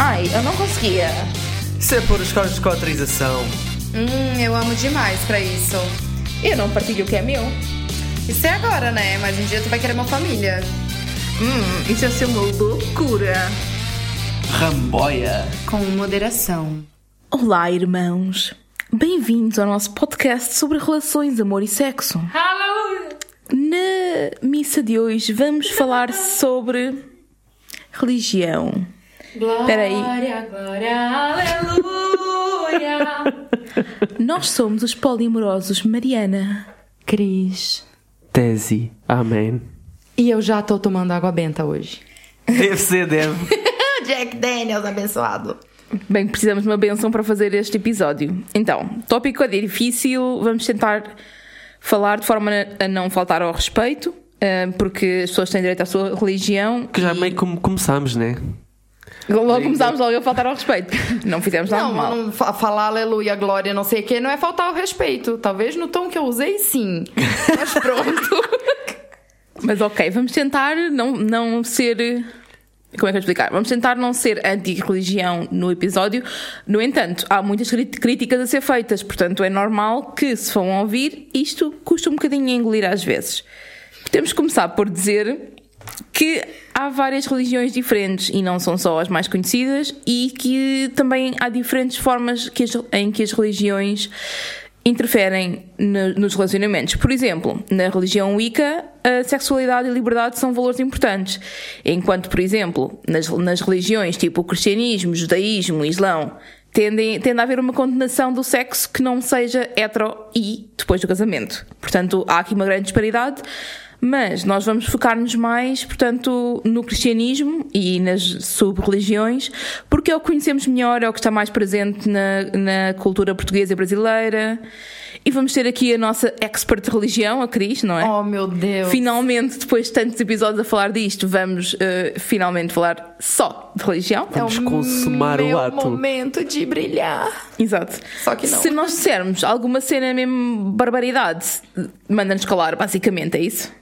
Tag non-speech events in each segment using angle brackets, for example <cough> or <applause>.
Ai, eu não conseguia. Isso é por escolas de autorização. Hum, eu amo demais pra isso. Eu não partilho o que é meu. Isso é agora, né? Mas um dia tu vai querer uma família. Hum, isso ia ser uma loucura. Ramboia. Com moderação. Olá, irmãos. Bem-vindos ao nosso podcast sobre relações, amor e sexo. Na missa de hoje vamos falar sobre religião. Espera aí. Glória, glória, aleluia. <laughs> Nós somos os polimorosos Mariana. Cris. Tese. Amém. E eu já tô tomando água benta hoje. Deve ser, deve. <laughs> Jack Daniels abençoado. Bem, precisamos de uma benção para fazer este episódio. Então, tópico é difícil, vamos tentar falar de forma a não faltar ao respeito, eh, porque as pessoas têm direito à sua religião. Que já e meio como começámos, né? Logo começámos logo a faltar ao respeito. Não fizemos nada Não, mal. não fa- falar aleluia, glória, não sei o que, não é faltar o respeito. Talvez no tom que eu usei, sim. Mas pronto. <laughs> Mas ok, vamos tentar não, não ser. Como é que eu vou explicar? Vamos tentar não ser anti-religião no episódio. No entanto, há muitas críticas a ser feitas, portanto é normal que, se vão ouvir, isto custa um bocadinho a engolir às vezes. Temos que começar por dizer que há várias religiões diferentes e não são só as mais conhecidas, e que também há diferentes formas que as- em que as religiões interferem no- nos relacionamentos. Por exemplo, na religião Wicca, a sexualidade e a liberdade são valores importantes, enquanto, por exemplo, nas, nas religiões tipo o cristianismo, judaísmo, islão, tendem, tende a haver uma condenação do sexo que não seja hetero e depois do casamento. Portanto, há aqui uma grande disparidade. Mas nós vamos focar-nos mais, portanto, no cristianismo e nas sub-religiões, porque é o que conhecemos melhor, é o que está mais presente na, na cultura portuguesa e brasileira. E vamos ter aqui a nossa expert de religião, a Cris, não é? Oh, meu Deus. Finalmente, depois de tantos episódios a falar disto, vamos eh, finalmente falar só de religião. É Vamos consumar o meu ato. momento de brilhar. Exato. Só que não. Se nós dissermos alguma cena mesmo barbaridade, manda-nos calar, basicamente, é isso?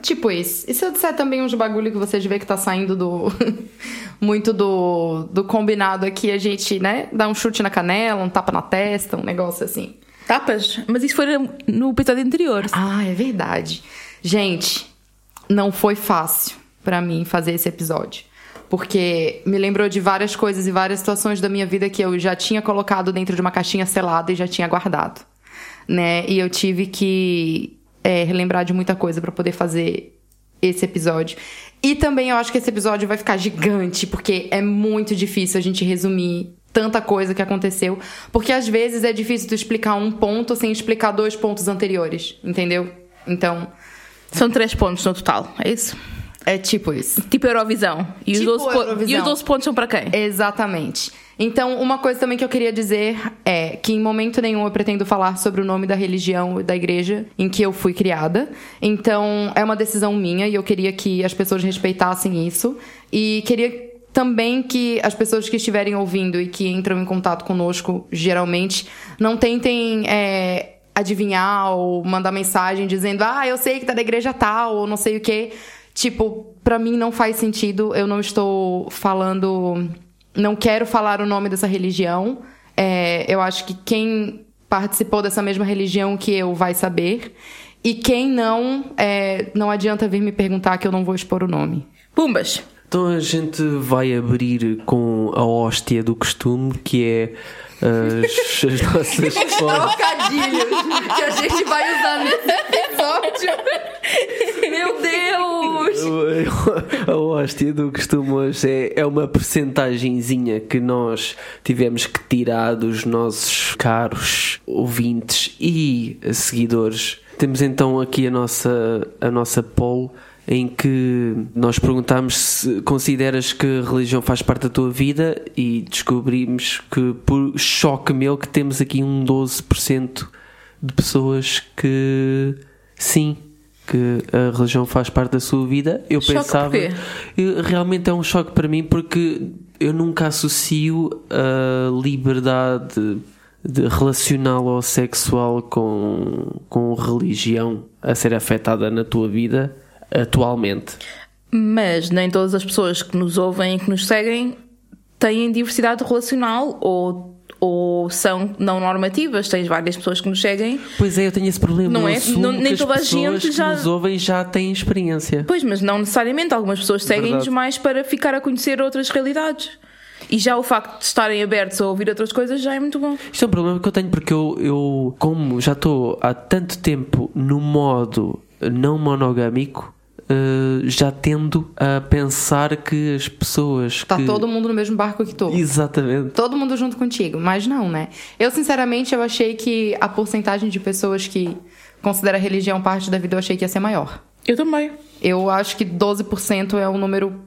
Tipo isso. E se eu disser também uns bagulho que vocês vê que tá saindo do. <laughs> muito do, do combinado aqui, a gente, né? Dá um chute na canela, um tapa na testa, um negócio assim. Tapas? Mas isso foi no episódio anterior. Ah, é verdade. Gente, não foi fácil pra mim fazer esse episódio. Porque me lembrou de várias coisas e várias situações da minha vida que eu já tinha colocado dentro de uma caixinha selada e já tinha guardado. Né? E eu tive que é, relembrar de muita coisa pra poder fazer esse episódio. E também eu acho que esse episódio vai ficar gigante, porque é muito difícil a gente resumir tanta coisa que aconteceu. Porque às vezes é difícil tu explicar um ponto sem explicar dois pontos anteriores, entendeu? Então, São três pontos no total, é isso? é tipo isso. Tipo Eurovisão. E, Tipo os, 12 po- Eurovisão. e os 12 pontos são para quem? Exatamente. Então, uma coisa também que eu queria dizer é que em momento nenhum eu pretendo falar sobre o nome da religião e da igreja em que eu fui criada. Então, é uma decisão minha e eu queria que as pessoas respeitassem isso. E queria também que as pessoas que estiverem ouvindo e que entram em contato conosco, geralmente, não tentem é, adivinhar ou mandar mensagem dizendo, ah, eu sei que tá da igreja tal, ou não sei o quê. Tipo, pra mim não faz sentido, eu não estou falando. Não quero falar o nome dessa religião. É, eu acho que quem participou dessa mesma religião que eu vai saber. E quem não, é, não adianta vir me perguntar que eu não vou expor o nome. Pumbas. Então a gente vai abrir com a hóstia do costume, que é as, <laughs> as nossas. Trocadilhos que a gente vai usar nesse episódio. Meu Deus! A hóstia do costume hoje é, é uma percentagenzinha que nós tivemos que tirar dos nossos caros ouvintes e seguidores. Temos então aqui a nossa, a nossa poll em que nós perguntámos se consideras que a religião faz parte da tua vida e descobrimos que, por choque meu, que temos aqui um 12% de pessoas que sim, que a religião faz parte da sua vida. Eu Choque pensava. porquê? Realmente é um choque para mim porque eu nunca associo a liberdade de relacional ou sexual com, com religião a ser afetada na tua vida atualmente. Mas nem todas as pessoas que nos ouvem e que nos seguem têm diversidade relacional ou, ou são não normativas. Tens várias pessoas que nos seguem. Pois é, eu tenho esse problema. Não eu é? Não- nem que as toda a pessoas gente que já- nos ouvem já têm experiência. Pois, mas não necessariamente. Algumas pessoas seguem-nos mais para ficar a conhecer outras realidades. E já o facto de estarem abertos a ouvir outras coisas já é muito bom. Isto é um problema que eu tenho porque eu, eu como já estou há tanto tempo no modo não monogâmico, eh, já tendo a pensar que as pessoas Tá que... todo mundo no mesmo barco que tu. Exatamente. Todo mundo junto contigo, mas não, né? Eu, sinceramente, eu achei que a porcentagem de pessoas que considera a religião parte da vida, eu achei que ia ser maior. Eu também. Eu acho que 12% é um número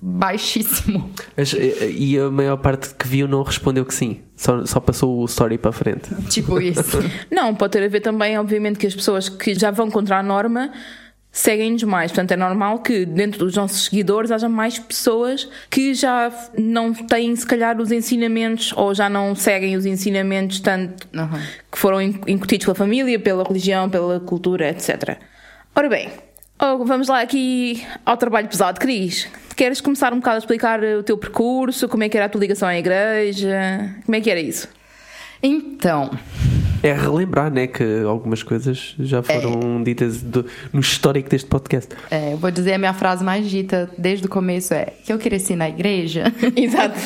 baixíssimo. Mas, eh, e a maior parte que viu não respondeu que sim. Só, só passou o story para frente. Tipo isso. <laughs> Não, pode ter a ver também, obviamente, que as pessoas que já vão contra a norma seguem-nos mais. Portanto, é normal que dentro dos nossos seguidores haja mais pessoas que já não têm, se calhar, os ensinamentos ou já não seguem os ensinamentos tanto Aham. que foram in- incutidos pela família, pela religião, pela cultura, etc. Ora bem, oh, vamos lá aqui ao trabalho pesado. Cris, queres começar um bocado a explicar o teu percurso? Como é que era a tua ligação à igreja? Como é que era isso? Então, É relembrar, né? Que algumas coisas já foram ditas do- no histórico deste podcast. é, eu vou dizer a minha frase mais dita desde o começo é que eu cresci na igreja. <laughs> Exato.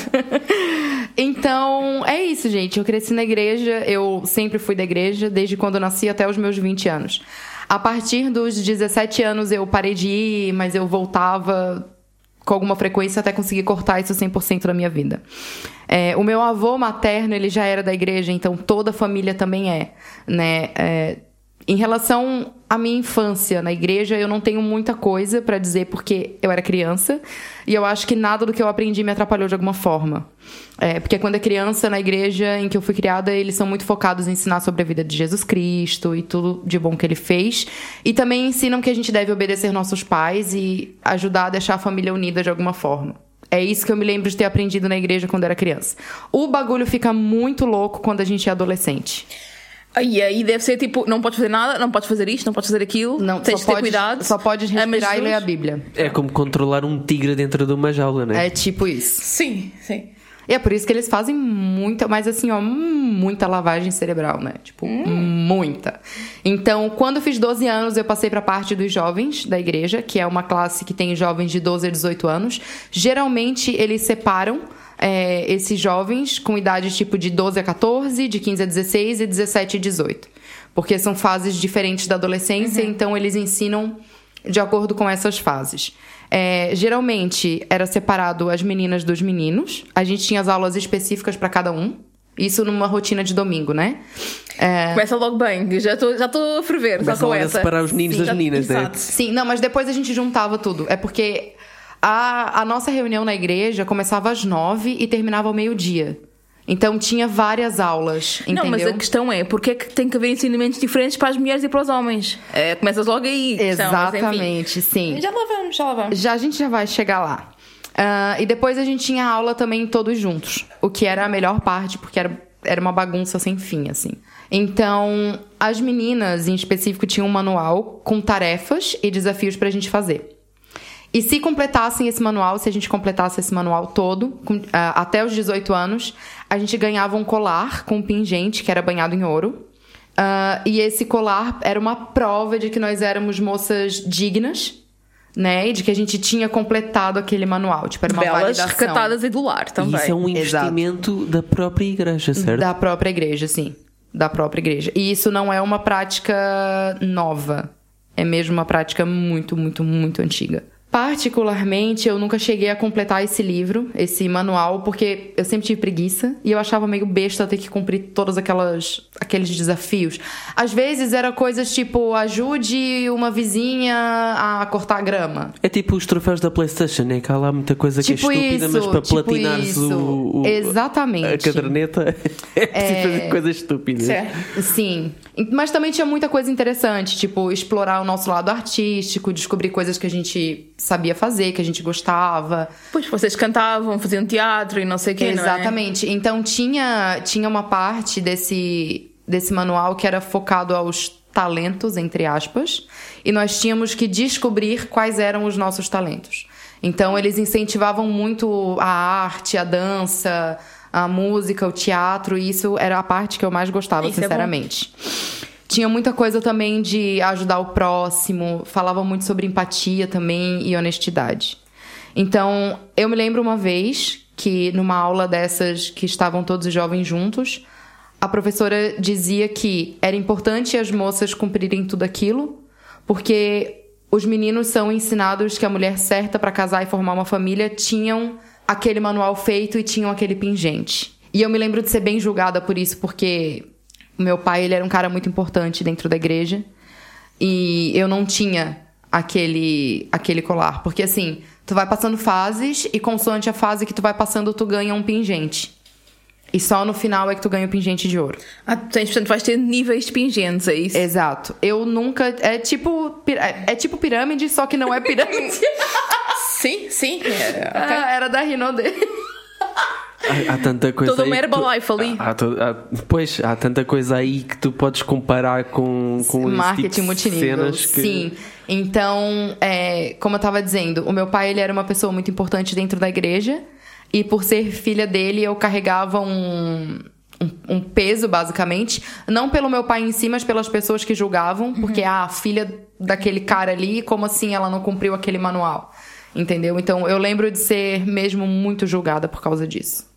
Então, é isso, gente. Eu cresci na igreja, eu sempre fui da igreja, desde quando nasci até os meus 20 anos. A partir dos 17 anos eu parei de ir, mas eu voltava com alguma frequência até conseguir cortar isso 100% da minha vida. É, o meu avô materno, ele já era da igreja, então toda a família também é, né? É, em relação à minha infância na igreja, eu não tenho muita coisa pra dizer porque eu era criança e eu acho que nada do que eu aprendi me atrapalhou de alguma forma. É, porque quando é criança, na igreja em que eu fui criada, eles são muito focados em ensinar sobre a vida de Jesus Cristo e tudo de bom que ele fez. E também ensinam que a gente deve obedecer nossos pais e ajudar a deixar a família unida de alguma forma. É isso que eu me lembro de ter aprendido na igreja quando era criança. O bagulho fica muito louco quando a gente é adolescente. E aí deve ser tipo, não podes fazer nada, não podes fazer isto, não podes fazer aquilo, Não, tens de ter podes, cuidado. Só podes respirar e ler a. Bíblia. É como controlar um tigre dentro de uma jaula, né? É tipo isso. Sim, sim. E é por isso que eles fazem muita, mas assim, ó, muita lavagem cerebral, né? Tipo, muita. Então, quando eu fiz 12 anos, eu passei pra parte dos jovens da igreja, que é uma classe que tem jovens de 12 a 18 anos. Geralmente, eles separam é, esses jovens com idade tipo de 12 a 14, de 15 a 16 e 17 a 18. Porque são fases diferentes da adolescência, então eles ensinam de acordo com essas fases. É, geralmente era separado as meninas dos meninos. A gente tinha as aulas específicas para cada um. Isso numa rotina de domingo, né? É, Começa logo bem, já estou já tô a ferver, só Começa com logo a essa. separar os meninos Sim, das já- meninas, né? Sim, não, mas depois a gente juntava tudo. É porque a, a nossa reunião na igreja começava às nove e terminava ao meio-dia. Então tinha várias aulas, entendeu? Não, mas a questão é, porque é que tem que haver ensinamentos diferentes para as mulheres e para os homens? É, começas logo aí. questão, enfim. Exatamente, sim. Já lá vamos, já lá vamos. Já a gente já vai chegar lá. Ah, e depois a gente tinha aula também todos juntos, o que era a melhor parte, porque era, era uma bagunça sem fim, assim. Então, as meninas, em específico, tinham um manual com tarefas e desafios pra gente fazer. E se completassem esse manual, se a gente completasse esse manual todo, com- ah, até os 18 anos, a gente ganhava um colar com um pingente que era banhado em ouro. Ah, e esse colar era uma prova de que nós éramos moças dignas, né? E de que a gente tinha completado aquele manual. Tipo, era uma Belas, validação recatadas e do lar também. isso é um Exato. investimento da própria igreja, certo? da própria igreja, sim. Da própria igreja. E isso não é uma prática nova. É mesmo uma prática muito, muito, muito antiga. Particularmente, eu nunca cheguei a completar esse livro, esse manual, porque eu sempre tive preguiça e eu achava meio besta ter que cumprir todos aquelas, aqueles desafios. Às vezes era coisas tipo, ajude uma vizinha a cortar grama. É tipo os troféus da Playstation, né? Que há lá muita coisa que Tipo é estúpida, isso, mas para tipo platinares o, o- Exatamente. a caderneta <laughs> é preciso fazer coisas estúpidas. Certo. Sim. Mas também tinha muita coisa interessante, tipo, explorar o nosso lado artístico, descobrir coisas que a gente sabia fazer, que a gente gostava. Pois vocês cantavam, faziam teatro e não sei o não é? Exatamente. Então tinha, tinha uma parte desse, desse manual que era focado aos talentos, entre aspas, e nós tínhamos que descobrir quais eram os nossos talentos. Então eles incentivavam muito a arte, a dança, a música, o teatro, e isso era a parte que eu mais gostava, Isso é sinceramente. Tinha muita coisa também de ajudar o próximo, falava muito sobre empatia também e honestidade. Então, eu me lembro uma vez que numa aula dessas que estavam todos os jovens juntos, a professora dizia que era importante as moças cumprirem tudo aquilo, porque os meninos são ensinados que a mulher certa para casar e formar uma família tinham aquele manual feito e tinham aquele pingente. E eu me lembro de ser bem julgada por isso, porque meu pai ele era um cara muito importante dentro da igreja e eu não tinha aquele aquele colar, porque assim, tu vai passando fases e consoante a fase que tu vai passando, tu ganha um pingente. E só no final é que tu ganha o pingente de ouro. Ah, tu portanto, vais ter níveis de pingentes, é isso? Exato. Eu nunca. É tipo. É é tipo pirâmide, só que não é pirâmide. <laughs> Sim, sim. É, ok. Ah, era da Rinode. <laughs> Há, há tanta coisa Toda uma tu- Herbalife ali. Há, há- pois, há tanta coisa aí que tu podes comparar com, com Marketing tipo multinível. cenas que... Sim. Então, é, como eu tava dizendo, o meu pai ele era uma pessoa muito importante dentro da igreja. E por ser filha dele, eu carregava um, um, um peso, basicamente. Não pelo meu pai em si, mas pelas pessoas que julgavam. Porque, ah, a filha daquele cara ali, como assim ela não cumpriu aquele manual? Entendeu? Então, eu lembro de ser mesmo muito julgada por causa disso.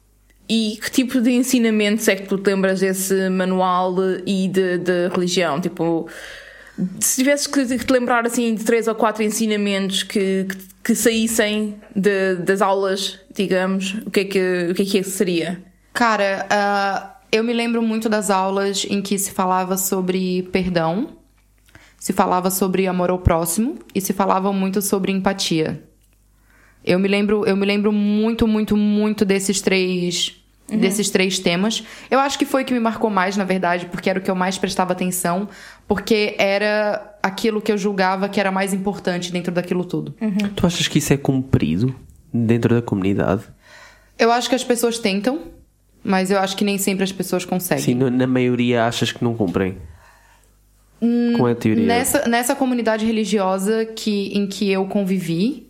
E que tipo de ensinamentos é que tu te lembras desse manual e de, de religião? Tipo, se tivesses que te lembrar assim de três ou quatro ensinamentos que, que, que saíssem de- das aulas, digamos, o que é que, o que, é que seria? Cara, ah, eu me lembro muito das aulas em que se falava sobre perdão, se falava sobre amor ao próximo e se falava muito sobre empatia. Eu me lembro, eu me lembro muito, muito, muito desses três desses três temas. Eu acho que foi o que me marcou mais, na verdade, porque era o que eu mais prestava atenção, porque era aquilo que eu julgava que era mais importante dentro daquilo tudo. Tu achas que isso é cumprido dentro da comunidade? Eu acho que as pessoas tentam, mas eu acho que nem sempre as pessoas conseguem. Sim, na maioria achas que não cumprem? Com a teoria. Hum, Nessa, nessa comunidade religiosa que, em que eu convivi,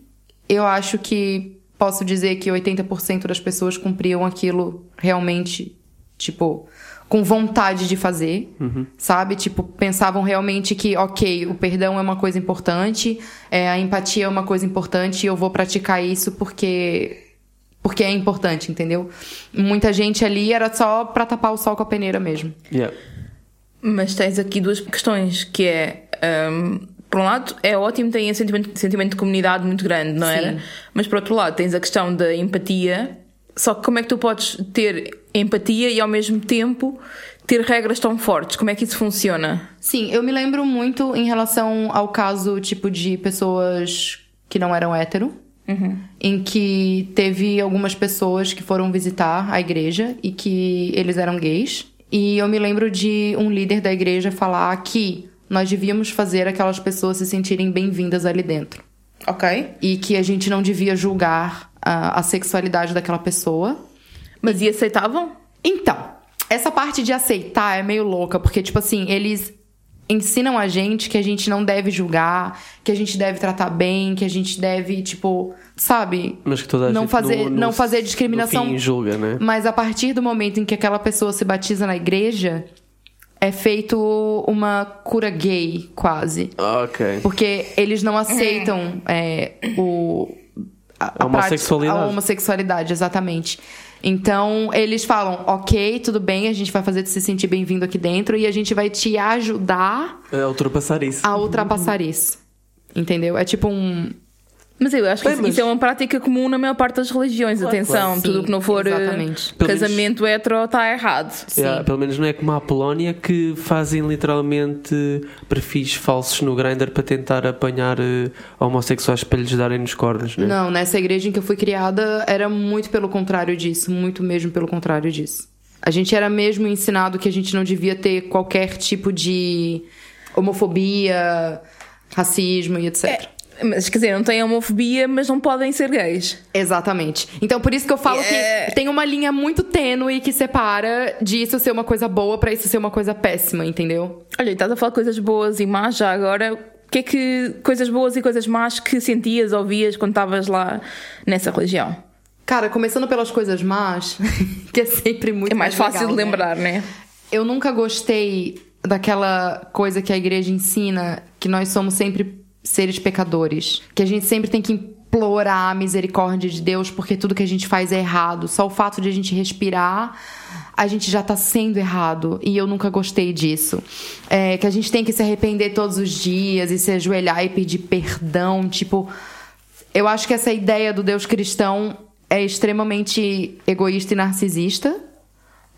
eu acho que posso dizer que 80% das pessoas cumpriam aquilo realmente, tipo, com vontade de fazer, sabe? Tipo, pensavam realmente que, ok, o perdão é uma coisa importante, é, a empatia é uma coisa importante e eu vou praticar isso porque. Porque é importante, entendeu? Muita gente ali era só pra tapar o sol com a peneira mesmo. Yeah. Mas tens aqui duas questões, que é... hum, por um lado, é ótimo, tem esse sentimento, sentimento de comunidade muito grande, não era? Mas por outro lado, tens a questão da empatia. Só que como é que tu podes ter empatia e ao mesmo tempo ter regras tão fortes? Como é que isso funciona? Sim, eu me lembro muito em relação ao caso, tipo, de pessoas que não eram hétero. Em que teve algumas pessoas que foram visitar a igreja e que eles eram gays. E eu me lembro de um líder da igreja falar que nós devíamos fazer aquelas pessoas se sentirem bem-vindas ali dentro. Ok. E que a gente não devia julgar a, a sexualidade daquela pessoa. Mas e aceitavam? Então, essa parte de aceitar é meio louca, porque, tipo assim, eles ensinam a gente que a gente não deve julgar, que a gente deve tratar bem, que a gente deve, tipo, sabe? Mas que toda a não gente fazer, no- no- não fazer discriminação. no fim julga, né? Mas a partir do momento em que aquela pessoa se batiza na igreja, é feito uma cura gay, quase. Ok. Porque eles não aceitam é, o, a, A prática- homossexualidade. a homossexualidade, exatamente. Então, eles falam, ok, tudo bem, a gente vai fazer você se sentir bem-vindo aqui dentro e a gente vai te ajudar A ultrapassar isso. a ultrapassar isso. Entendeu? É tipo um. Mas eu acho que Bem, isso, mas- isso é uma prática comum na maior parte das religiões. Atenção, claro. tudo o que não for eh, exatamente. Casamento hetero está errado. Yeah, pelo menos não é como a Polónia que fazem literalmente perfis falsos no Grindr para tentar apanhar eh, homossexuais para lhes darem nos cordas, né? Não, nessa igreja em que eu fui criada era muito pelo contrário disso, muito mesmo pelo contrário disso. A gente era mesmo ensinado que a gente não devia ter qualquer tipo de homofobia, racismo e etc. Mas quer dizer, não têm homofobia, mas não podem ser gays. Exatamente. Então, por isso que eu falo que tem uma linha muito tênue que separa de isso ser uma coisa boa pra isso ser uma coisa péssima, entendeu? Olha, e estás a falar coisas boas e más já agora. que é que coisas boas e coisas más que sentias, ouvias quando estavas lá nessa religião? Cara, começando pelas coisas más, <laughs> que é sempre muito É mais fácil legal, de né? lembrar, né? Eu nunca gostei daquela coisa que a igreja ensina, que nós somos sempre seres pecadores, que a gente sempre tem que implorar a misericórdia de Deus porque tudo que a gente faz é errado. Só o fato de a gente respirar, a gente já tá sendo errado. E eu nunca gostei disso. É, que a gente tem que se arrepender todos os dias e se ajoelhar e pedir perdão, tipo, eu acho que essa ideia do Deus cristão é extremamente egoísta e narcisista.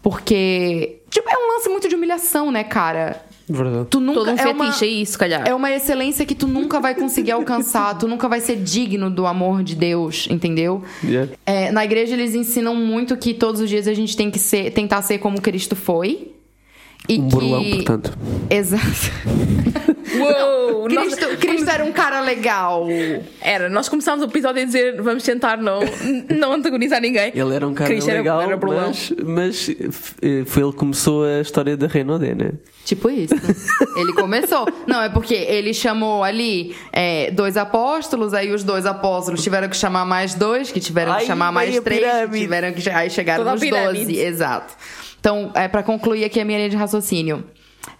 Porque, tipo, é um lance muito de humilhação, né, cara? Verdade. Tu nunca Todo um é uma, fetiche aí, se calhar. é uma excelência que tu nunca vai conseguir alcançar, tu nunca vai ser digno do amor de Deus, entendeu? Yeah. É, na igreja eles ensinam muito que todos os dias a gente tem que ser, tentar ser como Cristo foi. E Um que... burlão, portanto. Exato. <laughs> Uou! nós- Cristo, Cristo era um cara legal. Era, nós começámos o episódio a dizer vamos tentar não, <laughs> não antagonizar ninguém. Ele era um cara Cristo era- legal, era burlão. mas, mas eh, foi ele que começou a história da Renaudê, né? Tipo isso. Ele começou. Não, é porque ele chamou ali é, dois apóstolos, aí os dois apóstolos tiveram que chamar mais dois, que tiveram que Aí chamar mais três, que tiveram que. Aí chegaram Toda nos doze. Exato. Então, é para concluir aqui a minha linha de raciocínio.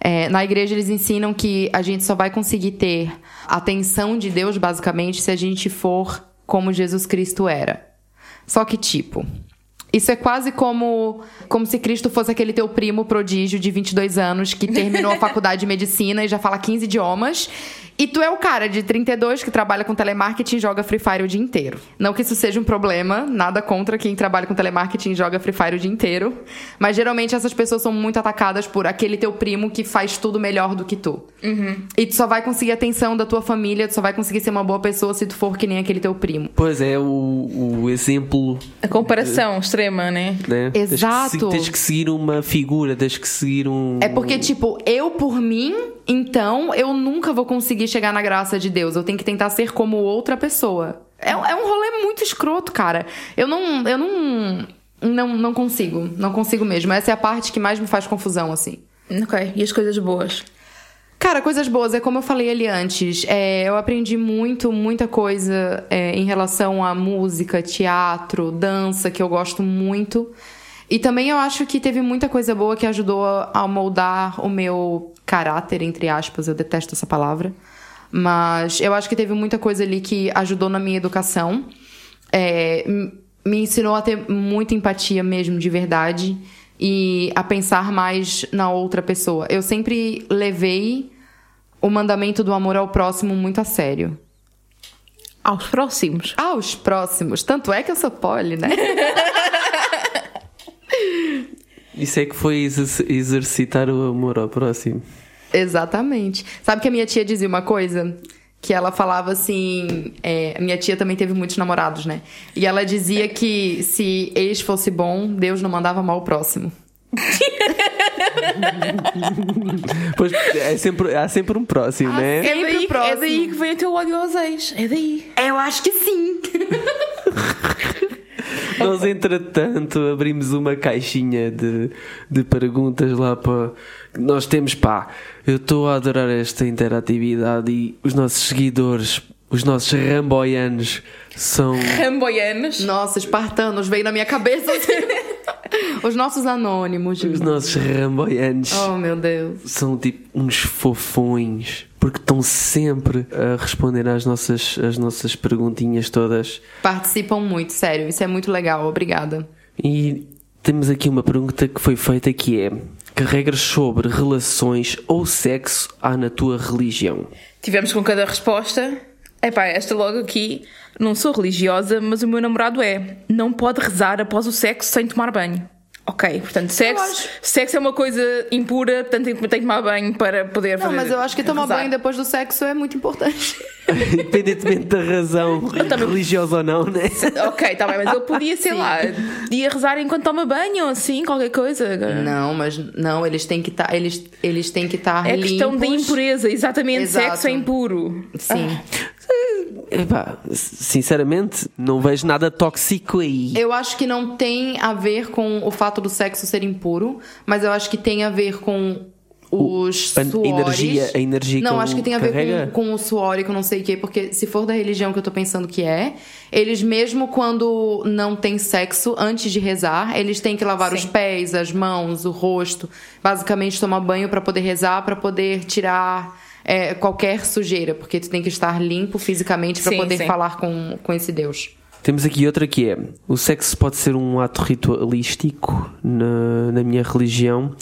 É, na igreja eles ensinam que a gente só vai conseguir ter a atenção de Deus, basicamente, se a gente for como Jesus Cristo era. Só que, tipo, isso é quase como, como se Cristo fosse aquele teu primo prodígio de 22 anos que terminou a <laughs> faculdade de medicina e já fala 15 idiomas. E tu é o cara de 32 que trabalha com telemarketing e joga Free Fire o dia inteiro. Não que isso seja um problema, nada contra quem trabalha com telemarketing e joga Free Fire o dia inteiro. Mas geralmente essas pessoas são muito atacadas por aquele teu primo que faz tudo melhor do que tu. E tu só vai conseguir a atenção da tua família, tu só vai conseguir ser uma boa pessoa se tu for que nem aquele teu primo. Pois é, o, o exemplo. A comparação extrema, né? Né? Tens que Exato. Tens que, seguir uma figura, tens que seguir um. É porque, tipo, eu por mim, então eu nunca vou conseguir chegar na graça de Deus. Eu tenho que tentar ser como outra pessoa. É, é um rolê muito escroto, cara. Eu não. Eu não. Não, não consigo. Não consigo mesmo. Essa é a parte que mais me faz confusão, assim. Ok, e as coisas boas? Cara, coisas boas, é como eu falei ali antes. é, eu aprendi muito, muita coisa é, em relação a música, teatro, dança, que eu gosto muito. E também eu acho que teve muita coisa boa que ajudou a moldar o meu caráter, entre aspas, eu detesto essa palavra. Mas eu acho que teve muita coisa ali que ajudou na minha educação. É, me ensinou a ter muita empatia mesmo, de verdade. E a pensar mais na outra pessoa. Eu sempre levei o mandamento do amor ao próximo muito a sério. Aos próximos. Aos próximos. Tanto é que eu sou poli, né? <laughs> Isso é que foi exer- exercitar o amor ao próximo. Exatamente. Sabe que a minha tia dizia uma coisa? Que ela falava assim. é, minha tia também teve muitos namorados, né? E ela dizia que se ex fosse bom, Deus não mandava mal o próximo. Pois é sempre, há sempre um próximo, né? É Sempre daí, o próximo. é daí que vem o teu ódio aos ex. É daí. Eu acho que sim. <laughs> Nós, entretanto, abrimos uma caixinha de, de perguntas lá para. Nós temos, pá, eu estou a adorar esta interatividade e os nossos seguidores, os nossos ramboianos, são. Ramboianos. Nossa, espartanos, veio na minha cabeça. assim. <laughs> Os nossos anônimos. Os nossos ramboianos Oh, meu Deus. são tipo uns fofões. Porque estão sempre a responder às nossas, às nossas perguntinhas todas. Participam muito, sério. Isso é muito legal. Obrigada. E temos aqui uma pergunta que foi feita que é que regras sobre relações ou sexo há na tua religião? Tivemos com cada resposta. Epá, esta logo aqui. Não sou religiosa, mas o meu namorado é. Não pode rezar após o sexo sem tomar banho. Ok, portanto, sexo, acho- sexo é uma coisa impura, portanto tem tem que tomar banho para poder Não, fazer. mas eu acho que tomar rezar. banho depois do sexo é muito importante. <laughs> Independentemente da razão religiosa ou não, né? Ok, tá bem, mas ele podia, sei <laughs> Sim. lá, ia rezar enquanto toma banho ou assim, qualquer coisa. Não, mas não, eles têm que estar. eles, eles têm que estar É questão da limpos. impureza, exatamente. Exato. Sexo é impuro. Sim. Epá, sinceramente, não vejo nada tóxico aí. Eu acho que não tem a ver com o fato do sexo ser impuro, mas eu acho que tem a ver com os a suores. energia- a energia que Não, acho que tem a ver carrega? com, com o suor e com não sei o quê, porque se for da religião que eu tô pensando que é, eles mesmo quando não tem sexo, antes de rezar, eles têm que lavar os Sim. pés, as mãos, o rosto, basicamente tomar banho pra poder rezar, pra poder tirar é, qualquer sujeira, porque tu tem que estar limpo fisicamente Sim, poder sim. falar com, com esse Deus. Temos aqui outra que é: o sexo pode ser um ato ritualístico na, na minha religião.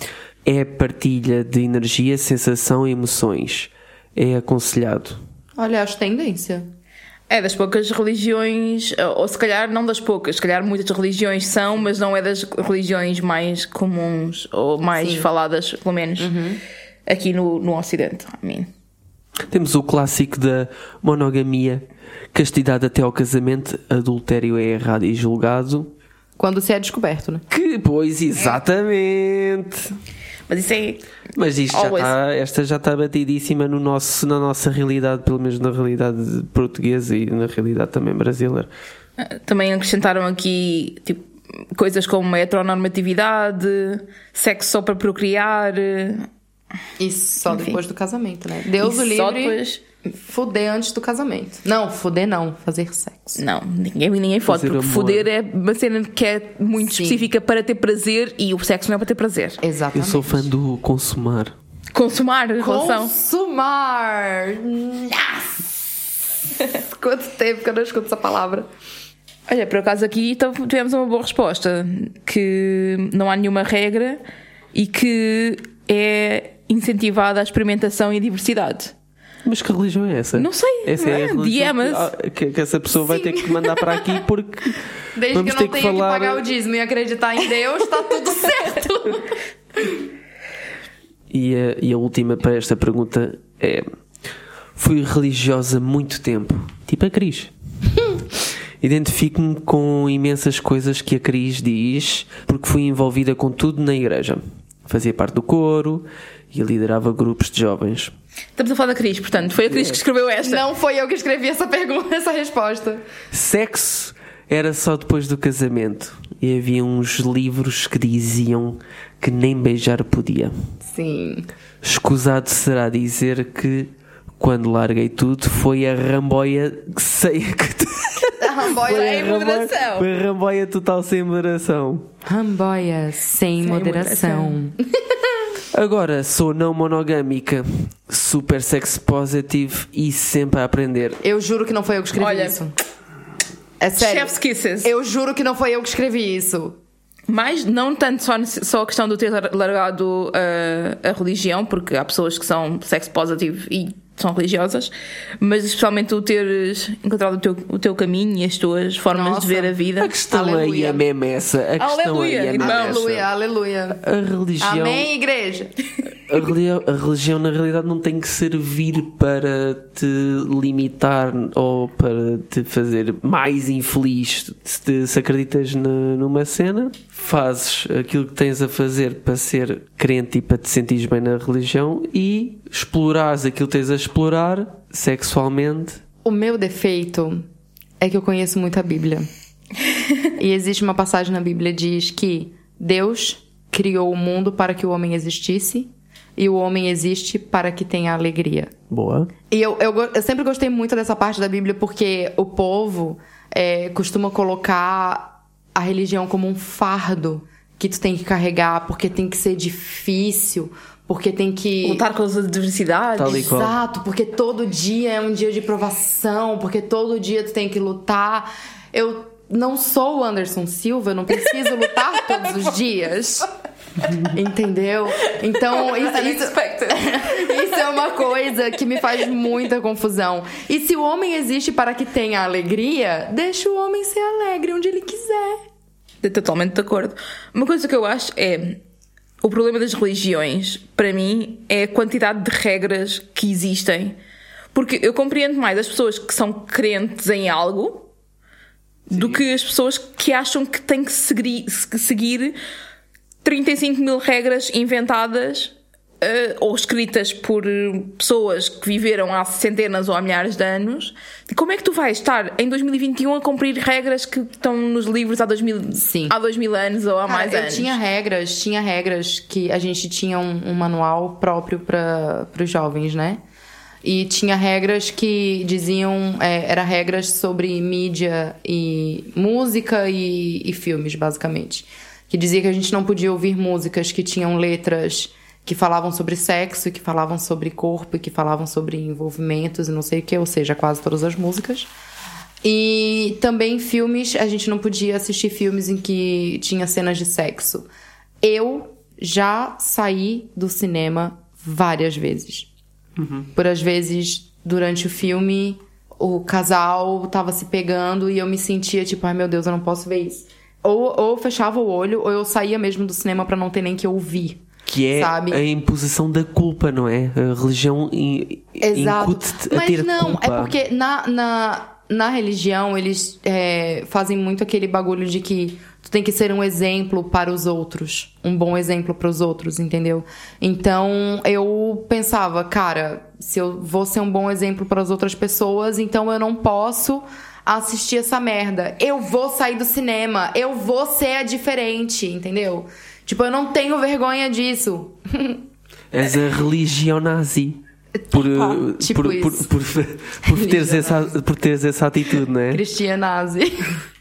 É partilha de energia, sensação e emoções. É aconselhado. Olha, acho tendência. É das poucas religiões, ou se calhar não das poucas, se calhar muitas religiões são, mas não é das religiões mais comuns ou mais Sim. faladas, pelo menos aqui no, no Ocidente. I mean. Temos o clássico da monogamia, castidade até ao casamento, adultério é errado e julgado. Quando se é descoberto, né? Que, pois, exatamente. Mas isso é. Mas isto já está, esta já está batidíssima no nosso, na nossa realidade, pelo menos na realidade portuguesa e na realidade também brasileira. Também acrescentaram aqui tipo, coisas como heteronormatividade, sexo só para procriar. Isso só Enfim. depois do casamento, né? Deus e o livre. só depois. Fuder antes do casamento. Não, fuder não, fazer sexo. Não, ninguém, ninguém fode, Fazer porque amor. foder é uma cena que é muito Sim. específica para ter prazer e o sexo não é para ter prazer. Eu Exatamente. sou fã do consumar. Consumar a relação. Consumar! Nossa! <laughs> Quanto tempo que eu não escuto essa palavra. Olha, por acaso aqui então, tivemos uma boa resposta: que não há nenhuma regra e que é incentivada a experimentação e a diversidade. Mas que religião é essa? Não sei, Essa é a não é? religião Diamas. que, ah, que, que essa pessoa vai ter que mandar para aqui porque <laughs> Desde vamos que eu não tenha que, falar. pagar o dízimo e acreditar em Deus, tá tudo <laughs> certo. E a, e a última para esta pergunta é: Fui religiosa muito tempo, tipo a Cris. <laughs> Identifico-me com imensas coisas que a Cris diz, porque fui envolvida com tudo na igreja. Fazia parte do coro e liderava grupos de jovens. Estamos a falar da Cris, portanto, foi a Cris que escreveu esta. Não foi eu que escrevi essa pergunta, <laughs> essa resposta. Sexo era só depois do casamento. E havia uns livros que diziam que nem beijar podia. Sim. Escusado será dizer que quando larguei tudo foi a ramboia que sei que <laughs> ramboia Sem a ramboia- moderação. Foi ramboia total sem moderação. Ramboia sem, moderação. Agora sou não monogâmica, super sex positive e sempre a aprender. Eu juro que não foi eu que escrevi Olha, isso. É sério. Chef's Kisses. Eu juro que não foi eu que escrevi isso. Mas não tanto só, só a questão de ter largado uh, a religião, porque há pessoas que são sex positive e são religiosas, mas especialmente tu teres encontrado o teu, o teu caminho e as tuas formas Nossa. de ver a vida. A questão aí Aleluia. é mesmo essa. A questão Aleluia, aí é mesmo Aleluia, essa. aleluia. A religião. Amém, igreja. <laughs> A religião, a religião, na realidade, não tem que servir para te limitar ou para te fazer mais infeliz. Se, te- se acreditas na- numa cena, fazes aquilo que tens a fazer para ser crente e para te sentires bem na religião e explorares aquilo que tens a explorar sexualmente. O meu defeito é que eu conheço muito a Bíblia. <laughs> e existe uma passagem na Bíblia que diz que Deus criou o mundo para que o homem existisse e o homem existe para que tenha alegria. Boa. E eu, eu, eu sempre gostei muito dessa parte da Bíblia porque o povo é, costuma colocar a religião como um fardo que tu tem que carregar, porque tem que ser difícil, porque tem que. Lutar com as adversidades. Exato, porque todo dia é um dia de provação, porque todo dia tu tem que lutar. Eu não sou o Anderson Silva, eu não preciso lutar todos os dias. <laughs> <laughs> Entendeu? Então, <laughs> isso, isso, Unexpected. <laughs> isso é uma coisa que me faz muita confusão. E se o homem existe para que tenha alegria, deixa o homem ser alegre onde ele quiser. Estou totalmente de acordo. Uma coisa que eu acho é. O problema das religiões, para mim, é a quantidade de regras que existem. Porque eu compreendo mais as pessoas que são crentes em algo do que as pessoas que acham que têm que seguir, que seguir 35 mil regras inventadas uh, ou escritas por pessoas que viveram há centenas ou há milhares de anos, como é que tu vais estar em 2021 a cumprir regras que estão nos livros há 2000, Sim. há 2000 anos ou há Cara, mais eu anos? tinha regras, tinha regras que a gente tinha um, um manual próprio para os jovens, né? E tinha regras que diziam, é, era regras sobre mídia e música e, e filmes, basicamente. Que dizia que a gente não podia ouvir músicas que tinham letras que falavam sobre sexo, que falavam sobre corpo, que falavam sobre envolvimentos e não sei o que, ou seja, quase todas as músicas. E também filmes, a gente não podia assistir filmes em que tinha cenas de sexo. Eu já saí do cinema várias vezes. Por às vezes, durante o filme, o casal tava se pegando e eu me sentia tipo, ai meu Deus, eu não posso ver isso. Ou, ou eu fechava o olho, ou eu saía mesmo do cinema pra não ter nem que ouvir. Que é sabe? a imposição da culpa, não é? A religião in- Exato. incute-te a Mas ter não, culpa. é porque na, na, na religião eles é, fazem muito aquele bagulho de que tu tem que ser um exemplo para os outros. Um bom exemplo para os outros, entendeu? Então eu pensava, cara, se eu vou ser um bom exemplo para as outras pessoas, então eu não posso assistir essa merda. Eu vou sair do cinema. Eu vou ser a diferente, entendeu? Tipo, eu não tenho vergonha disso. <laughs> És a religião nazi. Por, Pá, uh, tipo por, por, por, por, <laughs> teres essa, por teres essa atitude, não é? Cristian Nazi. <laughs>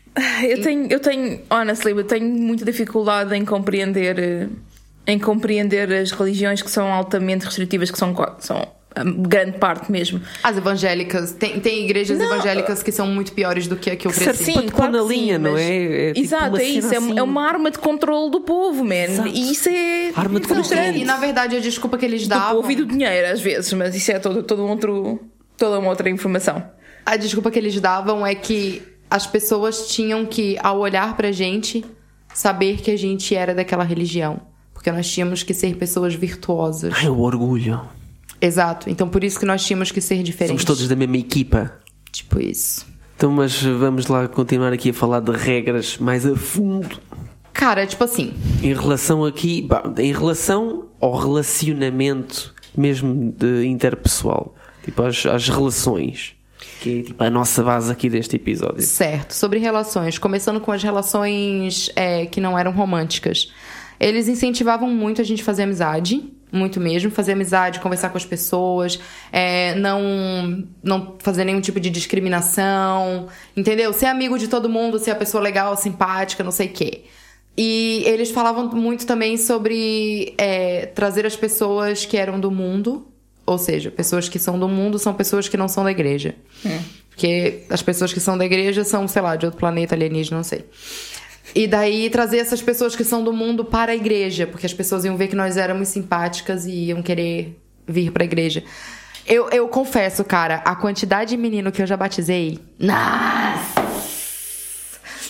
Eu tenho, eu tenho, honestly, eu tenho muita dificuldade em compreender, eh, em compreender as religiões que são altamente restritivas, que são, são a grande parte mesmo. As evangélicas. Tem, tem igrejas Não. evangélicas que são muito piores do que a que eu Que cresci. Sim, pôr na linha, não é? É tipo Exato, uma é isso. É, assim. é uma arma de controle do povo, man. Exato. E isso é Arma de frustrante. controle. E na verdade a desculpa que eles do davam. povo e do dinheiro, às vezes, mas isso é todo, todo um outro, toda uma outra informação. A desculpa que eles davam é que as pessoas tinham que, ao olhar pra gente, saber que a gente era daquela religião. Porque nós tínhamos que ser pessoas virtuosas. Ai, o orgulho. Exato. Então por isso que nós tínhamos que ser diferentes. Somos todos da mesma equipa. Tipo isso. Então, mas vamos lá continuar aqui a falar de regras mais a fundo. Cara, tipo assim. Em relação aqui, em relação ao relacionamento mesmo de interpessoal, tipo às, às relações, que é tipo a nossa base aqui deste episódio. Certo, sobre relações, começando com as relações é, que não eram românticas. Eles incentivavam muito a gente fazer amizade, muito mesmo, fazer amizade, conversar com as pessoas, é, não, não fazer nenhum tipo de discriminação, entendeu? Ser amigo de todo mundo, ser a pessoa legal, simpática, não sei o quê. E eles falavam muito também sobre é, trazer as pessoas que eram do mundo, ou seja, pessoas que são do mundo são pessoas que não são da igreja. Porque as pessoas que são da igreja são, sei lá, de outro planeta alienígena, não sei. E daí trazer essas pessoas que são do mundo para a igreja, porque as pessoas iam ver que nós éramos simpáticas e iam querer vir para a igreja. Eu, eu confesso, cara, a quantidade de menino que eu já batizei. Nossa!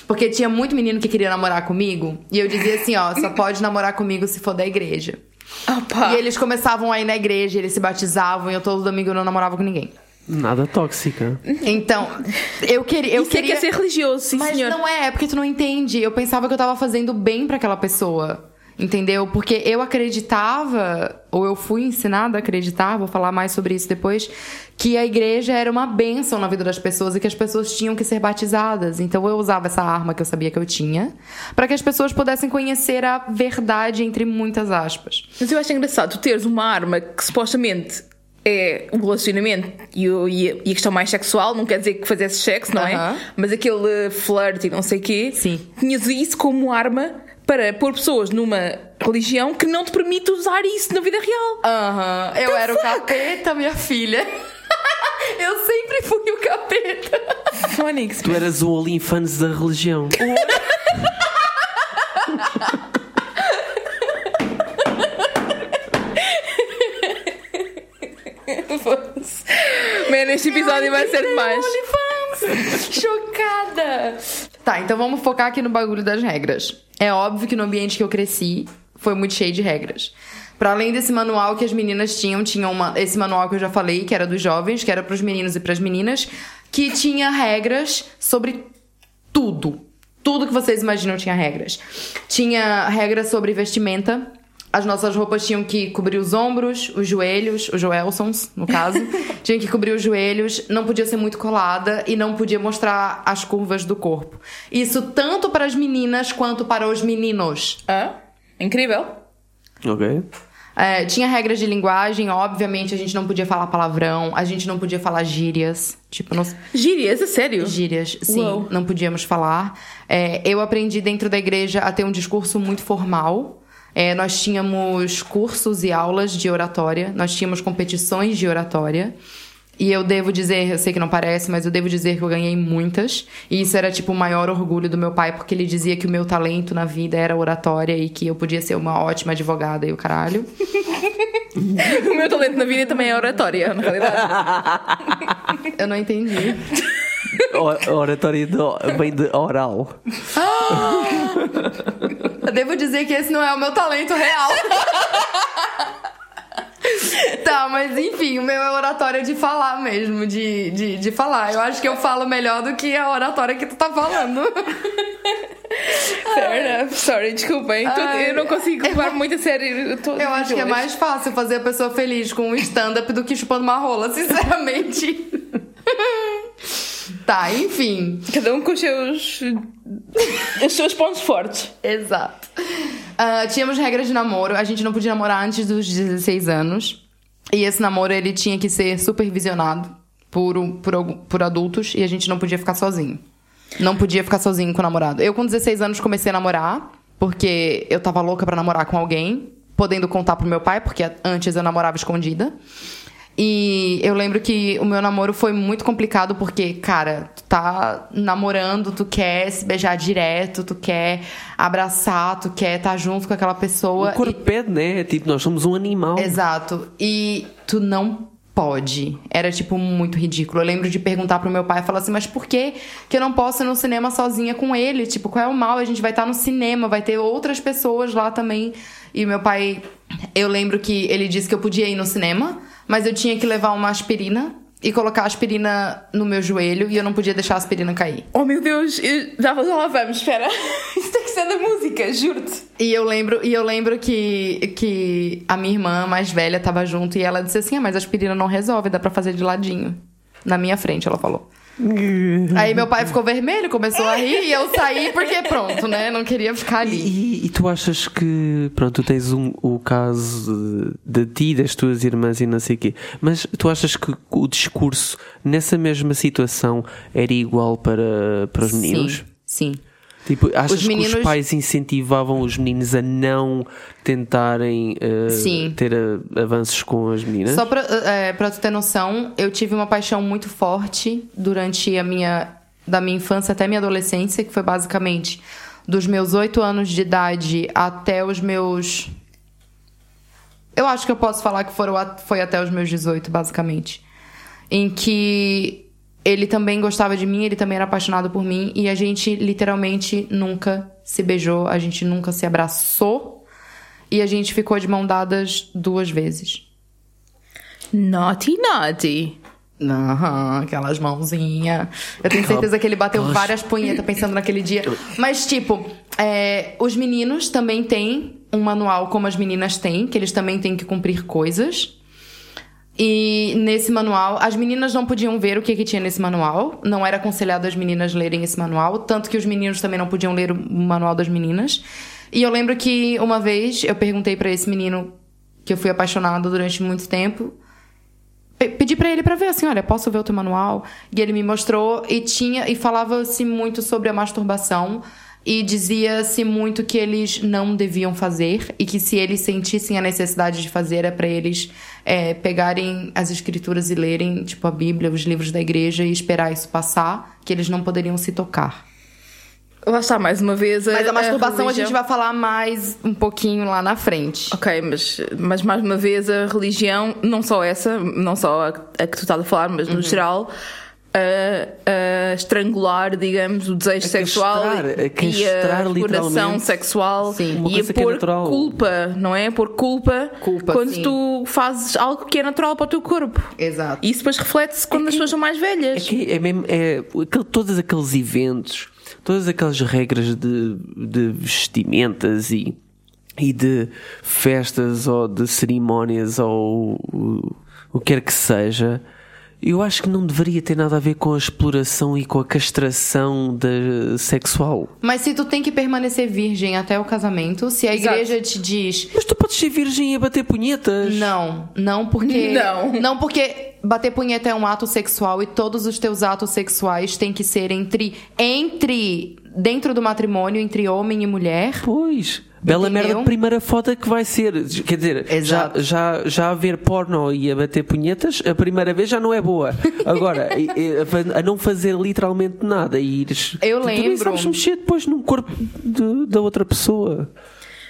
Porque tinha muito menino que queria namorar comigo. E eu dizia assim, ó, só pode namorar comigo se for da igreja. Opa. E eles começavam a ir na igreja, eles se batizavam, e eu todo domingo não namorava com ninguém. Nada tóxica. Então, eu queria. Eu Isso queria... é ser religioso, sim, Mas senhor. não é, é porque tu não entende. Eu pensava que eu tava fazendo bem pra aquela pessoa. Entendeu? Porque eu acreditava, ou eu fui ensinada a acreditar, vou falar mais sobre isso depois, que a igreja era uma bênção na vida das pessoas e que as pessoas tinham que ser batizadas. Então eu usava essa arma que eu sabia que eu tinha, pra que as pessoas pudessem conhecer a verdade, entre muitas aspas. Mas eu acho engraçado tu teres uma arma que supostamente é o relacionamento e, o- e a, questão mais sexual, não quer dizer que fazesse sexo, não Aham. é? Mas aquele flirt e não sei o quê. Sim. Tinhas isso como arma para pôr pessoas numa religião que não te permite usar isso na vida real. Aham, eu era o capeta, minha filha. <laughs> eu sempre fui o capeta. Phonics. Tu eras o OnlyFans da religião. <laughs> Man, este episódio vai ser demais. OnlyFans. Chocada. Tá, então vamos focar aqui no bagulho das regras. É óbvio que no ambiente que eu cresci foi muito cheio de regras. Pra além desse manual que as meninas tinham, tinha uma, esse manual que eu já falei, que era dos jovens, que era pros meninos e pras meninas, que tinha regras sobre tudo. Tudo que vocês imaginam tinha regras. Tinha regras sobre vestimenta. As nossas roupas tinham que cobrir os ombros, os joelhos, os Joelsons, no caso. <laughs> tinha que cobrir os joelhos, não podia ser muito colada e não podia mostrar as curvas do corpo. Isso tanto para as meninas quanto para os meninos. Ah, incrível. Ok. É, tinha regras de linguagem, obviamente a gente não podia falar palavrão, a gente não podia falar gírias. Tipo, não... Gírias, é sério? Gírias, sim, Uou. não podíamos falar. É, eu aprendi dentro da igreja a ter um discurso muito formal. É, nós tínhamos cursos e aulas de oratória, nós tínhamos competições de oratória. E eu devo dizer, eu sei que não parece, mas eu devo dizer que eu ganhei muitas. E isso era tipo o maior orgulho do meu pai, porque ele dizia que o meu talento na vida era oratória e que eu podia ser uma ótima advogada e o caralho. <laughs> O meu talento na vida também é oratória, na realidade. <laughs> Eu não entendi. O- Oratória de, vem de oral. <laughs> Eu devo dizer que esse não é o meu talento real. <laughs> tá, mas enfim, o meu é oratória de falar mesmo, de, de, de falar. Eu acho que eu falo melhor do que a oratória que tu tá falando. <laughs> Fair enough. Sorry, Ai. eu não consigo levar muito a sério. Eu, tô- Eu acho que é mais fácil fazer a pessoa feliz com um stand-up do que chupando uma rola, <laughs> sinceramente. tá, enfim. Cada um com seus. Os seus pontos fortes. Exato. Ah, tínhamos regras de namoro. A gente não podia namorar antes dos 16 anos. E esse namoro, ele tinha que ser supervisionado por, por, por adultos. E a gente não podia ficar sozinho. Não podia ficar sozinho com o namorado. Eu, com 16 anos, comecei a namorar. Porque eu tava louca pra namorar com alguém. Podendo contar pro meu pai, porque antes eu namorava escondida. E eu lembro que o meu namoro foi muito complicado porque, cara, tu tá namorando, tu quer se beijar direto, tu quer abraçar, tu quer estar junto com aquela pessoa. O corpo pede, né? Tipo, nós somos um animal. e... Exato. E tu não pode. Era, tipo, muito ridículo. Eu lembro de perguntar pro meu pai, falar assim, mas por que que eu não posso ir no cinema sozinha com ele? Tipo, qual é o mal? A gente vai estar no cinema, vai ter outras pessoas lá também. E meu pai, eu lembro que ele disse que eu podia ir no cinema, mas eu tinha que levar uma aspirina e colocar a aspirina no meu joelho e eu não podia deixar a aspirina cair. Oh meu Deus, eu- já, já lá vamos, espera. <laughs> Isso tem que ser da música, juro-te. E eu lembro, e eu lembro que, que a minha irmã mais velha tava junto e ela disse assim: ah, mas a aspirina não resolve, dá pra fazer de ladinho. Na minha frente, ela falou. Aí meu pai ficou vermelho, começou a rir e eu saí porque pronto, né? Não queria ficar ali. E, e tu achas que, pronto, tu tens um, o caso de, de ti, das tuas irmãs e não sei o quê, mas tu achas que o discurso nessa mesma situação era igual para, para os meninos? Sim, sim. Tipo, achas Os que meninos- os pais incentivavam os meninos a não tentarem eh, Sim. ter eh, avanços com as meninas? Só pra, é, pra tu ter noção, eu tive uma paixão muito forte durante a minha. da minha infância até minha adolescência, que foi basicamente dos meus oito anos de idade até os meus. Eu acho que eu posso falar que foram, a- foi até os meus 18, basicamente. Em que ele também gostava de mim, ele também era apaixonado por mim, e a gente literalmente nunca se beijou, a gente nunca se abraçou, e a gente ficou de mão dadas duas vezes. Naughty, naughty. Aham, aquelas mãozinhas. Eu tenho certeza que ele bateu várias punhetas pensando naquele dia. Mas, tipo, é, os meninos também têm um manual como as meninas têm, que eles também têm que cumprir coisas. E nesse manual, as meninas não podiam ver o que, que tinha nesse manual. Não era aconselhado as meninas lerem esse manual. Tanto que os meninos também não podiam ler o manual das meninas. E eu lembro que uma vez eu perguntei pra esse menino que eu fui apaixonada durante muito tempo. Pe- Pedi pra ele pra ver assim, olha, posso ver o teu manual? E ele me mostrou e tinha e falava-se muito sobre a masturbação e dizia-se muito que eles não deviam fazer e que se eles sentissem a necessidade de fazer é pra eles é, pegarem as escrituras e lerem tipo a Bíblia, os livros da igreja e esperar isso passar, que eles não poderiam se tocar. Lá está, mais uma vez. Mas a masturbação a religião- gente vai falar mais um pouquinho lá na frente. Ok, mas, mas mais uma vez a religião, não só essa, não só a, a que tu estás a falar, mas Uhum. no geral, a, a estrangular, digamos, o desejo A sexual castrar, a e a exploração sexual Sim. E a que é pôr natural. culpa, não é? Pôr culpa, Culpa, quando sim. tu fazes algo que é natural para o teu corpo. Exato. E isso depois reflete-se quando as pessoas são mais É velhas. que é mesmo, é, aquele- todos aqueles eventos, todas aquelas regras de, de vestimentas e e de festas ou de cerimónias ou o, o que quer que seja, eu acho que não deveria ter nada a ver com a exploração e com a castração de, sexual. Mas se tu tem que permanecer virgem até o casamento, se a Exato. igreja te diz. Mas tu podes ser virgem e bater punhetas. Não, não porque. <laughs> Não. Não porque bater punheta é um ato sexual e todos os teus atos sexuais têm que ser entre. Entre. Dentro do matrimônio, entre homem e mulher. Pois. Bela merda de primeira foda que vai ser. Quer dizer, já, Exato. já, já a ver porno e a bater punhetas, a primeira vez já não é boa. Agora, <laughs> a a não fazer literalmente nada e ires. Eu tu também lembro. sabes mexer depois no corpo de- da outra pessoa.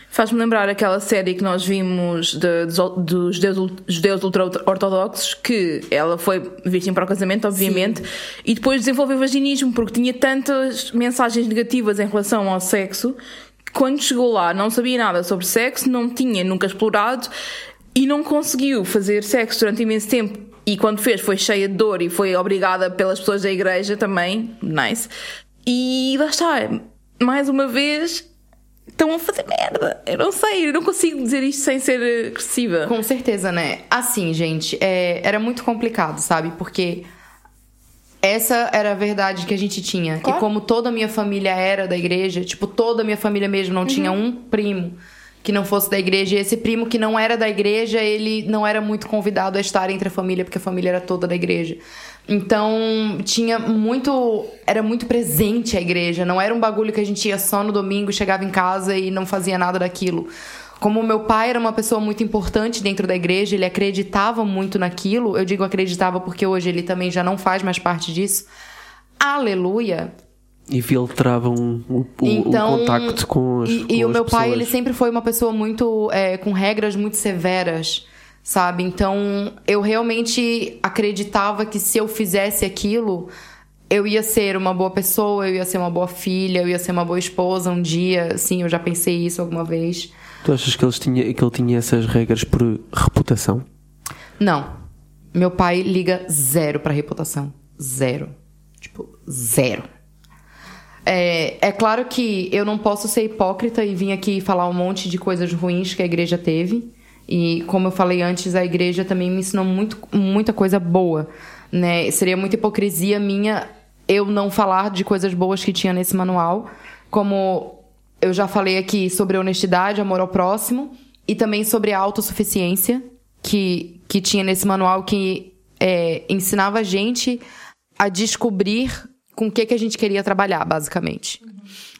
Faz-me lembrar aquela série que nós vimos de- dos, dos judeus, judeus ultra-ortodoxos, que ela foi virgem para o casamento, obviamente, e depois desenvolveu vaginismo, porque tinha tantas mensagens negativas em relação ao sexo, quando chegou lá não sabia nada sobre sexo, não tinha nunca explorado e não conseguiu fazer sexo durante imenso tempo. E quando fez, foi cheia de dor e foi obrigada pelas pessoas da igreja também. Nice. E lá está. Mais uma vez, estão a fazer merda. Eu não sei, eu não consigo dizer isto sem ser agressiva. Com certeza, né? Assim, gente, é, era muito complicado, sabe? Porque essa era a verdade que a gente tinha. Claro. E como toda a minha família era da igreja, tipo, toda a minha família mesmo não tinha um primo que não fosse da igreja. E esse primo que não era da igreja, ele não era muito convidado a estar entre a família, porque a família era toda da igreja. Então, tinha muito. Era muito presente a igreja. Não era um bagulho que a gente ia só no domingo, chegava em casa e não fazia nada daquilo. Como meu pai era uma pessoa muito importante dentro da igreja, ele acreditava muito naquilo. Eu digo acreditava porque hoje ele também já não faz mais parte disso. Aleluia! E filtravam o, o- Então, o contacto com as e, com e o as meu pai, pessoas. ele sempre foi uma pessoa muito. é, com regras muito severas, sabe? Então, eu realmente acreditava que se eu fizesse aquilo, eu ia ser uma boa pessoa, eu ia ser uma boa filha, eu ia ser uma boa esposa um dia. Sim, eu já pensei isso alguma vez. Tu achas que, eles tinha, que ele tinha essas regras por reputação? Não. Meu pai liga zero pra reputação. Zero. Tipo, zero. É, é claro que eu não posso ser hipócrita e vir aqui falar um monte de coisas ruins que a igreja teve. E como eu falei antes, a igreja também me ensinou muito, muita coisa boa. Né? Seria muita hipocrisia minha eu não falar de coisas boas que tinha nesse manual. Como eu já falei aqui sobre honestidade, amor ao próximo. E também sobre a autossuficiência que, que tinha nesse manual que é, ensinava a gente a descobrir com o que, que a gente queria trabalhar, basicamente.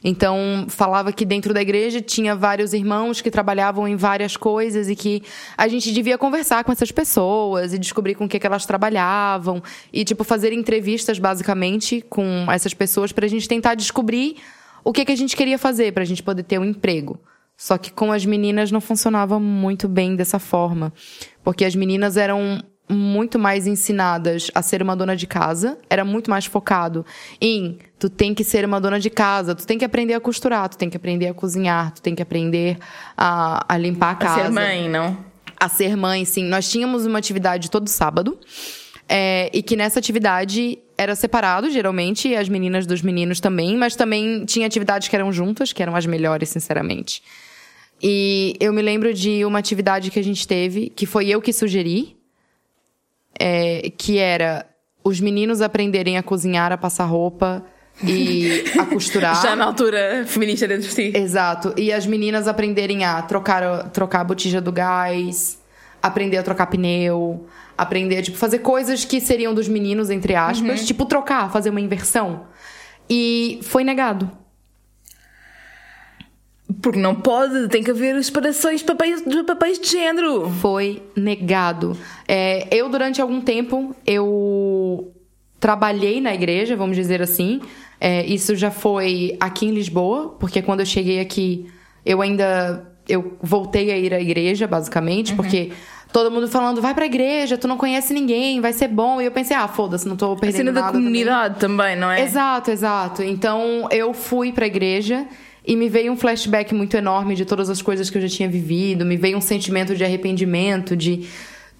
Então, falava que dentro da igreja tinha vários irmãos que trabalhavam em várias coisas e que a gente devia conversar com essas pessoas e descobrir com o que, que elas trabalhavam e, tipo, fazer entrevistas, basicamente, com essas pessoas pra gente tentar descobrir o que, que a gente queria fazer pra gente poder ter um emprego. Só que com as meninas não funcionava muito bem dessa forma. Porque as meninas eram muito mais ensinadas a ser uma dona de casa, era muito mais focado em tu tem que ser uma dona de casa, tu tem que aprender a costurar, tu tem que aprender a cozinhar, tu tem que aprender a, a limpar a A casa ser mãe, não? a ser mãe, sim. Nós tínhamos uma atividade todo sábado. é, e que nessa atividade era separado, geralmente, e as meninas dos meninos também, mas também tinha atividades que eram juntas, que eram as melhores, sinceramente. E eu me lembro de uma atividade que a gente teve, que foi eu que sugeri, é, que era os meninos aprenderem a cozinhar, a passar roupa e a <laughs> costurar. Já na altura feminista dentro de ti. Exato. E as meninas aprenderem a trocar, trocar a botija do gás, aprender a trocar pneu, aprender a tipo, fazer coisas que seriam dos meninos, entre aspas. Tipo, trocar, fazer uma inversão. E foi negado. Porque não pode, tem que haver separações de papéis, de papéis de género. Foi negado. É, eu, durante algum tempo, eu trabalhei na igreja, vamos dizer assim. É, isso já foi aqui em Lisboa, porque quando eu cheguei aqui, eu ainda eu voltei a ir à igreja, basicamente, porque todo mundo falando, vai pra igreja, tu não conhece ninguém, vai ser bom. E eu pensei, ah, foda-se, não tô A perdendo cena nada da também. comunidade também, não é? Exato, exato. Então eu fui pra igreja e me veio um flashback muito enorme de todas as coisas que eu já tinha vivido, me veio um sentimento de arrependimento, de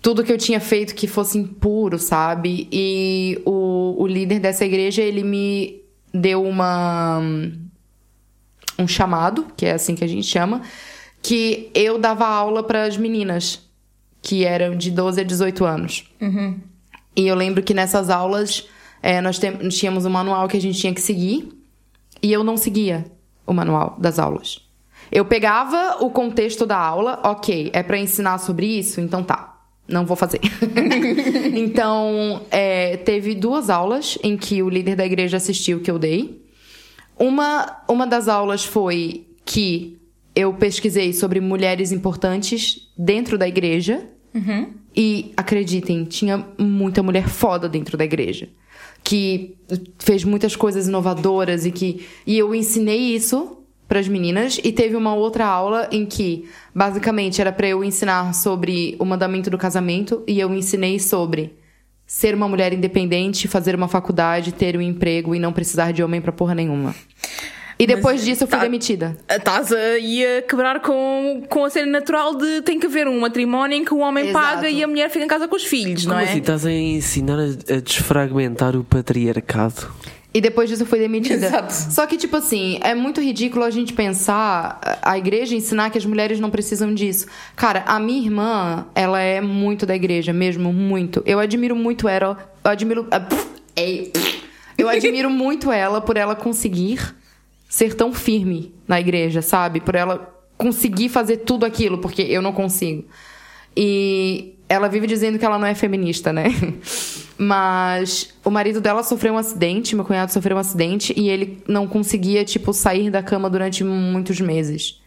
tudo que eu tinha feito que fosse impuro, sabe? E o, o líder dessa igreja, ele me deu uma um chamado, que é assim que a gente chama, que eu dava aula para as meninas, que eram de 12 a 18 anos. E eu lembro que nessas aulas é, nós tínhamos um manual que a gente tinha que seguir e eu não seguia o manual das aulas. Eu pegava o contexto da aula, ok, é pra ensinar sobre isso, então tá, não vou fazer. <laughs> então, é, teve duas aulas em que o líder da igreja assistiu que eu dei. Uma, uma das aulas foi que eu pesquisei sobre mulheres importantes dentro da igreja. E acreditem, tinha muita mulher foda dentro da igreja. Que fez muitas coisas inovadoras e que. E eu ensinei isso para as meninas. E teve uma outra aula em que, basicamente, era para eu ensinar sobre o mandamento do casamento. E eu ensinei sobre ser uma mulher independente, fazer uma faculdade, ter um emprego e não precisar de homem pra porra nenhuma. E depois disso eu fui tá- demitida. Estás aí a quebrar com, com a cena natural de tem que haver um matrimónio em que o homem Exato. paga e a mulher fica em casa com os filhos, não Como é? assim estás a ensinar a, a desfragmentar o patriarcado? E depois disso eu fui demitida. Exato. Só que, tipo assim, é muito ridículo a gente pensar, a igreja ensinar que as mulheres não precisam disso. Cara, a minha irmã, ela é muito da igreja, mesmo, muito. Eu admiro muito ela. Eu admiro. ah. Eu admiro muito ela por ela conseguir ser tão firme na igreja, sabe? Por ela conseguir fazer tudo aquilo, porque eu não consigo. E ela vive dizendo que ela não é feminista, né? <laughs> Mas o marido dela sofreu um acidente, meu cunhado sofreu um acidente e ele não conseguia, tipo, sair da cama durante muitos meses.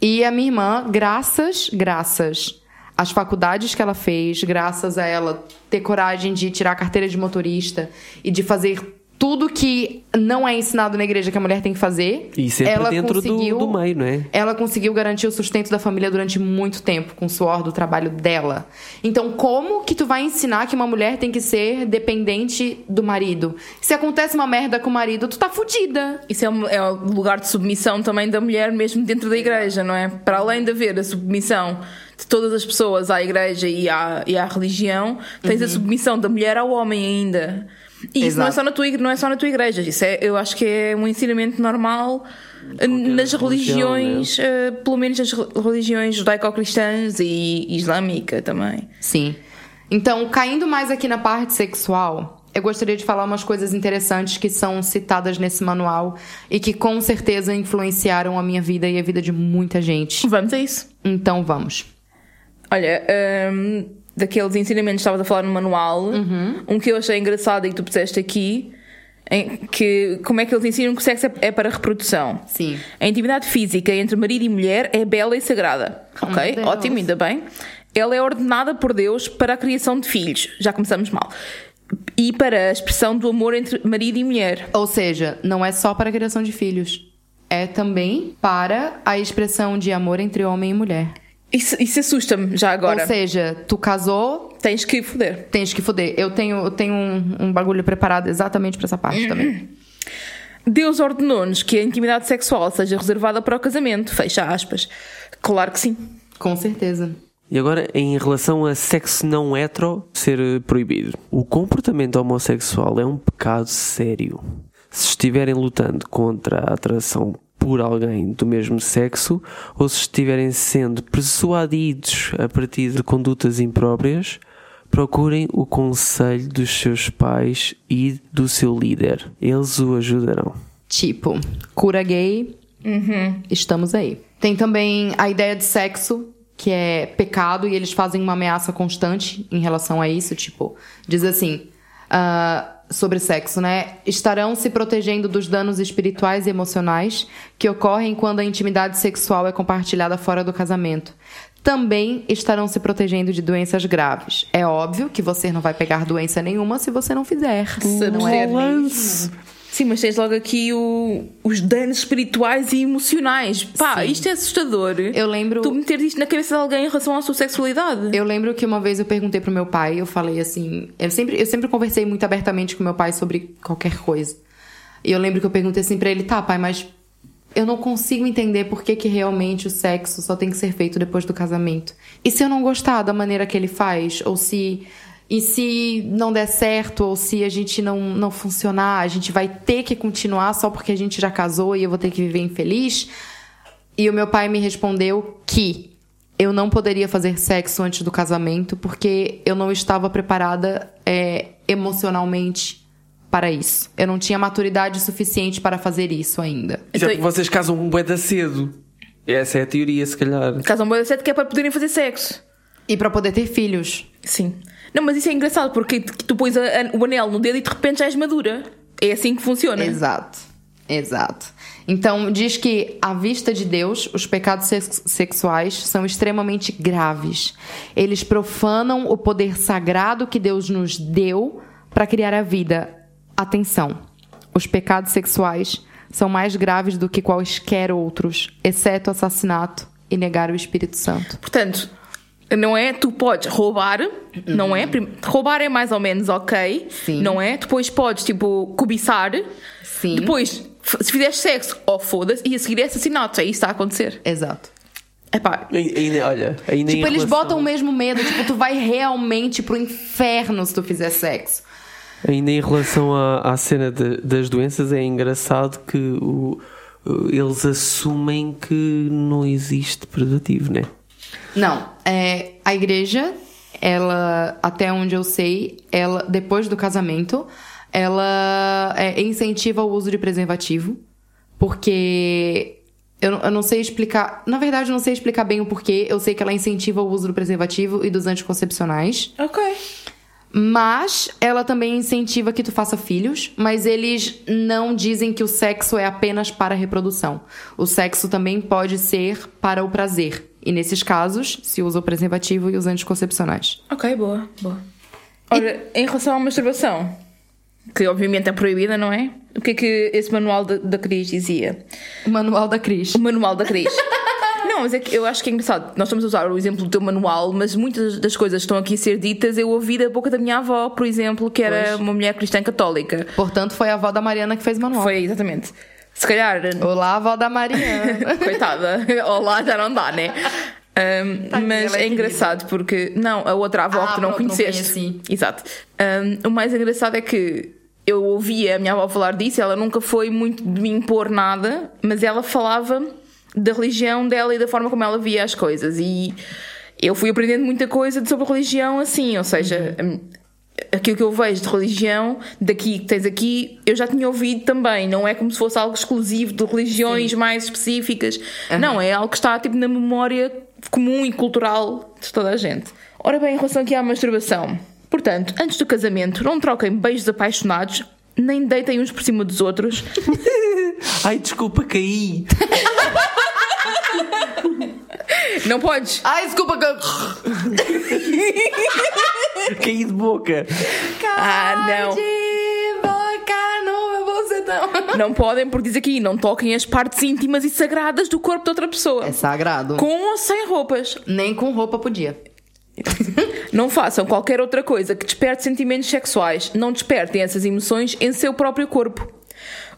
E a minha irmã, graças, graças às faculdades que ela fez, graças a ela ter coragem de tirar a carteira de motorista e de fazer tudo que não é ensinado na igreja que a mulher tem que fazer. E sempre ela dentro do, conseguiu, do meio, não é? ela conseguiu garantir o sustento da família durante muito tempo, com o suor do trabalho dela. Então, como que tu vai ensinar que uma mulher tem que ser dependente do marido? Se acontece uma merda com o marido, tu tá fudida. Isso é, um, é o lugar de submissão também da mulher, mesmo dentro da igreja, não é? Para além de haver a submissão de todas as pessoas à igreja e à, e à religião, tens a submissão da mulher ao homem ainda. E isso não é, só na tua, não é só na tua igreja, isso é, eu acho que é um ensinamento normal nas religião, religiões, eh, pelo menos nas re- religiões judaico-cristãs e islâmica também. Sim. Então, caindo mais aqui na parte sexual, eu gostaria de falar umas coisas interessantes que são citadas nesse manual e que com certeza influenciaram a minha vida e a vida de muita gente. Vamos a isso. Então, vamos. Olha, hum, daqueles ensinamentos que estavas a falar no manual, um que eu achei engraçado e que tu puseste aqui, em que como é que eles ensinam que o sexo é- é para reprodução. Sim. A intimidade física entre marido e mulher é bela e sagrada. Ok, Deus. ótimo, ainda bem. Ela é ordenada por Deus para a criação de filhos. Já começamos mal. E para a expressão do amor entre marido e mulher. Ou seja, não é só para a criação de filhos. É também para a expressão de amor entre homem e mulher. Isso, isso assusta-me já agora. Ou seja, tu casou, Tens que foder. tens que foder. Eu tenho, eu tenho um, um bagulho preparado exatamente para essa parte também. Deus ordenou-nos que a intimidade sexual seja reservada para o casamento. Fecha aspas. Claro que sim. Com certeza. E agora, em relação a sexo não hetero ser eh, proibido. O comportamento homossexual é um pecado sério. Se estiverem lutando contra a atração por alguém do mesmo sexo ou se estiverem sendo persuadidos a partir de condutas impróprias, procurem o conselho dos seus pais e do seu líder. Eles o ajudarão. Tipo, cura gay, estamos aí. Tem também a ideia de sexo, que é pecado, e eles fazem uma ameaça constante em relação a isso. Tipo, diz assim. ah, sobre sexo, né? Estarão se protegendo dos danos espirituais e emocionais que ocorrem quando a intimidade sexual é compartilhada fora do casamento. Também estarão se protegendo de doenças graves. É óbvio que você não vai pegar doença nenhuma se você não fizer. Não é Lance. Sim, mas tens logo aqui o- os danos espirituais e emocionais. Pá, Sim. isto é assustador. Eu lembro- Tu meter isto na cabeça de alguém em relação à sua sexualidade. Eu lembro que uma vez eu perguntei pro meu pai, eu falei assim, eu sempre, eu sempre conversei muito abertamente com meu pai sobre qualquer coisa. E eu lembro que eu perguntei assim pra ele, tá, pai, mas eu não consigo entender por que, que realmente o sexo só tem que ser feito depois do casamento. E se eu não gostar da maneira que ele faz, ou se e se não der certo, ou se a gente não, não funcionar, a gente vai ter que continuar só porque a gente já casou e eu vou ter que viver infeliz? E o meu pai me respondeu que eu não poderia fazer sexo antes do casamento porque eu não estava preparada é, emocionalmente para isso. Eu não tinha maturidade suficiente para fazer isso ainda. Então- porque vocês casam um bué da cedo. Essa é a teoria, se calhar. Casam boa sete que é para poderem fazer sexo. E para poder ter filhos. Sim. Não, mas isso é engraçado porque tu pões a- a- o anel no dedo e de repente já és madura. É assim que funciona. Exato. Exato. Então, diz que, à vista de Deus, os pecados sex- sexuais são extremamente graves. Eles profanam o poder sagrado que Deus nos deu para criar a vida. Atenção: os pecados sexuais são mais graves do que quaisquer outros, exceto assassinato e negar o Espírito Santo. Portanto, não é? Tu podes roubar, não é? Prim- Roubar é mais ou menos ok, Sim. não é? Depois podes, tipo, cobiçar. Sim. Depois, se fizeres sexo, oh foda-se, e a seguir é assassinato. É isso que está a acontecer. Exato. Epá, Ai- Ainda, olha, ainda Tipo, eles relação- botam o mesmo medo. Tipo, tu vai realmente pro inferno se tu fizer sexo. Ainda em relação à, à cena de- das doenças, é engraçado que o- o- eles assumem que não existe predativo, né? Não, é, a igreja, ela, até onde eu sei, ela, depois do casamento, ela é, incentiva o uso de preservativo, porque eu, não- eu não sei explicar. Na verdade, eu não sei explicar bem o porquê. Eu sei que ela incentiva o uso do preservativo e dos anticoncepcionais. ok. Mas ela também incentiva que tu faça filhos, mas eles não dizem que o sexo é apenas para a reprodução. O sexo também pode ser para o prazer. E nesses casos, se usa o preservativo e os anticoncepcionais. Ok, boa, boa. Ora, em relação à masturbação, que obviamente é proibida, não é? O que é que esse manual da, da Cris dizia? O manual da Cris. O manual da Cris. <laughs> Não, mas é que eu acho que é engraçado. Nós estamos a usar o exemplo do teu manual, mas muitas das coisas que estão aqui a ser ditas eu ouvi da boca da minha avó, por exemplo, que era Pois. uma mulher cristã católica. Portanto, foi a avó da Mariana que fez o manual. Foi exatamente. Se calhar, Olá, avó da Mariana. <laughs> coitada, olá já não dá, né? Um, Tadinha, mas é engraçado porque. Não, a outra avó Ah, que tu não pronto, não conheceste. conheci. Exato. Um, o mais engraçado é que eu ouvia a minha avó falar disso, ela nunca foi muito de me impor nada, mas ela falava da religião dela e da forma como ela via as coisas. E eu fui aprendendo muita coisa sobre religião assim, ou seja. Uhum. Aquilo que eu vejo de religião, daqui que tens aqui, eu já tinha ouvido também. Não é como se fosse algo exclusivo de religiões mais específicas. Não, é algo que está tipo na memória comum e cultural de toda a gente. Ora bem, em relação aqui à masturbação. Portanto, antes do casamento, não troquem beijos apaixonados, nem deitem uns por cima dos outros. <laughs> Ai, desculpa, caí. <laughs> Não podes. Ai, desculpa. que- <laughs> caí de boca. Ah, não. De boca no meu bolsetão. Não podem, porque diz aqui, não toquem as partes íntimas e sagradas do corpo de outra pessoa. É sagrado. Com ou sem roupas. Nem com roupa podia. <laughs> Não façam qualquer outra coisa que desperte sentimentos sexuais. Não despertem essas emoções em seu próprio corpo.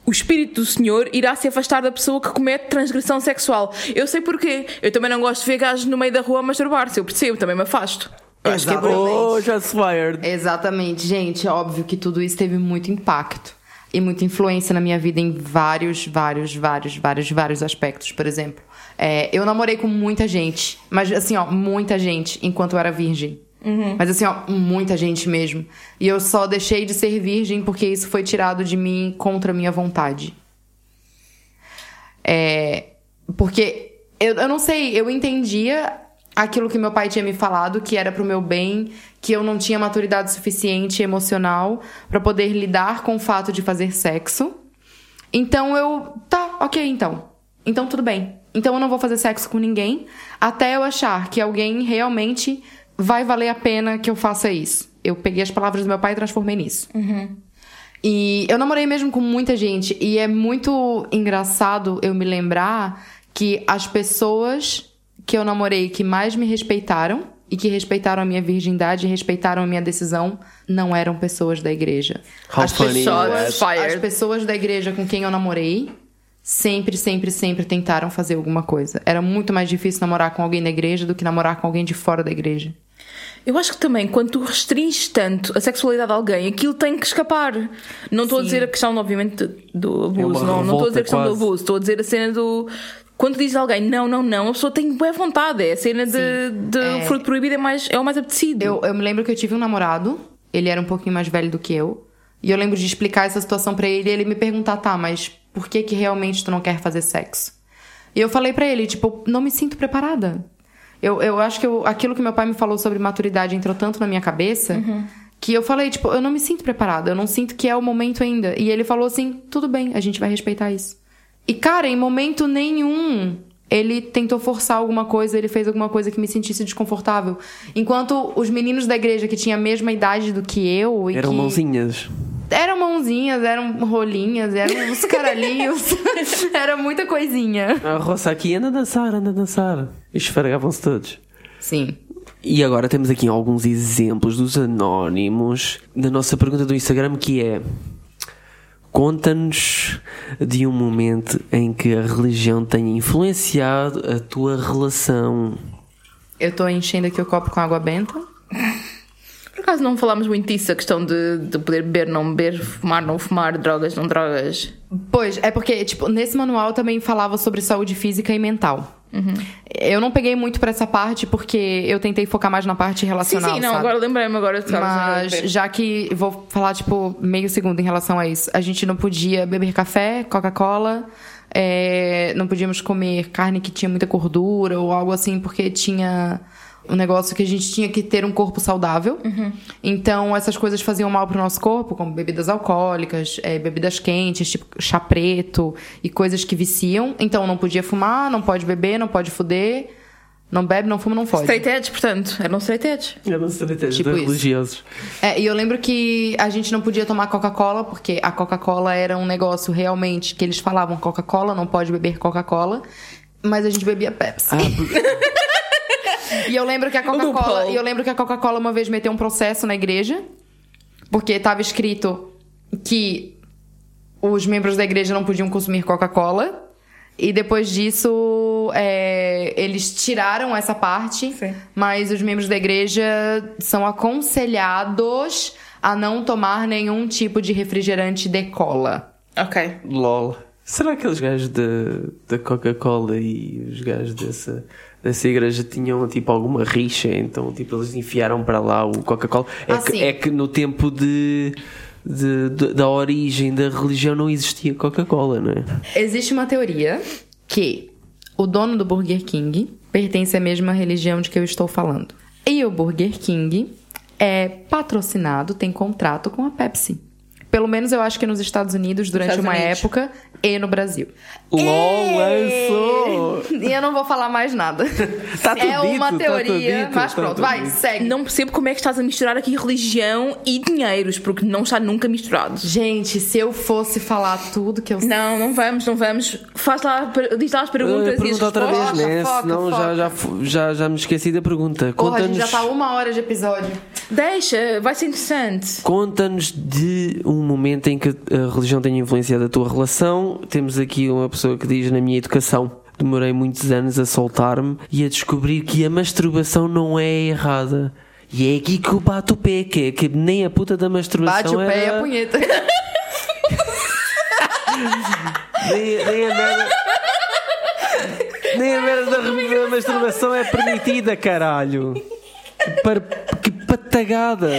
O espírito do Senhor irá se afastar da pessoa que comete transgressão sexual. Eu sei porquê. Eu também não gosto de ver gajos no meio da rua a masturbar-se. Eu percebo, também me afasto. Eu acho que é Exatamente. bom. Oh. Exatamente, gente. Óbvio que tudo isso teve muito impacto e muita influência na minha vida em vários, vários, vários, vários, vários aspectos. Por exemplo, é, eu namorei com muita gente, mas assim, ó, muita gente enquanto eu era virgem. Mas assim, ó, muita gente mesmo. E eu só deixei de ser virgem porque isso foi tirado de mim contra minha vontade. É, porque eu, eu não sei, eu entendia aquilo que meu pai tinha me falado, que era pro meu bem, que eu não tinha maturidade suficiente emocional pra poder lidar com o fato de fazer sexo. Então eu, tá, ok, então. Então tudo bem. Então eu não vou fazer sexo com ninguém até eu achar que alguém realmente vai valer a pena que eu faça isso. Eu peguei as palavras do meu pai e transformei nisso. E eu namorei mesmo com muita gente. E é muito engraçado eu me lembrar que as pessoas que eu namorei que mais me respeitaram e que respeitaram a minha virgindade e respeitaram a minha decisão não eram pessoas da igreja. How as pessoas, as pessoas da igreja com quem eu namorei sempre, sempre, sempre tentaram fazer alguma coisa. Era muito mais difícil namorar com alguém da igreja do que namorar com alguém de fora da igreja. Eu acho que também, quando tu restringes tanto a sexualidade de alguém, aquilo tem que escapar. Não estou a Sim. dizer a questão, obviamente, do abuso. É não não estou a dizer a questão do quase. abuso. Estou a dizer a cena do. quando diz alguém não, não, não, a pessoa tem boa vontade. É a cena de, de É. fruto proibido é, mais, é o mais apetecido. Eu, eu me lembro que eu tive um namorado, ele era um pouquinho mais velho do que eu, e eu lembro de explicar essa situação pra ele e ele me perguntar, tá, mas por que que realmente tu não quer fazer sexo? E eu falei pra ele, tipo, não me sinto preparada. Eu, eu acho que eu- aquilo que meu pai me falou sobre maturidade entrou tanto na minha cabeça que eu falei, tipo, eu não me sinto preparada, eu não sinto que é o momento ainda. E ele falou assim: tudo bem, a gente vai respeitar isso. E, cara, em momento nenhum ele tentou forçar alguma coisa, ele fez alguma coisa que me sentisse desconfortável. Enquanto os meninos da igreja que tinham a mesma idade do que eu. E Eram que... mãozinhas. Eram mãozinhas, eram rolinhas, eram uns caralhinhos. <laughs> Era muita coisinha. A roça aqui anda a dançar, anda a dançar. E esfregavam-se todos. Sim. E agora temos aqui alguns exemplos dos anónimos da nossa pergunta do Instagram que é Conta-nos de um momento em que a religião tenha influenciado a tua relação. Eu tô enchendo aqui o copo com água benta. Por acaso não falámos muito disso, a questão de, de poder beber, não beber, fumar, não fumar, drogas, não drogas. Pois, é porque, tipo, nesse manual também falava sobre saúde física e mental. Eu não peguei muito pra essa parte porque eu tentei focar mais na parte Sim, relacional. sim, não, sabe? agora lembrei-me agora. Mas já que vou falar, tipo, meio segundo em relação a isso. A gente não podia beber café, Coca-Cola, é, não podíamos comer carne que tinha muita gordura ou algo assim, porque tinha um negócio que a gente tinha que ter um corpo saudável. Então, essas coisas faziam mal pro nosso corpo, como bebidas alcoólicas, é, bebidas quentes, tipo chá preto e coisas que viciam. Então, não podia fumar, não pode beber, não pode fuder. Não bebe, não fuma, não pode. Straight edge, portanto, eram straight edge. Eram estratégias Tipo isso. religiosos. É, e eu lembro que a gente não podia tomar Coca-Cola, porque a Coca-Cola era um negócio realmente que eles falavam Coca-Cola, não pode beber Coca-Cola, mas a gente bebia Pepsi. <laughs> <laughs> e eu lembro que a <laughs> Coca-Cola, e eu lembro que a Coca-Cola uma vez meteu um processo na igreja, porque estava escrito que os membros da igreja não podiam consumir Coca-Cola. E depois disso, é, eles tiraram essa parte, Sim. mas os membros da igreja são aconselhados a não tomar nenhum tipo de refrigerante de cola. Ok. LOL. Será que aqueles gajos da, da Coca-Cola e os gajos dessa, dessa igreja tinham tipo alguma rixa? Então tipo eles enfiaram para lá o Coca-Cola? É, Ah, que, é que no tempo de, de- de- da origem da religião não existia Coca-Cola, não é? Existe uma teoria que o dono do Burger King pertence à mesma religião de que eu estou falando. E o Burger King é patrocinado, tem contrato com a Pepsi. Pelo menos eu acho que nos Estados Unidos durante Estados uma Unidos. época e no Brasil. LOL lançou! E eu não vou falar mais nada. <laughs> Tá tudo é uma dito, tá teoria, tudo dito, mas tá pronto, vai, dito. segue. Não percebo como é que estás a misturar aqui religião e dinheiros, porque não está nunca misturado. Gente, se eu fosse falar tudo que eu Não, não vamos, não vamos. Faz lá, diz lá as perguntas Uh, e pergunta outra vez, né? foca, Senão já, foca. já, já, já me esqueci da pergunta. Porra, a gente Conta-nos já tá uma hora de episódio. Deixa, vai ser interessante. Conta-nos de um momento em que a religião tenha influenciado a tua relação. Temos aqui uma pessoa que diz na minha educação. Demorei muitos anos a soltar-me e a descobrir que a masturbação não é errada. E é aqui que eu bato o pé, que, é que nem a puta da masturbação Bate o pé e era- a punheta. <laughs> nem, nem a merda... Nem a merda da, da masturbação é permitida, caralho. Que, par... que patagada.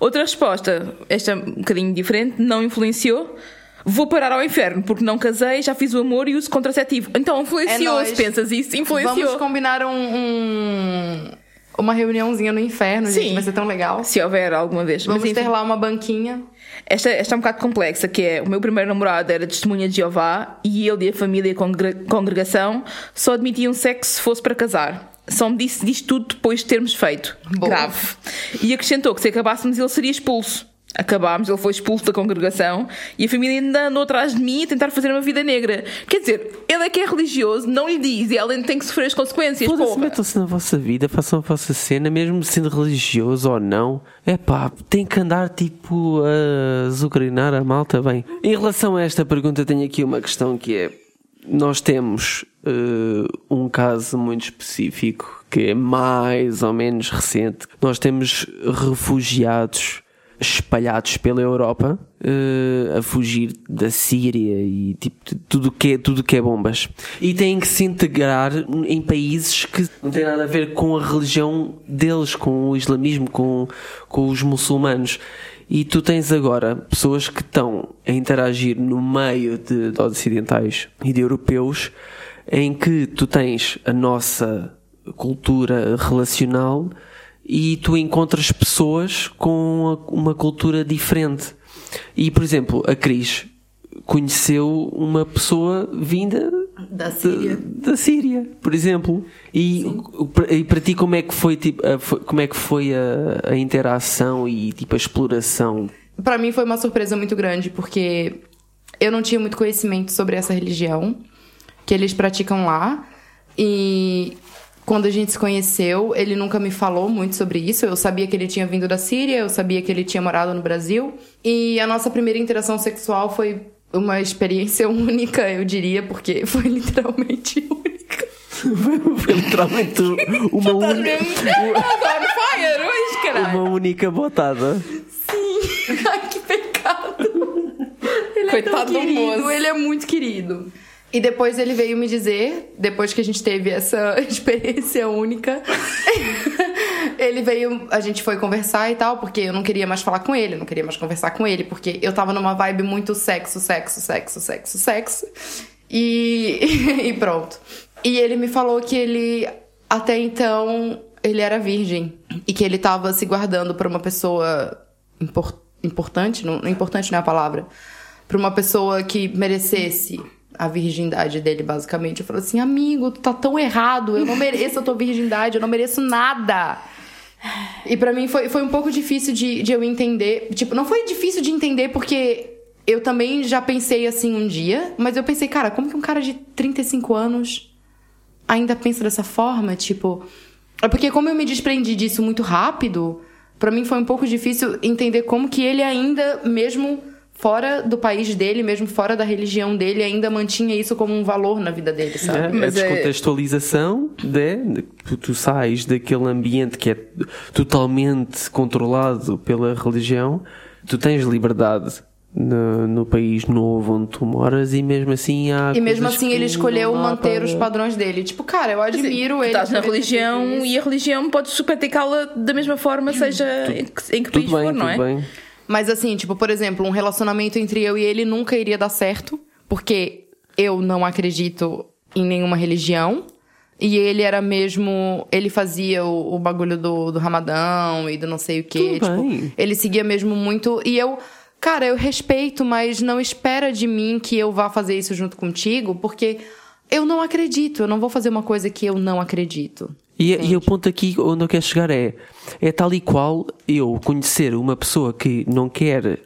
Outra resposta, esta é um bocadinho diferente, não influenciou. Vou parar ao inferno porque não casei, já fiz o amor e uso contraceptivo. Então influenciou, É se nóis. pensas isso, influenciou. Vamos combinar um, um- uma reuniãozinha no inferno, gente. Sim. Vai ser tão legal. Se houver alguma vez. Vamos Mas, enfim, ter lá uma banquinha. esta, esta é um bocado complexa, que é o meu primeiro namorado era testemunha de Jeová e ele e a família e a congre- congregação só admitiam sexo se fosse para casar. Só me disse disto tudo depois de termos feito. Boa. Grave. E acrescentou que se acabássemos ele seria expulso. Acabámos, ele foi expulso da congregação e a família ainda andou atrás de mim a tentar fazer uma vida negra. Quer dizer, ele é que é religioso, não lhe diz e ela ainda tem que sofrer as consequências. Foda-se, metam-se na vossa vida, façam a vossa cena, mesmo sendo religioso ou não. É pá, tem que andar tipo a zucrinar a malta bem. Em relação a esta pergunta, tenho aqui uma questão que é: nós temos eh, um caso muito específico que é mais ou menos recente. Nós temos refugiados espalhados pela Europa uh, a fugir da Síria e tipo tudo que é, tudo que é bombas e têm que se integrar em países que não têm nada a ver com a religião deles, com o islamismo, com, com os muçulmanos. E tu tens agora pessoas que estão a interagir no meio de, de ocidentais e de europeus em que tu tens a nossa cultura relacional e tu encontras pessoas com uma cultura diferente. E, por exemplo, a Cris conheceu uma pessoa vinda da Síria, da, da Síria por exemplo. E, e, para ti como é que foi tipo, a, como é que foi a, a interação e tipo a exploração? Para mim foi uma surpresa muito grande porque eu não tinha muito conhecimento sobre essa religião que eles praticam lá e quando a gente se conheceu, ele nunca me falou muito sobre isso. Eu sabia que ele tinha vindo da Síria, eu sabia que ele tinha morado no Brasil. E a nossa primeira interação sexual foi uma experiência <laughs> única, eu diria, porque foi literalmente <laughs> única. foi literalmente uma única. Uma única botada. Sim. <laughs> Ai, que pecado. Ele Coitado é tão querido, do moço. ele é muito querido. E depois ele veio me dizer, depois que a gente teve essa <laughs> experiência única, <laughs> ele veio, a gente foi conversar e tal, porque eu não queria mais falar com ele, não queria mais conversar com ele, porque eu tava numa vibe muito sexo, sexo, sexo, sexo, sexo. E, <laughs> e pronto. E ele me falou que ele, até então, ele era virgem. E que ele tava se guardando pra uma pessoa import, importante, não, importante não é a palavra, pra uma pessoa que merecesse a virgindade dele, basicamente. Eu falei assim, amigo, tu tá tão errado, eu não mereço a tua virgindade, eu não mereço nada. E para mim foi, foi um pouco difícil de, de eu entender. Tipo, não foi difícil de entender porque eu também já pensei assim um dia, mas eu pensei, cara, como que um cara de 35 anos ainda pensa dessa forma? Tipo. É porque como eu me desprendi disso muito rápido, para mim foi um pouco difícil entender como que ele ainda, mesmo fora do país dele, mesmo fora da religião dele, ainda mantinha isso como um valor na vida dele, sabe? É, Mas a é- descontextualização é... de, tu, tu sais daquele ambiente que é totalmente controlado pela religião, tu tens liberdade no, no, país novo onde tu moras e mesmo assim há e mesmo assim ele escolheu manter para... os padrões dele. Tipo cara eu admiro assim, ele estás na religião e a religião podes praticá-la da mesma forma seja tu, em que, em que país bem, for não é? bem. Mas assim, tipo, por exemplo, um relacionamento entre eu e ele nunca iria dar certo, porque eu não acredito em nenhuma religião. E ele era mesmo. Ele fazia o, o bagulho do, do Ramadão e do não sei o quê. Tipo, ele seguia mesmo muito. E eu. Cara, eu respeito, mas não espera de mim que eu vá fazer isso junto contigo, porque eu não acredito. Eu não vou fazer uma coisa que eu não acredito. E, e o ponto aqui onde eu quero chegar é: é tal e qual eu conhecer uma pessoa que não quer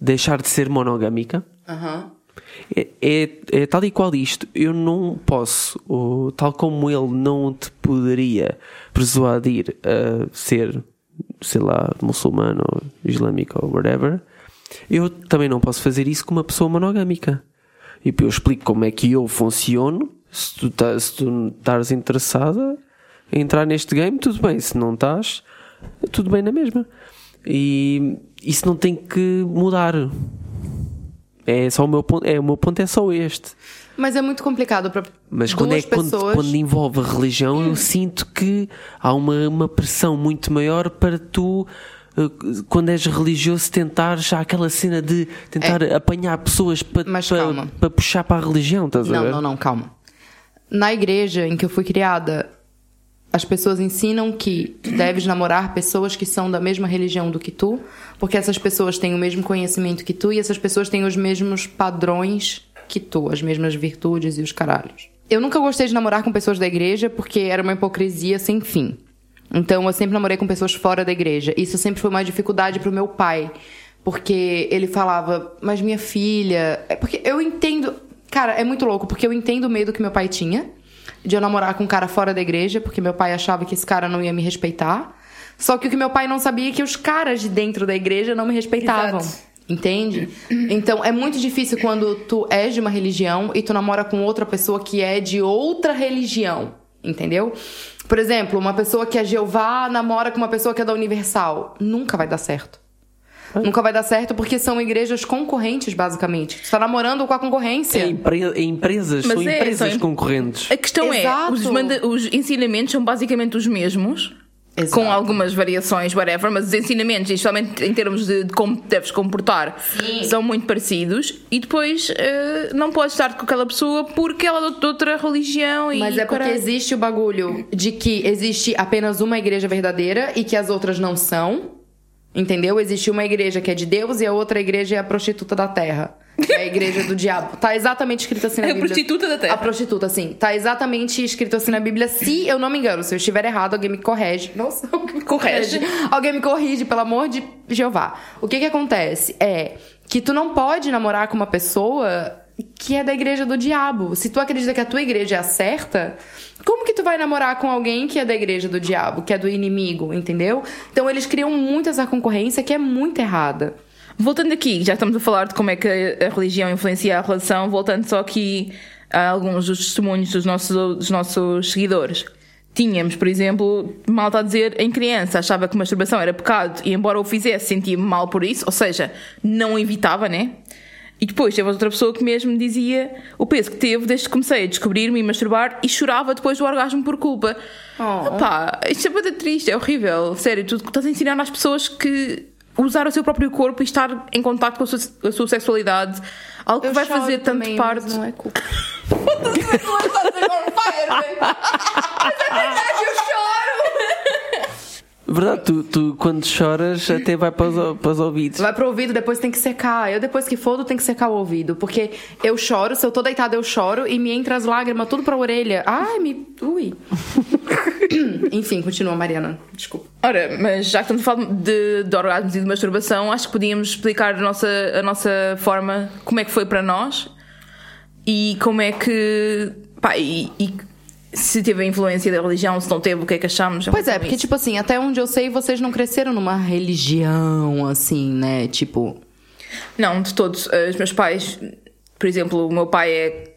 deixar de ser monogâmica. Uhum. É, é, é, tal e qual isto. Eu não posso, ou, tal como ele não te poderia persuadir a ser, sei lá, muçulmano ou islâmico ou whatever, eu também não posso fazer isso com uma pessoa monogâmica. E eu explico como é que eu funciono. Se tu, tá, se tu estás interessada, entrar neste game, tudo bem. Se não estás, tudo bem na mesma. E isso não tem que mudar. É só o meu ponto, é, o meu ponto é só este. Mas é muito complicado para Mas quando, é, pessoas... quando, quando envolve a religião, eu sinto que há uma, uma pressão muito maior para tu eh, quando és religioso, tentar já aquela cena de tentar é. apanhar pessoas para, para, para, puxar para a religião, estás não, a ver? Não, não, calma. Na igreja em que eu fui criada, as pessoas ensinam que tu deves namorar pessoas que são da mesma religião do que tu, porque essas pessoas têm o mesmo conhecimento que tu e essas pessoas têm os mesmos padrões que tu, as mesmas virtudes e os caralhos. Eu nunca gostei de namorar com pessoas da igreja porque era uma hipocrisia sem fim. Então eu sempre namorei com pessoas fora da igreja. Isso sempre foi uma dificuldade pro meu pai, porque ele falava: "Mas minha filha, é porque eu entendo, cara, é muito louco, porque eu entendo o medo que meu pai tinha de eu namorar com um cara fora da igreja, porque meu pai achava que esse cara não ia me respeitar. Só que o que meu pai não sabia é que os caras de dentro da igreja não me respeitavam. Exato. Entende? Então é muito difícil quando tu és de uma religião e tu namora com outra pessoa que é de outra religião. Entendeu? Por exemplo, uma pessoa que é Jeová namora com uma pessoa que é da Universal. Nunca vai dar certo. Nunca vai dar certo porque são igrejas concorrentes, basicamente. Você tá namorando com a concorrência. É, empre- é empresas, Mas são é, empresas são em- concorrentes. A questão Exato. é, os, manda- os ensinamentos são basicamente os mesmos. Exato. Com algumas variações, whatever, mas os ensinamentos, especialmente em termos de, de como deves comportar, Sim. são muito parecidos. E depois eh, não podes estar com aquela pessoa porque ela é de outra religião. E Mas é porque caralho. existe o bagulho de que existe apenas uma igreja verdadeira e que as outras não são. Entendeu? Existe uma igreja que é de Deus e a outra igreja é a prostituta da terra. Que é a igreja do <laughs> diabo. Tá exatamente escrito assim na É a Bíblia. prostituta da terra. A prostituta, sim. Tá exatamente escrito assim na Bíblia. Se eu não me engano, se eu estiver errado, alguém me corrige. Nossa, alguém me Corrige. Alguém me corrige, pelo amor de Jeová. O que que acontece é que tu não pode namorar com uma pessoa que é da igreja do diabo. Se tu acredita que a tua igreja é a certa, como que tu vai namorar com alguém que é da igreja do diabo, que é do inimigo, entendeu? Então eles criam muito essa concorrência que é muito errada. Voltando aqui, já estamos a falar de como é que a religião influencia a relação, voltando só aqui a alguns dos testemunhos dos nossos, dos nossos seguidores. Tínhamos, por exemplo, malta a dizer em criança achava que masturbação era pecado e, embora o fizesse, sentia-me mal por isso, ou seja, não evitava, né? E depois teve outra pessoa que mesmo me dizia o peso que teve desde que comecei a descobrir-me e masturbar e chorava depois do orgasmo por culpa. Oh. Opá, isto é muito triste, é horrível. Sério, tu estás a ensinar às pessoas que usar o seu próprio corpo e estar em contato com a sua, a sua sexualidade, algo que Eu vai fazer tanto também, parte. mas não é culpa. <laughs> <laughs> Verdade, tu, tu quando choras até vai para os, para os ouvidos. Vai pro ouvido, depois tem que secar. Eu, depois que fodo, tem que secar o ouvido. Porque eu choro, se eu tô deitada, eu choro e me entra as lágrimas tudo pra orelha. Ai, me. Ui. <coughs> Enfim, continua, Mariana. Desculpa. Ora, mas já que estamos a falar de, de orgasmos e de masturbação, acho que podíamos explicar a nossa, a nossa forma, como é que foi para nós e como é que. Pá, e, e se teve a influência da religião, se não teve, o que é que achamos? Pois é, porque, tipo assim, até onde eu sei, vocês não cresceram numa religião, assim, né? Tipo. Não, de todos. Eh, Os meus pais, por exemplo, o meu pai é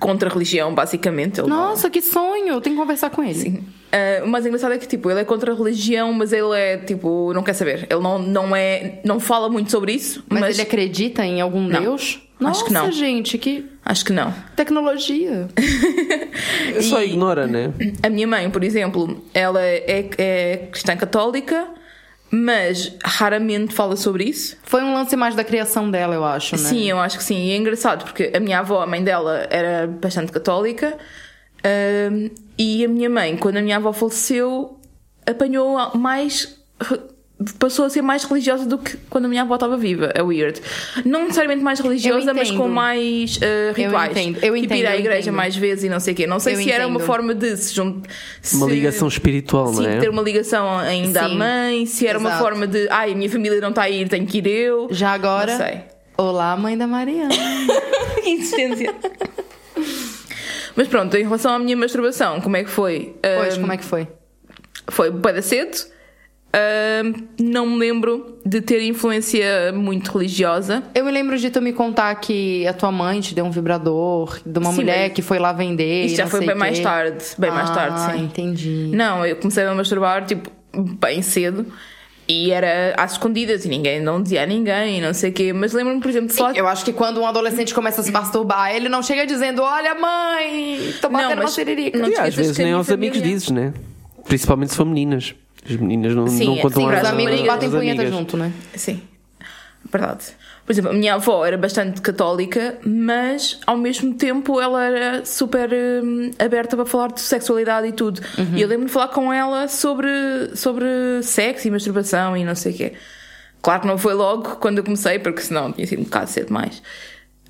contra a religião, basicamente. Ele não- Nossa, que sonho! Eu tenho que conversar com ele. Uh, o mais engraçado é que tipo, ele é contra a religião, mas ele é tipo, não quer saber. Ele não, não é, não fala muito sobre isso, Mas, mas, ele acredita em algum Não. Deus? Acho Nossa, que não. gente, que acho que não. tecnologia. Só E- ignora, né? A minha mãe, por exemplo, ela é, é cristã católica, mas raramente fala sobre isso. Foi um lance mais da criação dela, eu acho, né? Sim, eu acho que sim. E é engraçado porque a minha avó, a mãe dela, era bastante católica. um, e a minha mãe, quando a minha avó faleceu, apanhou mais. Passou a ser mais religiosa do que quando a minha avó estava viva. É weird. Não necessariamente mais religiosa, mas entendo. com mais uh, rituais. entendo, eu tipo, entendo, ir à eu igreja entendo. mais vezes e não sei o quê. Não sei Eu se era uma entendo. forma de se juntar. Uma ligação espiritual, Sim, não é? ter uma ligação ainda à Sim. mãe, se era uma Exato. forma de, ai, a minha família não está a ir, tenho que ir eu. Já agora. Não sei. Olá, mãe da Mariana. <laughs> Que insistência. Mas pronto, em relação à minha masturbação, como é que foi? Pois, Ahm, como é que foi? Foi da cedo. Não me lembro de ter influência muito religiosa. Eu me lembro de tu me contar que a tua mãe te deu um vibrador de uma Sim, mulher que foi lá vender. Isto e já não foi sei bem quê. mais tarde. Bem mais tarde, Ah, sim. entendi. Não, eu comecei a masturbar, tipo, bem cedo. E era às escondidas e ninguém não dizia a ninguém, não sei o quê. Mas lembro-me, por exemplo, falar. Eu acho que quando um adolescente começa a se masturbar, ele não chega dizendo: Olha, mãe, tô Não, batendo uma mas- siririca. não E às vezes nem aos amigos família- dizes, né? Principalmente se for meninas. As meninas não, Sim, não contam sim, às, Os amigos às batem punheta junto, né? Sim, verdade. Por exemplo, a minha avó era bastante católica, mas ao mesmo tempo ela era super hum, aberta para falar de sexualidade e tudo. E eu lembro-me de falar com ela sobre, sobre sexo e masturbação e não sei o quê. Claro que não foi logo quando eu comecei, porque senão tinha sido um bocado cedo mais.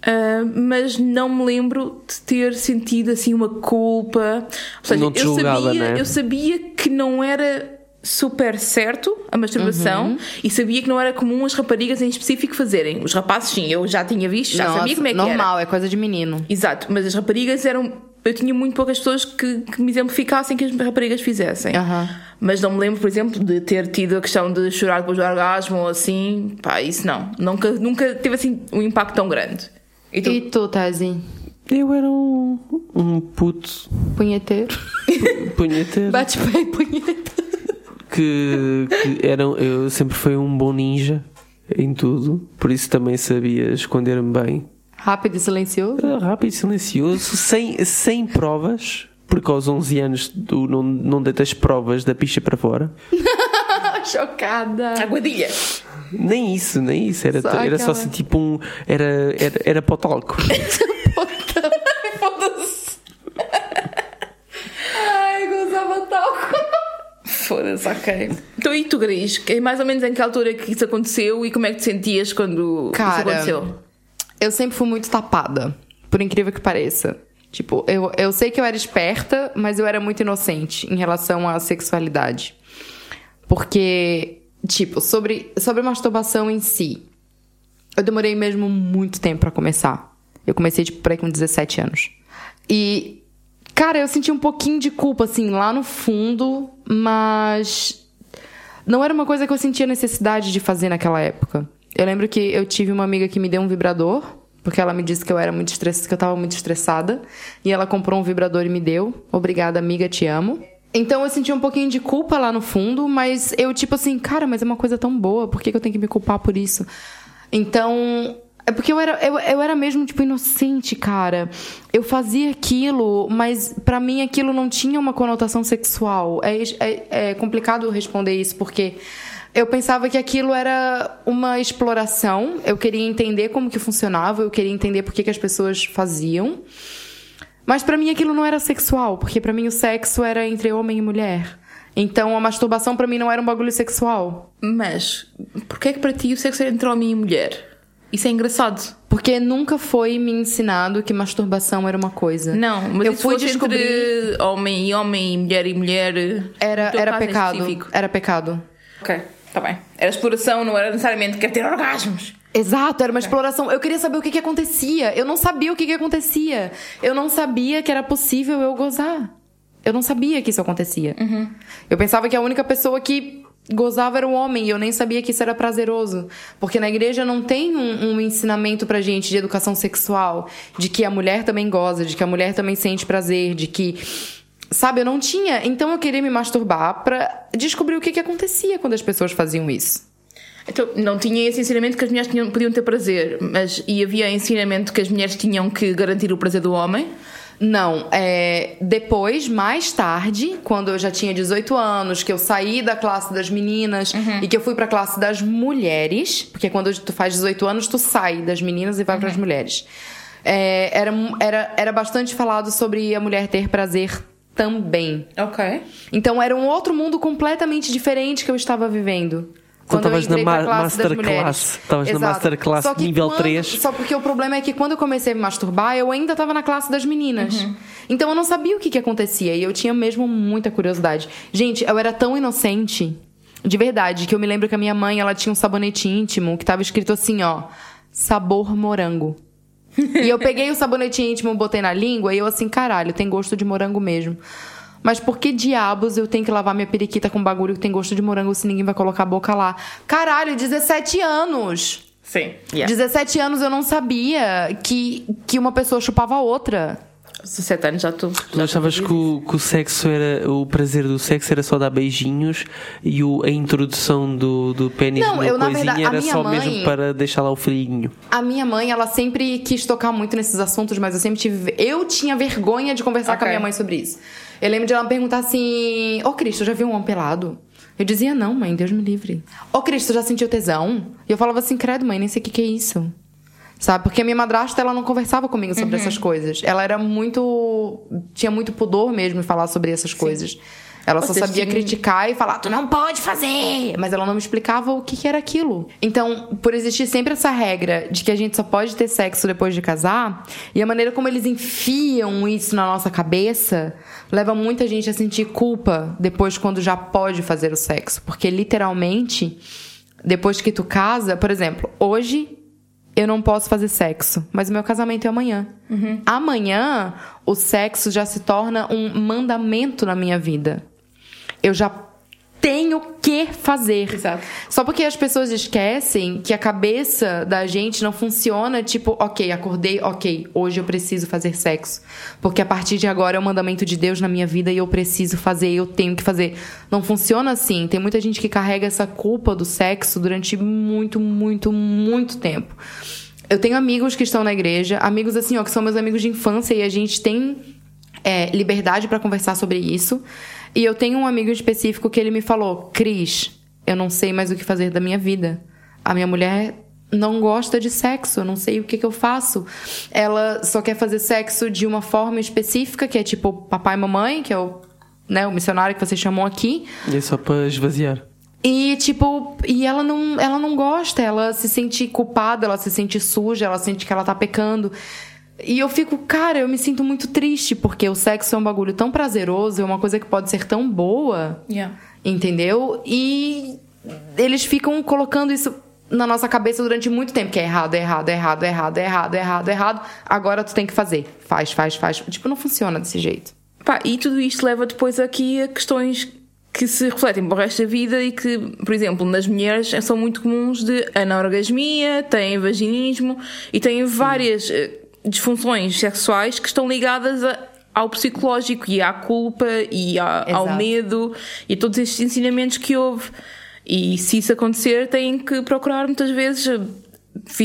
Ah, mas não me lembro de ter sentido assim uma culpa. Ou seja, Não te eu, julgava, sabia, né? eu sabia que não era super certo a masturbação Uhum. e sabia que não era comum as raparigas em específico fazerem. Os rapazes, sim, eu já tinha visto, já Nossa, sabia como é que era. normal, é coisa de menino. Exato, mas as raparigas eram. Eu tinha muito poucas pessoas que, que me exemplificassem que as raparigas fizessem. Aham. Mas não me lembro, por exemplo, de ter tido a questão de chorar depois do orgasmo ou assim. Pá, isso não. Nunca, nunca teve assim um impacto tão grande. E tu? E tu, Tazi? Eu era um, um puto Punheteiro? punheteiro Bate pé punheta. Que, que era, eu sempre fui um bom ninja. em tudo, por isso também sabia esconder-me bem. Rápido e silencioso? Era rápido e silencioso, sem, sem provas, porque aos 11 anos tu não, não deitas provas da picha para fora. <laughs> Chocada. Aguadilha. Nem isso, nem isso. Era Só só, era só aquela- assim tipo um. Era, era, era para o talco. <laughs> Foda-se. Ai, gozava talco. Foda-se, ok. Então e tu, Gris? Que- Mais ou menos em que altura que isso aconteceu e como é que te sentias quando Cara, isso aconteceu? Eu sempre fui muito tapada, por incrível que pareça. Tipo, eu, eu sei que eu era esperta, mas eu era muito inocente em relação à sexualidade. Porque, tipo, sobre, sobre masturbação em si, eu demorei mesmo muito tempo pra começar. Eu comecei, tipo, por aí com 17 anos. E, cara, eu senti um pouquinho de culpa, assim, lá no fundo, mas não era uma coisa que eu sentia necessidade de fazer naquela época. Eu lembro que eu tive uma amiga que me deu um vibrador, porque ela me disse que eu era muito estressada, que eu tava muito estressada, e ela comprou um vibrador e me deu. Obrigada, amiga, te amo. Então eu senti um pouquinho de culpa lá no fundo, mas eu tipo assim, cara, mas é uma coisa tão boa, por que, que eu tenho que me culpar por isso? Então, é porque eu era, eu, eu era mesmo, tipo, inocente, cara. Eu fazia aquilo, mas pra mim aquilo não tinha uma conotação sexual. É, é, é complicado responder isso, porque eu pensava que aquilo era uma exploração. Eu queria entender como que funcionava, eu queria entender por que, que as pessoas faziam. Mas pra mim aquilo não era sexual, porque pra mim o sexo era entre homem e mulher. Então a masturbação pra mim não era um bagulho sexual. Mas, porquê é que para ti o sexo era entre homem e mulher? Isso é engraçado. Porque nunca foi me ensinado que masturbação era uma coisa. Não, mas eu fui descobrir. entre homem e homem e mulher e mulher. Era, era pecado. específico? Era pecado. Ok, tá bem. Era exploração, não era necessariamente quer ter orgasmos. Exato, era uma exploração. Eu queria saber o que, que acontecia. Eu não sabia o que, que acontecia. Eu não sabia que era possível eu gozar. Eu não sabia que isso acontecia. Eu pensava que a única pessoa que gozava era o homem e eu nem sabia que isso era prazeroso. Porque na igreja não tem um, um ensinamento pra gente de educação sexual, de que a mulher também goza, de que a mulher também sente prazer, de que. Sabe, eu não tinha. Então eu queria me masturbar pra descobrir o que, que acontecia quando as pessoas faziam isso. Então, não tinha esse ensinamento que as mulheres tinham, podiam ter prazer, mas e havia ensinamento que as mulheres tinham que garantir o prazer do homem? Não, é, depois, mais tarde, quando eu já tinha 18 anos, que eu saí da classe das meninas e que eu fui pra classe das mulheres, porque quando tu faz 18 anos, tu sai das meninas e vai pras mulheres. É, era, era, era bastante falado sobre a mulher ter prazer também. Ok. Então era um outro mundo completamente diferente que eu estava vivendo. Então Quando eu estavas na ma- masterclass. mulheres. Estavas na masterclass Só nível quando- 3. Só porque o problema é que quando eu comecei a me masturbar, eu ainda estava na classe das meninas. Uhum. Então eu não sabia o que, que acontecia e eu tinha mesmo muita curiosidade. Gente, eu era tão inocente, de verdade, que eu me lembro que a minha mãe, ela tinha um sabonete íntimo que tava escrito assim, ó, sabor morango. <laughs> e eu peguei o sabonete íntimo, botei na língua e eu assim, caralho, tem gosto de morango mesmo. Mas por que diabos eu tenho que lavar minha periquita com bagulho que tem gosto de morango se ninguém vai colocar a boca lá? Caralho, 17 anos! Sim. 17 anos eu não sabia que, que uma pessoa chupava a outra. 17 anos já tu. Tu achavas que o, que o sexo era. O prazer do sexo era só dar beijinhos e o, a introdução do, do pênis Não, na eu, na coisinha verdade, era só mãe- mesmo para deixar lá o filhinho. A minha mãe, ela sempre quis tocar muito nesses assuntos, mas eu sempre tive. Eu tinha vergonha de conversar com Ok. a minha mãe sobre isso. Eu lembro de ela me perguntar assim: Ô Cristo, já viu um homem pelado? Eu dizia, não, mãe, Deus me livre. Ô Cristo, já sentiu tesão? E eu falava assim, credo, mãe, nem sei o que, que é isso. Sabe? Porque a minha madrasta, ela não conversava comigo sobre Uhum. essas coisas. Ela era muito. tinha muito pudor mesmo em falar sobre essas coisas. Ela só Vocês sabia criticar e falar, tu não pode fazer! Mas ela não me explicava o que, que era aquilo. Então, por existir sempre essa regra de que a gente só pode ter sexo depois de casar, e a maneira como eles enfiam isso na nossa cabeça, leva muita gente a sentir culpa depois quando já pode fazer o sexo. Porque literalmente, depois que tu casa, por exemplo, hoje eu não posso fazer sexo, mas o meu casamento é amanhã. Amanhã, o sexo já se torna um mandamento na minha vida. Eu já tenho que fazer. Exato. Só porque as pessoas esquecem que a cabeça da gente não funciona tipo, ok, acordei, ok, hoje eu preciso fazer sexo. Porque a partir de agora é o mandamento de Deus na minha vida e eu preciso fazer, eu tenho que fazer. Não funciona assim. Tem muita gente que carrega essa culpa do sexo durante muito, muito, muito tempo. Eu tenho amigos que estão na igreja, amigos assim, ó, que são meus amigos de infância e a gente tem é, liberdade para conversar sobre isso. E eu tenho um amigo específico que ele me falou: Cris, eu não sei mais o que fazer da minha vida. A minha mulher não gosta de sexo, eu não sei o que, que eu faço. Ela só quer fazer sexo de uma forma específica, que é tipo papai e mamãe, que é o, né, o missionário que vocês chamam aqui. E é só para esvaziar. E, tipo, e ela não, ela não gosta, ela se sente culpada, ela se sente suja, ela sente que ela tá pecando. E eu fico, cara, eu me sinto muito triste, porque o sexo é um bagulho tão prazeroso, é uma coisa que pode ser tão boa, Yeah. entendeu? E eles ficam colocando isso na nossa cabeça durante muito tempo, que é errado, é errado, é errado, é errado, é errado, é errado, é errado. Agora tu tem que fazer. Faz, faz, faz. Tipo, não funciona desse jeito. Pá, e tudo isto leva depois aqui a questões que se refletem para o resto da vida e que, por exemplo, nas mulheres são muito comuns de anorgasmia, têm vaginismo e têm várias eh, disfunções sexuais que estão ligadas a- ao psicológico e à culpa e a- ao medo e a todos estes ensinamentos que houve. E se isso acontecer, têm que procurar muitas vezes eh,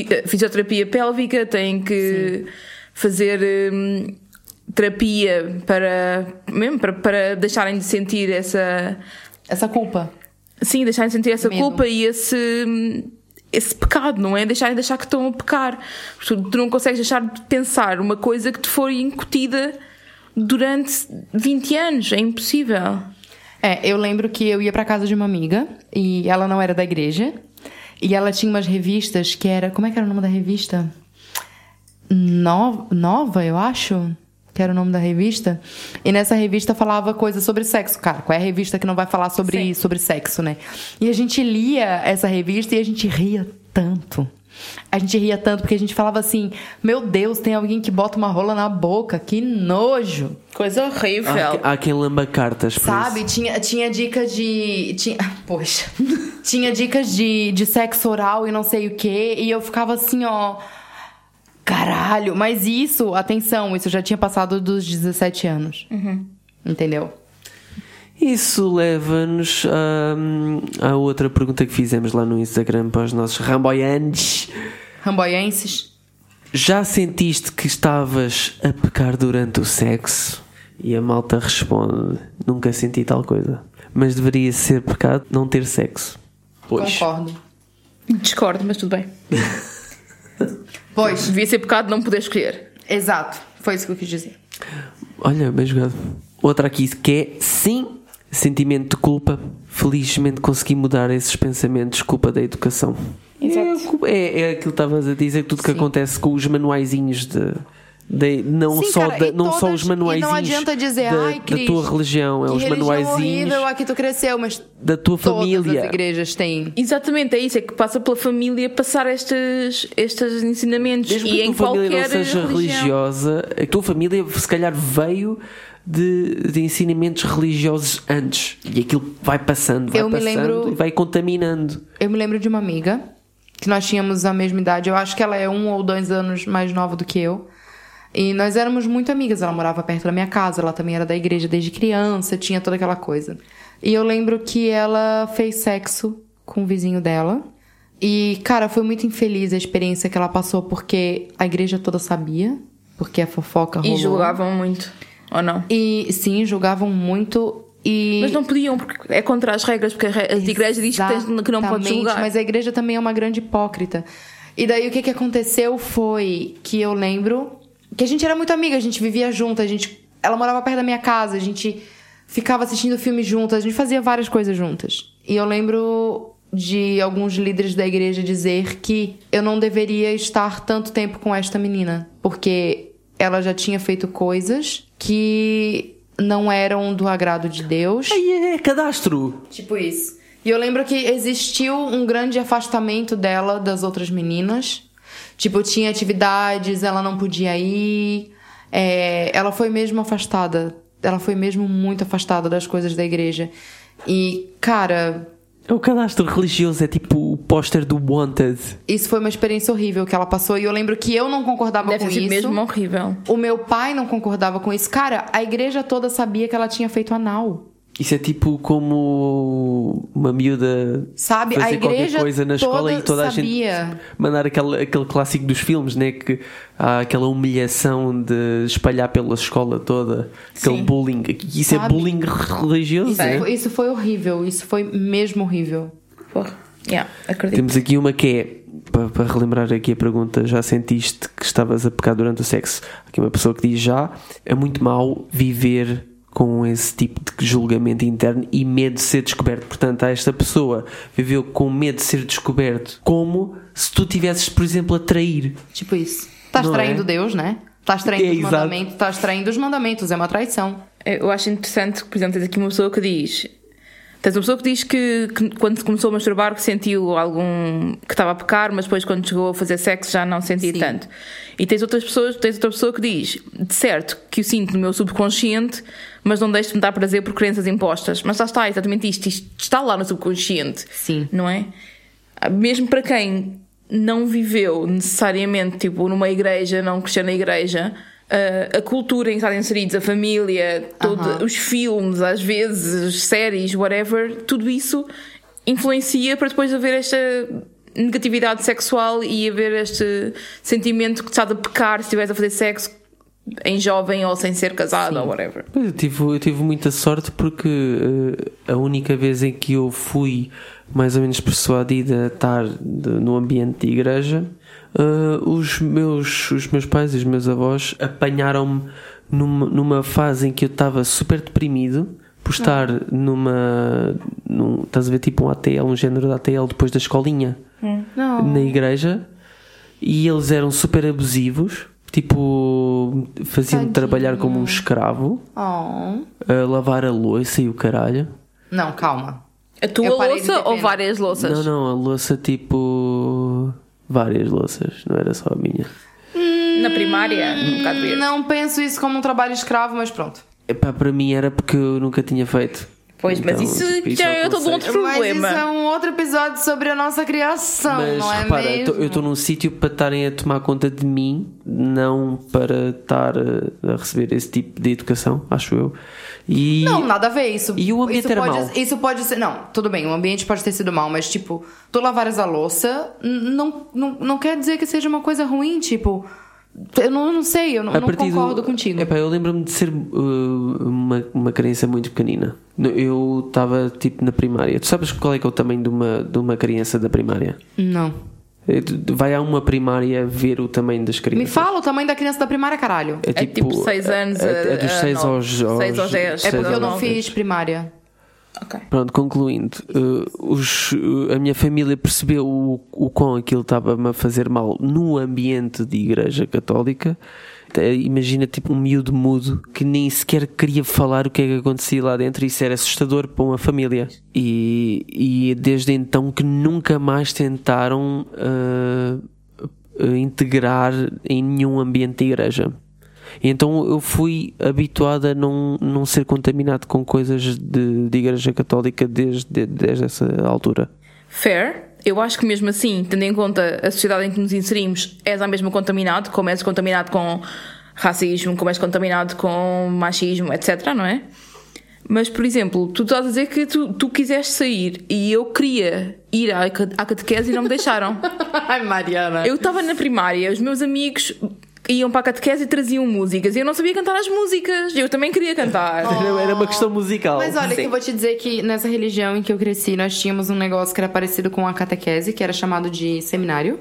eh, fisioterapia pélvica, têm que fazer hum, terapia para mesmo para, para deixarem de sentir essa Essa culpa. sim deixarem de sentir essa Medo. culpa e esse hum, esse pecado não é deixarem de achar que estão a pecar tu, tu não consegues deixar de pensar uma coisa que te foi incutida durante 20 anos é impossível É, eu lembro que eu ia pra casa de uma amiga e ela não era da igreja. E ela tinha umas revistas que era. Como é que era o nome da revista? No- Nova, eu acho. Que era o nome da revista. E nessa revista falava coisas sobre sexo. Cara, qual é a revista que não vai falar sobre, Sim. sobre sexo, né? E a gente lia essa revista e a gente ria tanto. A gente ria tanto porque a gente falava assim: Meu Deus, tem alguém que bota uma rola na boca, que nojo. coisa horrível Há, há quem lamba cartas por Sabe, isso. tinha, tinha dicas de. Tinha, <laughs> poxa. tinha dicas de, de sexo oral e não sei o quê. E eu ficava assim, ó. Caralho, mas isso, atenção, isso já tinha passado dos 17 anos. Entendeu? Isso leva-nos a, a outra pergunta que fizemos lá no Instagram para os nossos ramboiantes. Ramboienses. Já sentiste que estavas a pecar durante o sexo? E a malta responde: Nunca senti tal coisa. Mas deveria ser pecado não ter sexo. Pois. Concordo. discordo mas tudo bem <laughs> Pois, devia ser pecado não poder escolher exato. Foi isso que eu quis dizer. Olha, bem jogado. Outra aqui que é sim, sentimento de culpa. Felizmente consegui mudar esses pensamentos, culpa da educação. Exato. É, é, é aquilo que estavas a dizer, tudo que Sim. acontece com os manuaizinhos de. De- não Sim, só, cara, da- não só todas- os manuaizinhos E não adianta dizer, da, ai, da Cris, tua religião, é que os manuaizinhos horrível, aqui tu cresceu, mas da tua todas família. as igrejas têm. Exatamente, é isso, é que passa pela família passar estes, estes ensinamentos. Mesmo e que a em tua família não qualquer seja religião. religiosa, a tua família se calhar veio de, de ensinamentos religiosos antes. E aquilo vai passando, vai Eu passando lembro- e vai contaminando. Eu me lembro de uma amiga que nós tínhamos a mesma idade. Eu acho que ela é um ou dois anos mais nova do que eu. E nós éramos muito amigas. Ela morava perto da minha casa, ela também era da igreja desde criança, tinha toda aquela coisa. E eu lembro que ela fez sexo com o vizinho dela. E, cara, foi muito infeliz a experiência que ela passou, porque a igreja toda sabia, porque a fofoca rolou. E julgavam muito, ou não? E sim, julgavam muito. E Mas não podiam, porque é contra as regras, porque a re- a igreja diz que, tens- que não Exatamente, julgar. Mas a igreja também é uma grande hipócrita. E daí o que, que aconteceu foi que eu lembro que a gente era muito amiga, a gente vivia junto, a gente. Ela morava perto da minha casa, a gente ficava assistindo filme juntas, a gente fazia várias coisas juntas. E eu lembro de alguns líderes da igreja dizer que eu não deveria estar tanto tempo com esta menina, porque ela já tinha feito coisas que não eram do agrado de Deus. Aí é cadastro! Tipo isso. E eu lembro que existiu um grande afastamento dela das outras meninas. Tipo, tinha atividades, ela não podia ir. É, ela foi mesmo afastada. Ela foi mesmo muito afastada das coisas da igreja. E, cara, O cadastro religioso é tipo o póster do Wanted. isso foi uma experiência horrível que ela passou. E eu lembro que eu não concordava Deve com sido isso. mesmo horrível. O meu pai não concordava com isso. Cara, a igreja toda sabia que ela tinha feito anal. Isso é tipo como uma miúda Sabe? fazer a igreja qualquer coisa na escola e toda a sabia. gente mandar aquele, aquele clássico dos filmes, né? Que há aquela humilhação de espalhar pela escola toda, aquele Sim. bullying. Isso é Sabe? bullying religioso, Isso, né? foi, isso foi horrível. Isso foi mesmo horrível. Porra. Yeah, acredito. Temos aqui uma que é, para, para relembrar aqui a pergunta, já sentiste que estavas a pecar durante o sexo? Aqui uma pessoa que diz já, é muito mau viver com esse tipo de julgamento interno e medo de ser descoberto. Portanto, esta pessoa viveu com medo de ser descoberto, como se tu tivesses, por exemplo, a trair. Tipo isso. Estás Não traindo é? Deus, né? Estás traindo É, os exato. mandamentos. Estás traindo os mandamentos. É uma traição. Eu acho interessante que, por exemplo, tens aqui uma pessoa que diz. Tens uma pessoa que diz que, que quando começou a masturbar que sentiu algum. que estava a pecar, mas depois quando chegou a fazer sexo já não sentia Sim. tanto. E tens outras pessoas, tens outra pessoa que diz, de certo, que o sinto no meu subconsciente, mas não deixo de me dar prazer por crenças impostas. Mas lá está, exatamente isto, isto está lá no subconsciente. Sim. Não é? Mesmo para quem não viveu necessariamente tipo numa igreja, não cresceu na igreja, a- a cultura em que estão inseridos, a família, todo, Aham. os filmes, às vezes, séries, whatever, tudo isso influencia para depois haver esta negatividade sexual e haver este sentimento que estás a pecar se estiveres a fazer sexo em jovem ou sem ser casado ou whatever. Eu tive, eu tive muita sorte porque eh, a única vez em que eu fui mais ou menos persuadida a estar de- no ambiente de igreja, eh, os, meus, os meus pais e os meus avós apanharam-me numa, numa fase em que eu estava super deprimido por estar numa. Num, estás a ver tipo um ATL, um género de ATL depois da escolinha Não. na igreja e eles eram super abusivos. Tipo, faziam-me Tadinho. trabalhar como um escravo Oh. a lavar a louça e o caralho. Não, calma. A tua louça ou várias louças? Não, não, a louça tipo. Várias louças, não era só a minha. Na primária, um bocado verde. Não penso isso como um trabalho escravo, mas pronto. Epá, para mim era porque eu nunca tinha feito. Pois, mas Então, isso tipo, já é todo um aconselho. outro problema. Mas isso é um outro episódio sobre a nossa criação, Mas não é repara, mesmo? eu estou num sítio para estarem a tomar conta de mim, não para estar a, a receber esse tipo de educação, acho eu. E Não, nada a ver isso. E o ambiente isso era pode, mau? Isso pode ser. Não, tudo bem, o ambiente pode ter sido mau, mas tipo, tu lavares a louça não, não, não quer dizer que seja uma coisa ruim, tipo. Eu não, não sei, eu não, não concordo do, contigo. Epá, eu lembro-me de ser uh, uma, uma criança muito pequenina. Eu estava tipo na primária. Tu sabes qual é que é o tamanho de uma, de uma criança da primária? Não. É, Vai a uma primária ver o tamanho das crianças. Me fala o tamanho da criança da primária, caralho. É tipo seis anos É, é dos a- a 6 nove. aos, aos. Seis aos dez. É seis porque eu não fiz primária. Ok. Pronto, concluindo, uh, os, uh, a minha família percebeu o, o quão aquilo estava-me a fazer mal no ambiente de igreja católica. Imagina tipo um miúdo mudo que nem sequer queria falar o que é que acontecia lá dentro. Isso era assustador para uma família. E, e desde então que nunca mais tentaram uh, integrar em nenhum ambiente de igreja. E Então eu fui habituado a não, não ser contaminado com coisas de, de igreja católica desde, desde essa altura. Fair. Eu acho que mesmo assim, tendo em conta a sociedade em que nos inserimos, és a mesma contaminado, como és contaminado com racismo, como és contaminado com machismo, etc, não é? Mas, por exemplo, tu estás a dizer que tu, tu quiseste sair e eu queria ir à, à catequese e não me deixaram. <laughs> Ai, Mariana. Eu estava na primária, os meus amigos iam para a catequese e traziam músicas e eu não sabia cantar as músicas. Eu também queria cantar. Era uma questão musical. Mas olha, Sim. que eu vou te dizer que nessa religião em que eu cresci, nós tínhamos um negócio que era parecido com a catequese, que era chamado de seminário.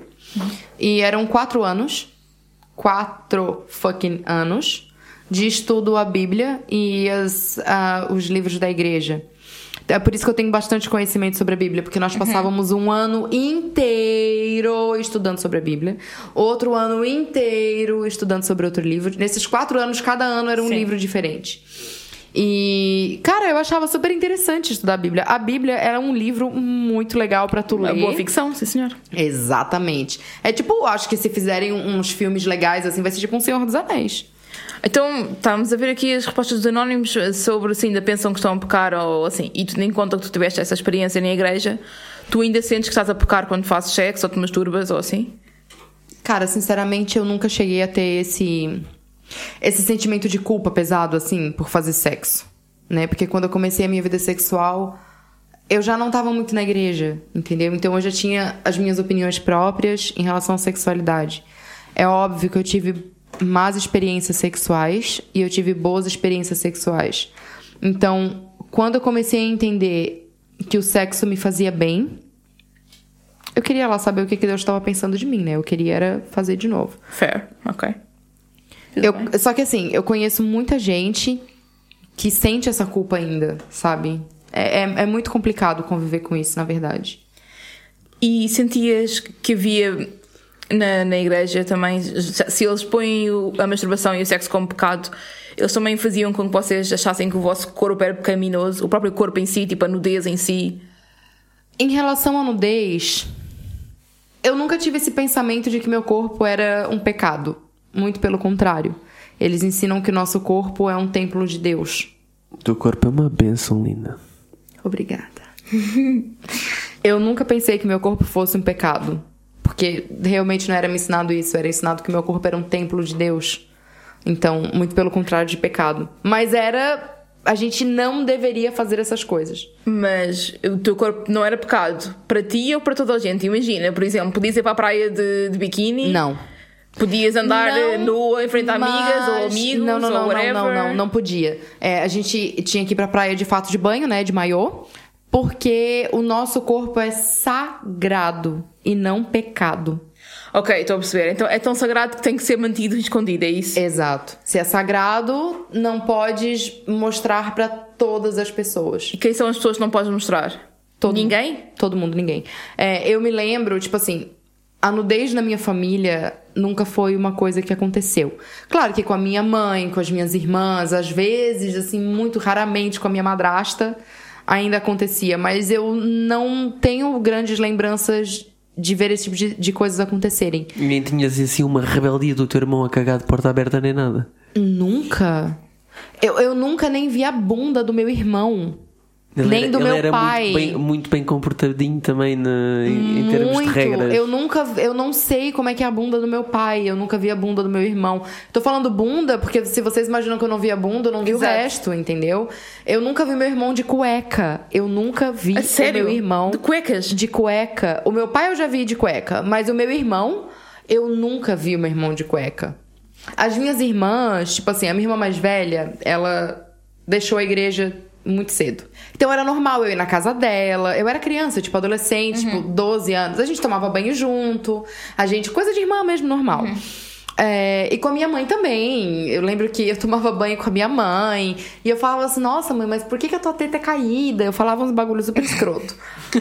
E eram quatro anos. Quatro fucking anos de estudo à Bíblia e as, ah, os livros da igreja. É por isso que eu tenho bastante conhecimento sobre a Bíblia, porque nós passávamos um ano inteiro estudando sobre a Bíblia, outro ano inteiro estudando sobre outro livro. Nesses quatro anos, cada ano era um Sim. livro diferente. E, cara, eu achava super interessante estudar a Bíblia. A Bíblia era um livro muito legal pra tu Uma ler. boa ficção, sim senhor. Exatamente. É tipo, acho que se fizerem uns filmes legais assim, vai ser tipo um Senhor dos Anéis. Então, estamos a ver aqui as respostas dos anónimos sobre se ainda pensam que estão a pecar ou assim. E tu nem conta que tu tiveste essa experiência na igreja, tu ainda sentes que estás a pecar quando fazes sexo ou te masturbas ou assim? Cara, sinceramente, eu nunca cheguei a ter esse esse sentimento de culpa pesado assim por fazer sexo, né? Porque quando eu comecei a minha vida sexual, eu já não estava muito na igreja, entendeu? Então eu já tinha as minhas opiniões próprias em relação à sexualidade. É óbvio que eu tive más experiências sexuais e eu tive boas experiências sexuais. Então, quando eu comecei a entender que o sexo me fazia bem, eu queria lá saber o que Deus estava pensando de mim, né? Eu queria era fazer de novo. Fair, ok. Eu, só que assim, eu conheço muita gente que sente essa culpa ainda, sabe? É, é, é muito complicado conviver com isso, na verdade. E sentias que havia na, na igreja também, se eles põem o, a masturbação e o sexo como pecado, eles também faziam com que vocês achassem que o vosso corpo era pecaminoso, o próprio corpo em si, tipo a nudez em si? Em relação à nudez, eu nunca tive esse pensamento de que meu corpo era um pecado. Muito pelo contrário. Eles ensinam que nosso corpo é um templo de Deus. Teu corpo é uma bênção, linda. Obrigada. <laughs> eu nunca pensei que meu corpo fosse um pecado. Porque realmente não era me ensinado isso. Era ensinado que meu corpo era um templo de Deus. Então, muito pelo contrário de pecado. Mas era. A gente não deveria fazer essas coisas. Mas o teu corpo não era pecado para ti ou para toda a gente? Imagina, por exemplo, podias ir para a praia de, de biquíni? Não. Podias andar Não, nua em frente a amigas ou amigos não, não, ou não, whatever? Não, não, não, não podia. É, a gente tinha que ir pra praia de fato de banho, né? De maiô. Porque o nosso corpo é sagrado e não pecado. Ok, estou a perceber. Então é tão sagrado que tem que ser mantido escondido, é isso? Exato. Se é sagrado, não podes mostrar pra todas as pessoas. E quem são as pessoas que não podes mostrar? Todo Ninguém? Mundo. Todo mundo, ninguém. É, eu me lembro, tipo assim, a nudez na minha família nunca foi uma coisa que aconteceu. Claro que com a minha mãe, com as minhas irmãs, às vezes, assim, muito raramente com a minha madrasta, ainda acontecia. Mas eu não tenho grandes lembranças de ver esse tipo de, de coisas acontecerem. Nem tinhas assim uma rebeldia do teu irmão a cagar de porta aberta nem nada. Nunca. Eu, eu nunca nem vi a bunda do meu irmão. Ele nem era, do ele meu era pai. Muito bem, muito bem comportadinho também na- em, em termos de Muito. regras. Eu nunca, eu não sei como é que é a bunda do meu pai. Eu nunca vi a bunda do meu irmão. Tô falando bunda porque se vocês imaginam que eu não vi a bunda, eu não vi Exato. o resto, entendeu? Eu nunca vi meu irmão de cueca. Eu nunca vi A sério? o meu irmão De cuecas? de cueca. O meu pai eu já vi de cueca, mas o meu irmão eu nunca vi o meu irmão de cueca. As minhas irmãs, tipo assim, a minha irmã mais velha, ela deixou a igreja muito cedo. Então era normal eu ir na casa dela. Eu era criança, tipo adolescente, tipo 12 anos. A gente tomava banho junto. A gente, coisa de irmã mesmo, normal. É, e com a minha mãe também. Eu lembro que eu tomava banho com a minha mãe. E eu falava assim, nossa, mãe, mas por que, que a tua teta é caída? Eu falava uns bagulhos super escroto. <laughs>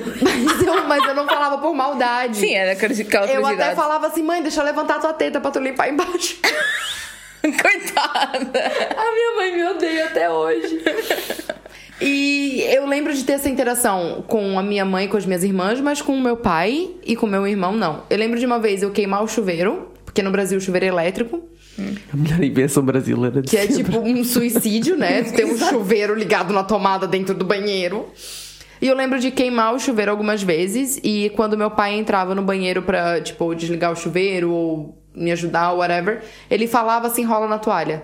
mas, eu, mas eu não falava por maldade. Sim, era aquela Eu curiosidade. até falava assim, mãe, deixa eu levantar a tua teta pra tu limpar embaixo. <laughs> Coitada! A minha mãe me odeia até hoje. <laughs> E eu lembro de ter essa interação com a minha mãe e com as minhas irmãs, mas com o meu pai e com o meu irmão, não. Eu lembro de uma vez eu queimar o chuveiro, porque no Brasil o chuveiro é elétrico, A melhor invenção brasileira de que é sempre. tipo um suicídio, né? <laughs> Tem um chuveiro ligado na tomada dentro do banheiro. E eu lembro de queimar o chuveiro algumas vezes, e quando meu pai entrava no banheiro pra, tipo, desligar o chuveiro ou me ajudar, ou whatever, ele falava assim: rola na toalha.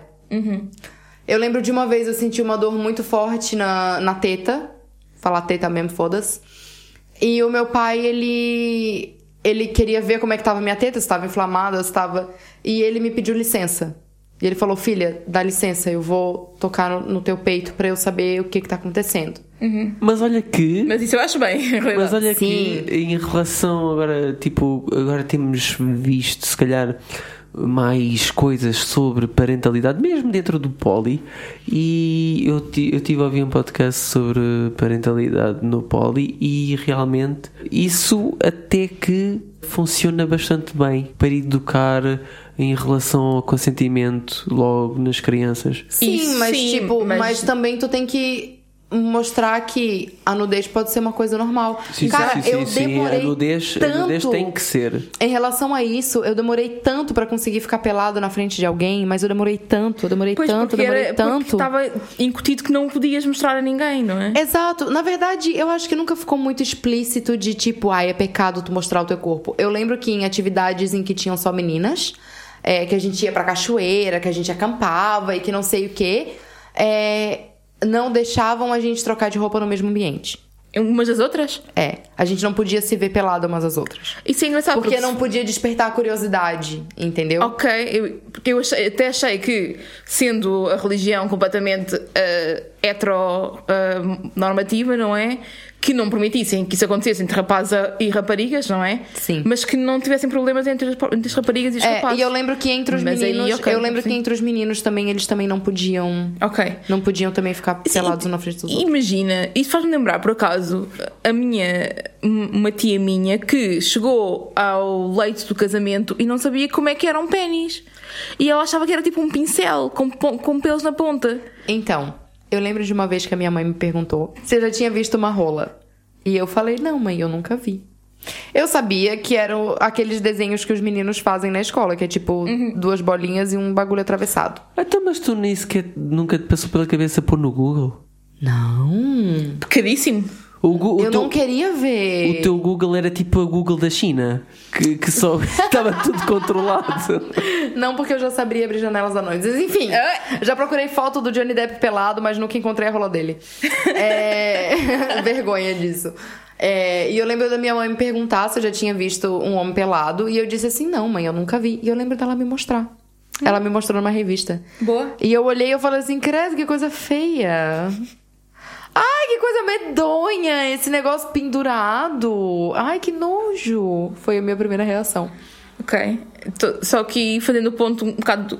Eu lembro de uma vez eu senti uma dor muito forte na, na teta. Falar teta mesmo, foda-se. E o meu pai, ele. Ele queria ver como é que tava a minha teta, se estava inflamada, se estava. E ele me pediu licença. E ele falou: Filha, dá licença, eu vou tocar no, no teu peito pra eu saber o que que tá acontecendo. Mas olha que. Mas isso eu acho bem, <laughs> em realidade. Mas olha Sim. que em relação agora, tipo, agora temos visto se calhar mais coisas sobre parentalidade, mesmo dentro do poli, e eu, eu tive a ouvir um podcast sobre parentalidade no poli e realmente isso até que funciona bastante bem para educar em relação ao consentimento logo nas crianças. Sim, Isso, mas sim, tipo, mas- mas... também tu tem que mostrar que a nudez pode ser uma coisa normal. Sim, Cara, sim, eu sim, sim. demorei A nudez, tanto... a nudez tem que ser. Em relação a isso, eu demorei tanto pra conseguir ficar pelado na frente de alguém, mas eu demorei tanto, eu demorei Pois, tanto, eu demorei era, porque tanto. estava incutido que não podias mostrar a ninguém, não é? Exato. Na verdade, eu acho que nunca ficou muito explícito de tipo, ai, é pecado tu mostrar o teu corpo. Eu lembro que em atividades em que tinham só meninas, é, que a gente ia pra cachoeira, que a gente acampava e que não sei o quê, é, não deixavam a gente trocar de roupa no mesmo ambiente. Umas das outras? É, a gente não podia se ver pelada umas às outras. Isso é engraçado Porque porque não podia despertar a curiosidade, entendeu? Ok, eu, porque eu achei- até achei que, sendo a religião completamente uh, heteronormativa, não é? Que não permitissem que isso acontecesse entre rapazes e raparigas, não é? Sim. Mas que não tivessem problemas entre as, entre as raparigas e os É, rapazes. e eu lembro que entre os Mas aí, meninos, ok, eu lembro que sim. entre os meninos também eles também não podiam, Ok. não podiam também ficar pelados um na frente dos outros. Imagina, isso faz-me lembrar, por acaso, a minha, uma tia minha que chegou ao leito do casamento e não sabia como é que era um pênis. E ela achava que era tipo um pincel com, com pelos na ponta. Então, eu lembro de uma vez que a minha mãe me perguntou se eu já tinha visto uma rola. E eu falei, não, mãe, eu nunca vi. Eu sabia que eram aqueles desenhos que os meninos fazem na escola, que é tipo duas bolinhas e um bagulho atravessado. Então, mas tu nem sequer nunca te passou pela cabeça pôr no Google? Não. Pecadíssimo. O, o eu teu, não queria ver. o teu Google era tipo a Google da China, que, que só <laughs> estava tudo controlado. Não, porque eu já sabia abrir janelas à noite. Enfim, já procurei foto do Johnny Depp pelado, mas nunca encontrei a rola dele. É... <laughs> Vergonha disso. É, E eu lembro da minha mãe me perguntar se eu já tinha visto um homem pelado. E eu disse assim: não, mãe, eu nunca vi. E eu lembro dela me mostrar. Ela me mostrou numa revista. Boa. E eu olhei e eu falei assim: credo, que coisa feia. Coisa medonha, esse negócio pendurado. Ai, que nojo. Foi a minha primeira reação. Ok. Tô- Só que fazendo o ponto um bocado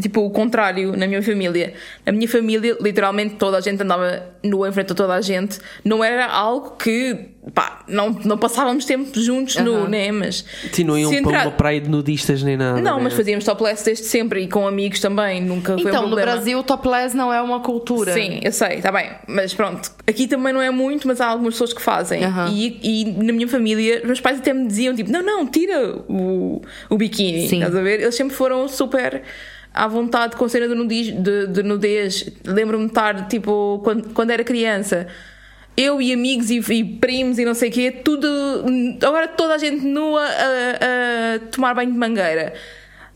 tipo o contrário na minha família. Na minha família, literalmente toda a gente andava nua em frente a toda a gente. Não era algo que pá, não, não passávamos tempo juntos nu, Aham. né? Mas Sim, não iam se para entrar- uma praia de nudistas nem nada. Não, né? mas fazíamos topless desde sempre e com amigos também. Nunca foi um Então, no problema. Brasil, o topless não é uma cultura. Sim, eu sei, está bem. Mas pronto, aqui também não é muito, mas há algumas pessoas que fazem. E, e na minha família, os meus pais até me diziam tipo: não, não, tira o, o biquíni. Sim. Estás a ver? Eles sempre foram super à vontade com a cena de nudez. De, de nudez. Lembro-me de estar tipo, quando, quando era criança. Eu e amigos e, e primos e não sei o quê, tudo. Agora toda a gente nua a, a tomar banho de mangueira.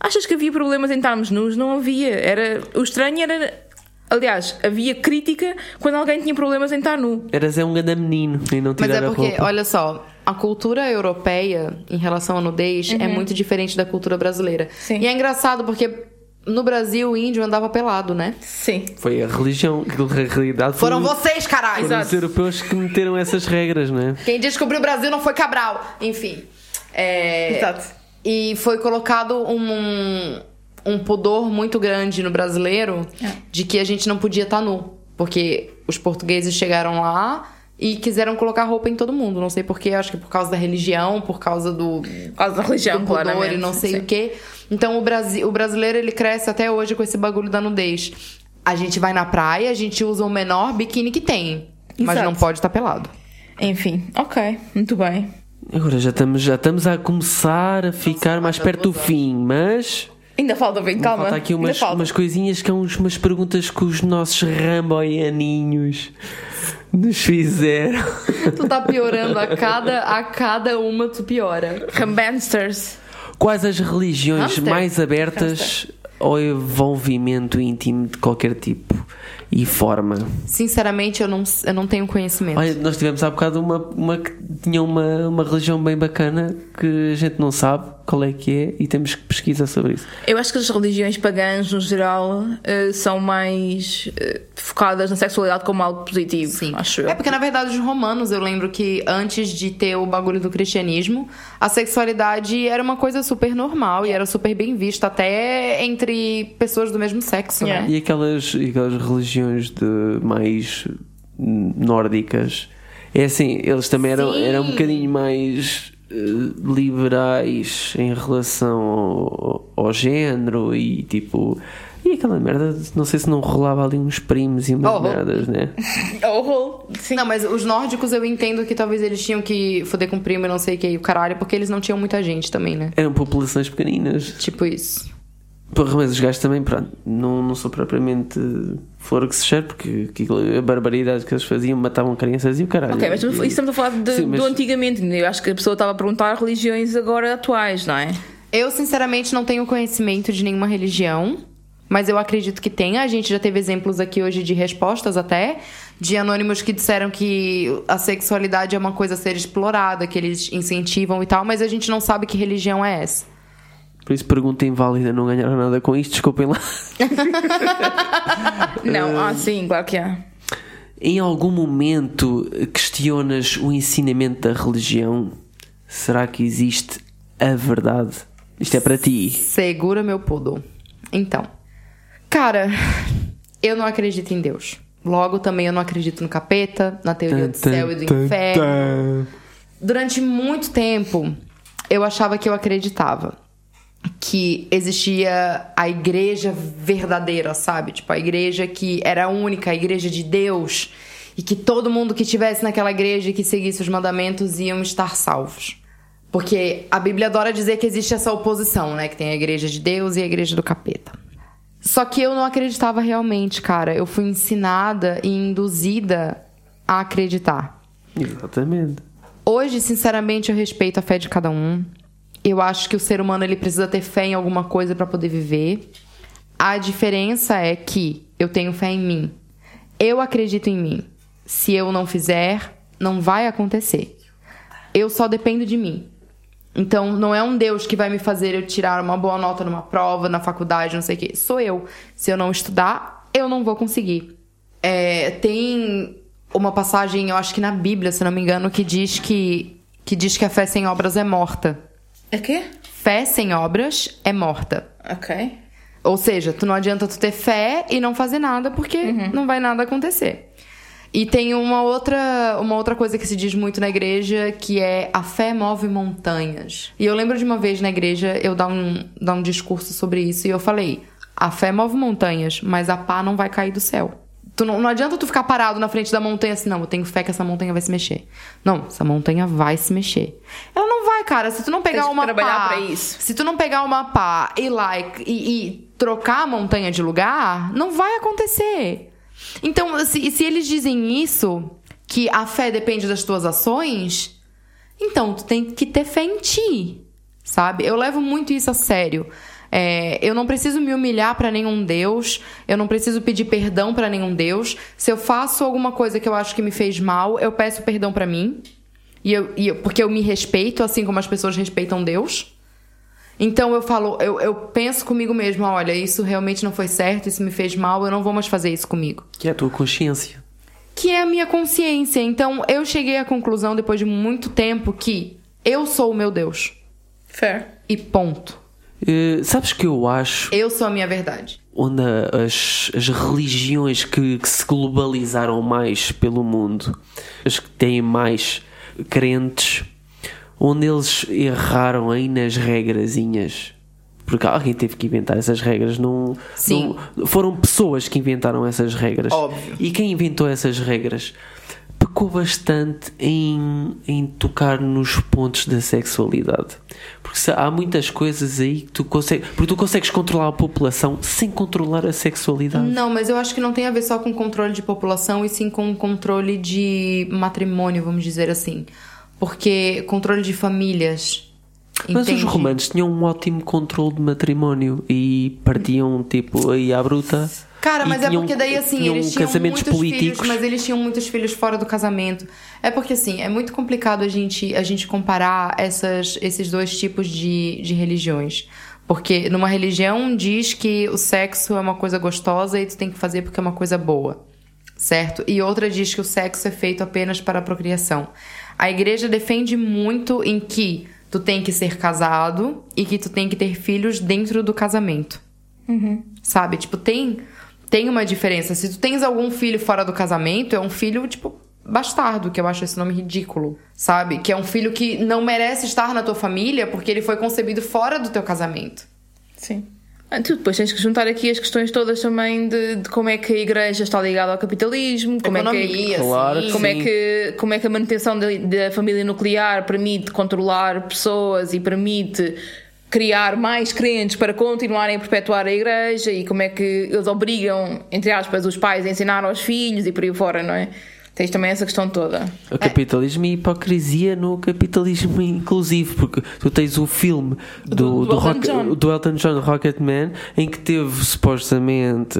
Achas que havia problemas em estarmos nus? Não havia. Era, o estranho era. Aliás, havia crítica quando alguém tinha problemas em estar nu. Eras é um grande menino e não Mas tirar é a porque, roupa. olha só, a cultura europeia em relação à nudez é muito diferente da cultura brasileira. Uhum. Sim. E é engraçado porque no Brasil o índio andava pelado, né? Sim. Foi a religião, a realidade Foram foi, vocês, caralho! foram os europeus que meteram essas regras, não é? Quem descobriu o Brasil não foi Cabral. Enfim. É... Exato. E foi colocado um, um pudor muito grande no brasileiro É. de que a gente não podia estar nu. Porque os portugueses chegaram lá e quiseram colocar roupa em todo mundo. Não sei porquê, acho que por causa da religião, por causa do, Por causa da religião, do pudor claramente. e não sei Sim. o quê. Então o, Brasi o brasileiro ele cresce até hoje com esse bagulho da nudez. A gente vai na praia, a gente usa o menor biquíni que tem. Mas Exato. não pode estar pelado. Enfim, ok, muito bem. Agora já estamos, já estamos a começar a ficar mais perto do fim, mas Ainda falta bem, calma. falta aqui umas, falta. umas coisinhas que são uns- umas perguntas que os nossos ramboianinhos nos fizeram. Tu tá piorando a cada, a cada uma, tu piora. Rambansters. Quais as religiões Hamster. mais abertas ao envolvimento íntimo de qualquer tipo e forma? Sinceramente, eu não, eu não tenho conhecimento. Olha, nós tivemos há bocado uma, uma que tinha uma, uma religião bem bacana que a gente não sabe qual é que é e temos que pesquisar sobre isso. Eu acho que as religiões pagãs, no geral, eh, são mais eh, focadas na sexualidade como algo positivo. Sim. Acho eu. É porque, na verdade, os romanos, eu lembro que antes de ter o bagulho do cristianismo, a sexualidade era uma coisa super normal e era super bem vista, até entre pessoas do mesmo sexo, Yeah. né? E aquelas, aquelas religiões de mais nórdicas, é assim, eles também eram, Sim. eram um bocadinho mais eh, liberais em relação ao, ao género e tipo. E aquela merda, não sei se não rolava ali uns primos e umas Oh, oh. merdas, né? <laughs> Oh, sim. Não, mas os nórdicos eu entendo que talvez eles tinham que foder com primo e não sei o que e o caralho, porque eles não tinham muita gente também, né? Eram populações pequeninas. Tipo isso. Porra, mas os gajos também, pronto, não, não sou propriamente flor que se cheire, porque aquilo- a barbaridade que eles faziam, matavam crianças e o caralho. Ok, mas isso estamos a falar de- Sim, mas- do antigamente. Eu acho que a pessoa estava a perguntar religiões agora atuais, não é? Eu, sinceramente, não tenho conhecimento de nenhuma religião, mas eu acredito que tenha. A gente já teve exemplos aqui hoje de respostas até, de anônimos que disseram que a sexualidade é uma coisa a ser explorada, que eles incentivam e tal, mas a gente não sabe que religião é essa. Por isso, pergunta inválida, não ganharam nada com isto, desculpem lá. <laughs> Não, ah, sim, claro que há. Em algum momento questionas o ensinamento da religião? Será que existe a verdade? Isto é para ti. Segura meu poodle. Então, cara, eu não acredito em Deus. Logo, também eu não acredito no capeta, na teoria do céu e do inferno. Durante muito tempo, eu achava que eu acreditava que existia a igreja verdadeira, sabe? Tipo, a igreja que era única, a igreja de Deus, e que todo mundo que estivesse naquela igreja e que seguisse os mandamentos iam estar salvos. Porque a Bíblia adora dizer que existe essa oposição, né? Que tem a igreja de Deus e a igreja do capeta. Só que eu não acreditava realmente, cara. Eu fui ensinada e induzida a acreditar. Exatamente. Hoje, sinceramente, eu respeito a fé de cada um. Eu acho que o ser humano ele precisa ter fé em alguma coisa para poder viver. A diferença é que eu tenho fé em mim. Eu acredito em mim. Se eu não fizer, não vai acontecer. Eu só dependo de mim. Então, não é um Deus que vai me fazer eu tirar uma boa nota numa prova, na faculdade, não sei o quê. Sou eu. Se eu não estudar, eu não vou conseguir. É, tem uma passagem, eu acho que na Bíblia, se não me engano, que diz que, que diz que a fé sem obras é morta. É quê? Fé sem obras é morta. Ok. Ou seja, tu não adianta tu ter fé e não fazer nada porque não vai nada acontecer. E tem uma outra, uma outra coisa que se diz muito na igreja, que é a fé move montanhas. E eu lembro de uma vez na igreja eu dar um, dar um discurso sobre isso e eu falei: a fé move montanhas, mas a pá não vai cair do céu. Tu não, não adianta tu ficar parado na frente da montanha assim, não, eu tenho fé que essa montanha vai se mexer. Não, essa montanha vai se mexer. Ela não vai, cara. Se tu não pegar uma pá, pra isso. se tu não pegar uma pá e lá e, e- e trocar a montanha de lugar, não vai acontecer. Então, se, se eles dizem isso, que a fé depende das tuas ações, então tu tem que ter fé em ti, sabe? Eu levo muito isso a sério. É, eu não preciso me humilhar pra nenhum Deus, eu não preciso pedir perdão pra nenhum Deus. Se eu faço alguma coisa que eu acho que me fez mal, eu peço perdão pra mim. E eu, e eu- porque eu me respeito, assim como as pessoas respeitam Deus. Então eu falo, eu, eu penso comigo mesmo, olha, isso realmente não foi certo, isso me fez mal, eu não vou mais fazer isso comigo. Que é a tua consciência. Que é a minha consciência. Então eu cheguei à conclusão, depois de muito tempo, que eu sou o meu Deus. Fair. E ponto. Eh, sabes que eu acho Eu sou a minha verdade. onde as, as religiões que, que se globalizaram mais pelo mundo, as que têm mais crentes, onde eles erraram aí nas regrazinhas. Porque alguém teve que inventar essas regras, não, Sim. não- foram pessoas que inventaram essas regras. Óbvio. E quem inventou essas regras pecou bastante em, em tocar nos pontos da sexualidade. Porque se- há muitas coisas aí que tu consegues. Porque tu consegues controlar a população sem controlar a sexualidade. Não, mas eu acho que não tem a ver só com controle de população e sim com controle de matrimônio, vamos dizer assim. Porque controle de famílias. Mas os entende? romanos tinham um ótimo controle de matrimónio e partiam tipo aí à bruta. Cara, mas é tinham- porque daí assim, tinham eles tinham casamentos muitos políticos. filhos, mas eles tinham muitos filhos fora do casamento. É porque assim, é muito complicado a gente, a gente comparar essas, esses dois tipos de, de religiões. Porque numa religião diz que o sexo é uma coisa gostosa e tu tem que fazer porque é uma coisa boa. Certo? E outra diz que o sexo é feito apenas para a procriação. A igreja defende muito em que tu tem que ser casado e que tu tem que ter filhos dentro do casamento. Sabe? Tipo, tem, tem uma diferença. Se tu tens algum filho fora do casamento, é um filho, tipo, bastardo, que eu acho esse nome ridículo. Sabe? Que é um filho que não merece estar na tua família porque ele foi concebido fora do teu casamento. Sim. Ah, tu depois tens que juntar aqui as questões todas também de, de como é que a igreja está ligada ao capitalismo, como Economia, é que, Claro sim. que como é sim. que como é que a manutenção da, da família nuclear permite controlar pessoas e permite criar mais crentes para continuarem a perpetuar a igreja e como é que eles obrigam, entre aspas, os pais a ensinar aos filhos e por aí fora, não é? Tens também essa questão toda. O capitalismo e a hipocrisia no capitalismo inclusivo, porque tu tens o filme do, Do- do do, Elton Rock- John. do Elton John Rocketman em que teve supostamente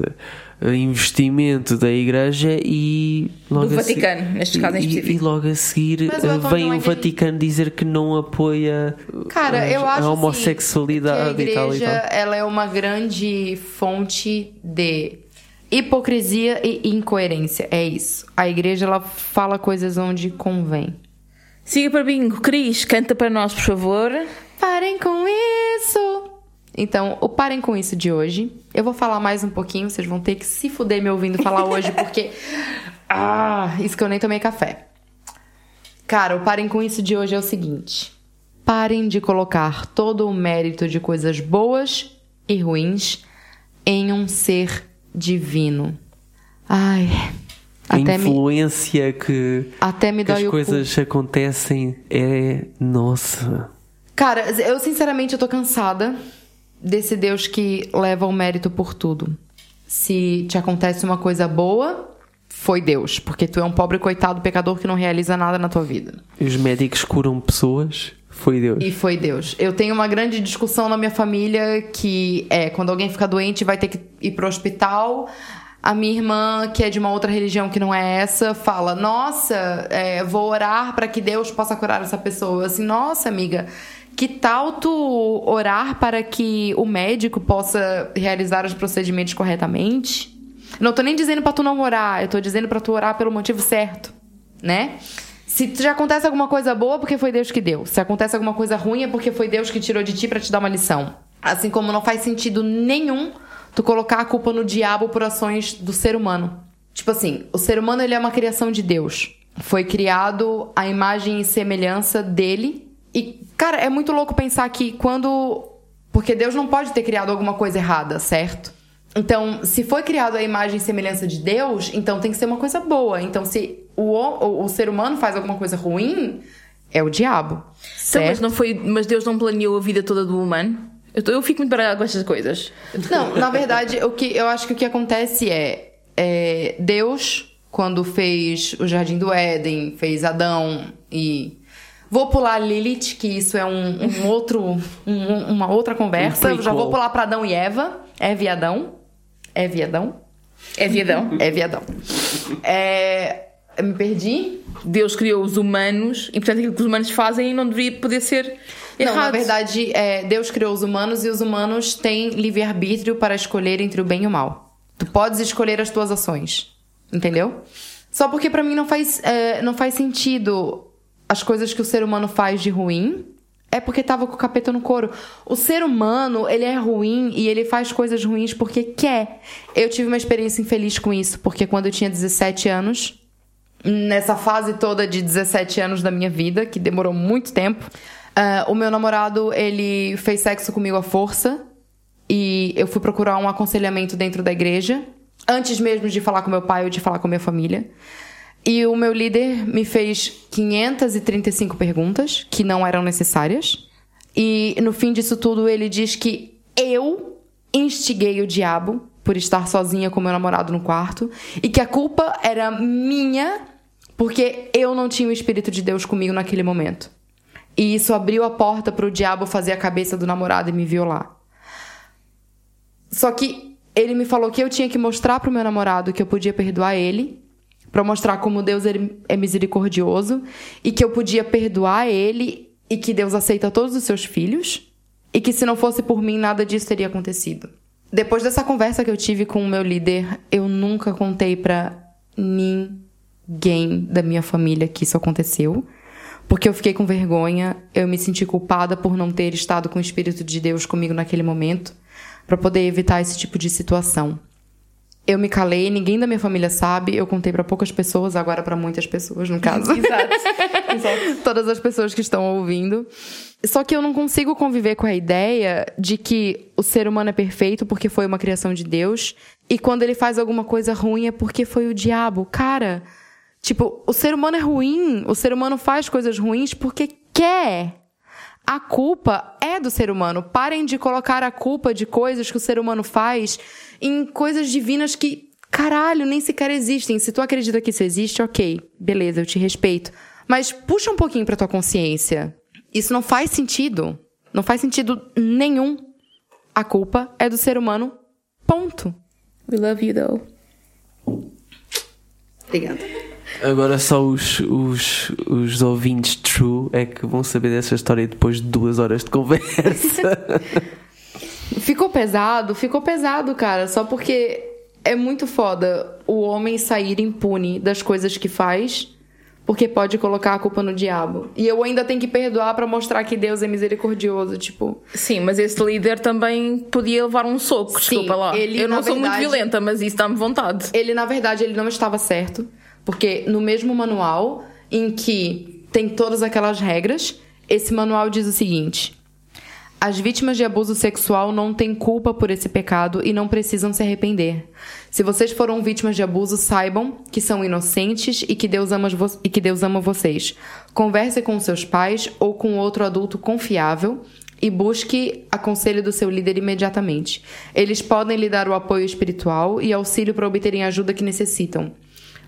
investimento da igreja e logo Do a seguir- Vaticano, neste caso em e- específico. e logo a seguir o eh, vem o é. Vaticano dizer que não apoia Cara, a, eu acho a assim, homossexualidade que a e tal e igreja tal. ela é uma grande fonte de hipocrisia e incoerência. É isso. A igreja ela fala coisas onde convém. Siga para bingo, Cris, canta para nós, por favor. Parem com isso! Então, o Parem com isso de hoje. Eu vou falar mais um pouquinho, vocês vão ter que se fuder me ouvindo falar hoje, porque. <laughs> Ah, isso que eu nem tomei café. Cara, o Parem com isso de hoje é o seguinte: parem de colocar todo o mérito de coisas boas e ruins em um ser divino. Ai. A Até me, influência que, até me que as o cu. coisas acontecem é nossa. Cara, eu sinceramente eu tô cansada desse Deus que leva o mérito por tudo. Se te acontece uma coisa boa, foi Deus, porque tu é um pobre coitado pecador que não realiza nada na tua vida. E os médicos curam pessoas, foi Deus. E foi Deus. Eu tenho uma grande discussão na minha família que é quando alguém fica doente vai ter que ir pro hospital. A minha irmã, que é de uma outra religião que não é essa, fala: Nossa, é, vou orar para que Deus possa curar essa pessoa. Eu Assim, nossa, amiga, que tal tu orar para que o médico possa realizar os procedimentos corretamente? Não tô nem dizendo pra tu não orar, eu tô dizendo pra tu orar pelo motivo certo, né? Se já acontece alguma coisa boa, porque foi Deus que deu. Se acontece alguma coisa ruim, é porque foi Deus que tirou de ti pra te dar uma lição. Assim como não faz sentido nenhum tu colocar a culpa no diabo por ações do ser humano. Tipo assim, o ser humano ele é uma criação de Deus. Foi criado à imagem e semelhança dele. Cara, é muito louco pensar que quando. Porque Deus não pode ter criado alguma coisa errada, certo? Então, se foi criado à imagem e semelhança de Deus, então tem que ser uma coisa boa. Então, se o, o, o ser humano faz alguma coisa ruim, é o diabo. Então, mas, não foi, mas Deus não planeou a vida toda do humano? Eu, tô- eu fico muito parada com estas coisas. Não, na verdade, o que eu acho que o que acontece é, é, Deus, quando fez o Jardim do Éden, fez Adão e. Vou pular Lilith, que isso é um, um <laughs> outro, um- uma outra conversa. Um já vou pular pra Adão e Eva. Eva e Adão. Eva e Adão. É viadão. Eva e Adão. É, <laughs> me perdi. Deus criou os humanos e, portanto, aquilo que os humanos fazem não deveria poder ser errado. Não, na verdade, é, Deus criou os humanos e os humanos têm livre-arbítrio para escolher entre o bem e o mal. Tu podes escolher as tuas ações. Entendeu? Só porque pra mim não faz, é, não faz sentido as coisas que o ser humano faz de ruim. É porque tava com o capeta no couro. O ser humano, ele é ruim e ele faz coisas ruins porque quer. Eu tive uma experiência infeliz com isso, porque quando eu tinha 17 anos, nessa fase toda de 17 anos da minha vida, que demorou muito tempo, ah, o meu namorado, ele fez sexo comigo à força e eu fui procurar um aconselhamento dentro da igreja, antes mesmo de falar com meu pai ou de falar com minha família. E o meu líder me fez 535 perguntas que não eram necessárias. E no fim disso tudo, ele diz que eu instiguei o diabo por estar sozinha com meu namorado no quarto e que a culpa era minha porque eu não tinha o espírito de Deus comigo naquele momento. E isso abriu a porta para o diabo fazer a cabeça do namorado e me violar. Só que ele me falou que eu tinha que mostrar pro meu namorado que eu podia perdoar ele, Pra mostrar como Deus ele é misericordioso e que eu podia perdoar ele e que Deus aceita todos os seus filhos e que se não fosse por mim nada disso teria acontecido. Depois dessa conversa que eu tive com o meu líder, eu nunca contei pra ninguém da minha família que isso aconteceu. Porque eu fiquei com vergonha, eu me senti culpada por não ter estado com o Espírito de Deus comigo naquele momento, pra poder evitar esse tipo de situação. Eu me calei, ninguém da minha família sabe. Eu contei pra poucas pessoas, agora pra muitas pessoas, no caso. <laughs> Exato. Exato. <laughs> Todas as pessoas que estão ouvindo. Só que eu não consigo conviver com a ideia de que o ser humano é perfeito porque foi uma criação de Deus e quando ele faz alguma coisa ruim é porque foi o diabo. Cara, tipo, o ser humano é ruim, o ser humano faz coisas ruins porque quer. A culpa é do ser humano. Parem de colocar a culpa de coisas que o ser humano faz em coisas divinas que, caralho, nem sequer existem. Se tu acredita que isso existe, ok, beleza, eu te respeito. Mas puxa um pouquinho pra tua consciência. Isso não faz sentido. Não faz sentido nenhum. A culpa é do ser humano. Ponto. We love you, though. Obrigada. Agora só os, os, os ouvintes true é que vão saber dessa história depois de duas horas de conversa. <laughs> Ficou pesado, ficou pesado, cara. Só porque é muito foda o homem sair impune das coisas que faz, porque pode colocar a culpa no diabo. E eu ainda tenho que perdoar pra mostrar que Deus é misericordioso, tipo. Sim, mas esse líder também podia levar um soco, Sim, desculpa lá. ele, eu não sou muito verdade- violenta, mas isso dá-me vontade. Ele, na verdade, ele não estava certo. Porque no mesmo manual, em que tem todas aquelas regras, esse manual diz o seguinte: As vítimas de abuso sexual não têm culpa por esse pecado e não precisam se arrepender. Se vocês foram vítimas de abuso, saibam que são inocentes e que Deus ama, e que Deus ama vocês. Converse com seus pais ou com outro adulto confiável e busque aconselho do seu líder imediatamente. Eles podem lhe dar o apoio espiritual e auxílio para obterem a ajuda que necessitam.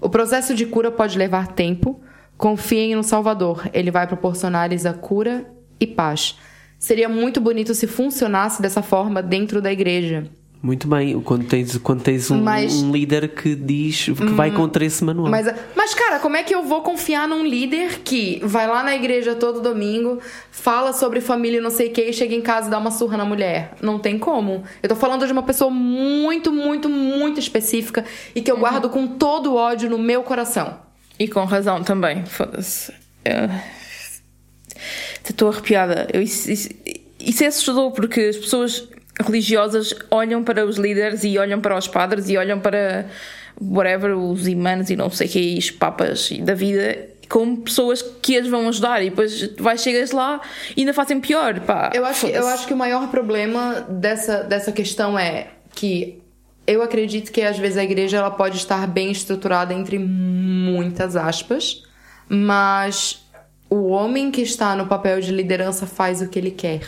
O processo de cura pode levar tempo. Confiem no Salvador, ele vai proporcionar-lhes a cura e paz. Seria muito bonito se funcionasse dessa forma dentro da igreja. Muito bem, quando tens, quando tens um, Mas- um líder que diz que vai contra esse manual. Mas, mas, cara, como é que eu vou confiar num líder que vai lá na igreja todo domingo, fala sobre família e não sei o que, e chega em casa e dá uma surra na mulher? Não tem como. Eu tô falando de uma pessoa muito, muito, muito específica e que eu guardo com todo o ódio no meu coração. E com razão também, foda-se. Eu- Estou arrepiada. Eu- isso, isso- isso é assustador porque as pessoas religiosas olham para os líderes e olham para os padres e olham para whatever, os imãs e não sei o que, os papas da vida como pessoas que as vão ajudar e depois vai, chegas lá e ainda fazem pior. Pá, Eu acho, que- eu acho que o maior problema dessa, dessa questão é que eu acredito que às vezes a igreja ela pode estar bem estruturada entre muitas aspas, mas o homem que está no papel de liderança faz o que ele quer.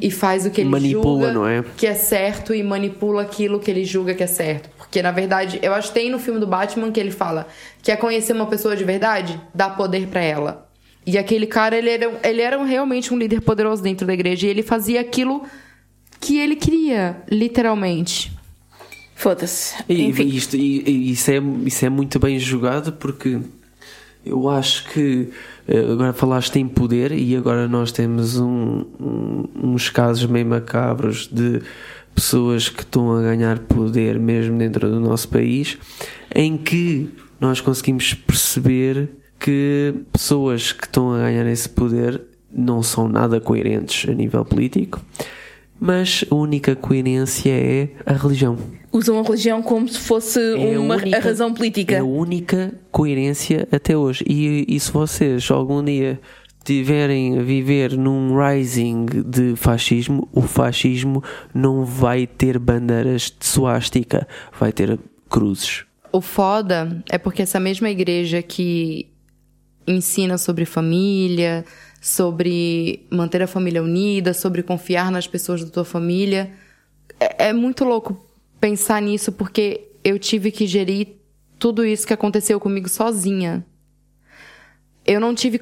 E faz o que ele Manipula, julga não é? que é certo e manipula aquilo que ele julga que é certo. Porque, na verdade, eu acho que tem no filme do Batman que ele fala: quer conhecer uma pessoa de verdade? Dá poder pra ela. E aquele cara, ele era, ele era realmente um líder poderoso dentro da igreja. E ele fazia aquilo que ele queria, literalmente. Foda-se. E, isto, e- e isso, é, isso é muito bem jogado porque eu acho que agora falaste em poder e agora nós temos um- um- uns casos meio macabros de pessoas que estão a ganhar poder mesmo dentro do nosso país em que nós conseguimos perceber que pessoas que estão a ganhar esse poder não são nada coerentes a nível político mas a única coerência é a religião. Usam a religião como se fosse É a uma única- a razão política. É a única coerência até hoje. E, e se vocês algum dia tiverem a viver num rising de fascismo, o fascismo não vai ter bandeiras de suástica, vai ter cruzes. O foda é porque essa mesma igreja que ensina sobre família, sobre manter a família unida, sobre confiar nas pessoas da tua família, é, é muito louco pensar nisso porque eu tive que gerir tudo isso que aconteceu comigo sozinha. Eu não tive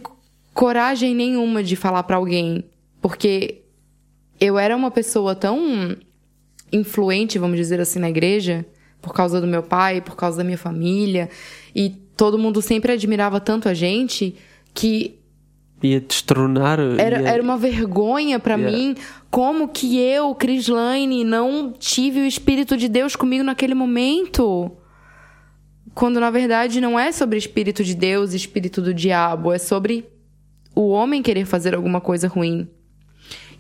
coragem nenhuma de falar pra alguém, porque eu era uma pessoa tão influente, vamos dizer assim, na igreja, por causa do meu pai, por causa da minha família, e todo mundo sempre admirava tanto a gente que Ia destronar. era, ia- era uma vergonha pra Yeah. mim como que eu, Chris Lane, não tive o Espírito de Deus comigo naquele momento. Quando na verdade não é sobre Espírito de Deus e Espírito do diabo, é sobre o homem querer fazer alguma coisa ruim.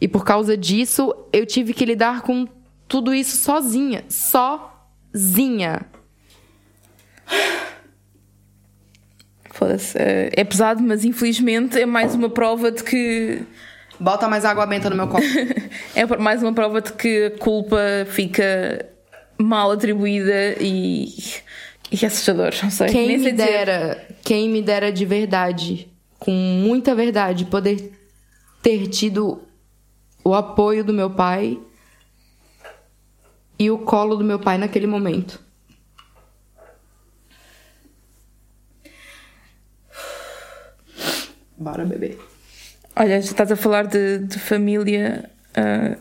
E por causa disso, eu tive que lidar com tudo isso sozinha. pesadzinha. Foda-se. É é pesado, mas infelizmente é mais uma prova de que. Bota mais água benta no meu copo. <laughs> É mais uma prova de que a culpa fica mal atribuída e. e é assustador, não sei. Quem Nem me sei dizer. dera, quem me dera de verdade, com muita verdade, poder ter tido o apoio do meu pai e o colo do meu pai naquele momento. Bora, bebê. Olha, já estás a falar de, de família. ah,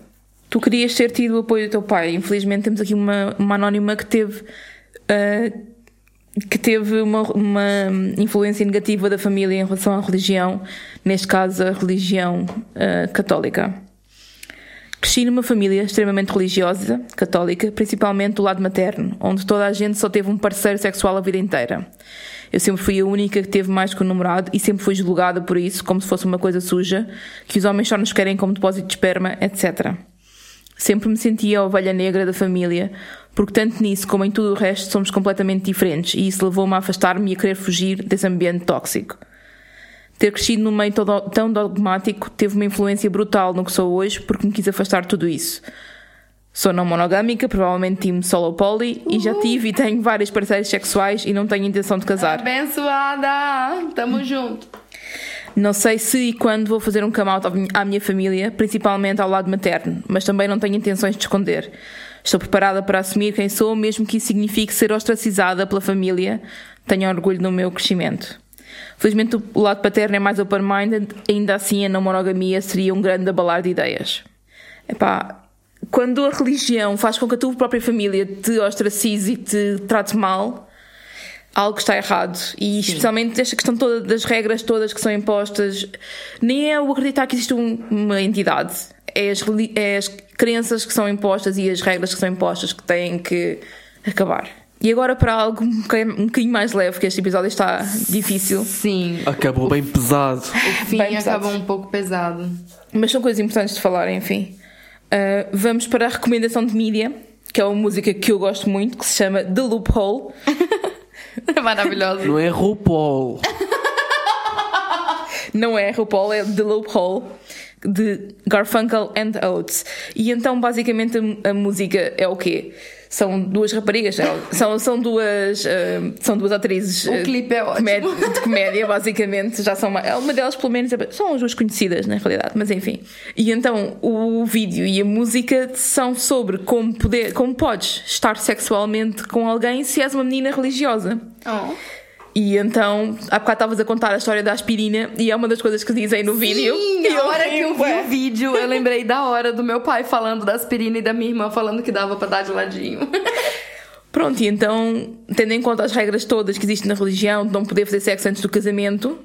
tu querias ter tido o apoio do teu pai. Infelizmente temos aqui uma, uma anónima que teve. ah, que teve uma, uma influência negativa da família em relação à religião, neste caso a religião ah, católica. Cresci numa família extremamente religiosa, católica, principalmente do lado materno, onde toda a gente só teve um parceiro sexual a vida inteira. Eu sempre fui a única que teve mais que um namorado e sempre fui julgada por isso, como se fosse uma coisa suja, que os homens só nos querem como depósito de esperma, etc. Sempre me sentia a ovelha negra da família, porque tanto nisso como em tudo o resto somos completamente diferentes e isso levou-me a afastar-me e a querer fugir desse ambiente tóxico. Ter crescido num meio todo- tão dogmático teve uma influência brutal no que sou hoje porque me quis afastar de tudo isso. Sou não monogâmica, provavelmente time solo poly, e já tive e tenho vários parceiros sexuais e não tenho intenção de casar. Abençoada! Tamo junto. Não sei se e quando vou fazer um come out à minha família, principalmente ao lado materno, mas também não tenho intenções de esconder. Estou preparada para assumir quem sou, mesmo que isso signifique ser ostracizada pela família. Tenho orgulho no meu crescimento. Felizmente o lado paterno é mais open-minded, ainda assim a não monogamia seria um grande abalar de ideias. Epá, quando a religião faz com que a tua própria família te ostracize e te trate mal, algo está errado. E especialmente esta questão toda das regras todas que são impostas, nem é o acreditar que existe um- uma entidade, é as, é as crenças que são impostas e as regras que são impostas que têm que acabar. E agora para algo um bocadinho um bocadinho mais leve, que este episódio está difícil, Sim. Acabou bem pesado. O fim Bem pesado. acabou um pouco pesado. mas são coisas importantes de falar, enfim. Uh, vamos para a recomendação de mídia, que é uma música que eu gosto muito, que se chama The Loophole. <laughs> Maravilhoso. Não é RuPaul. <laughs> Não é RuPaul, é The Loophole de Garfunkel and Oates. E então, basicamente, a, a música é o quê? São duas raparigas, é- são, são duas ah, são duas atrizes O ah, clipe é ótimo. comédia- de comédia, basicamente. Já são uma, uma delas, pelo menos, é- são as duas conhecidas, na realidade, mas enfim. E então, o vídeo e a música são sobre como, poder, como podes estar sexualmente com alguém se és uma menina religiosa. Oh. E então, há bocado estavas a contar a história da aspirina e é uma das coisas que dizem no vídeo. Sim, E a hora que eu vi o vídeo, eu lembrei da hora do meu pai falando da aspirina e da minha irmã falando que dava pra dar de ladinho. <laughs> Pronto, e então, tendo em conta as regras todas que existem na religião, de não poder fazer sexo antes do casamento,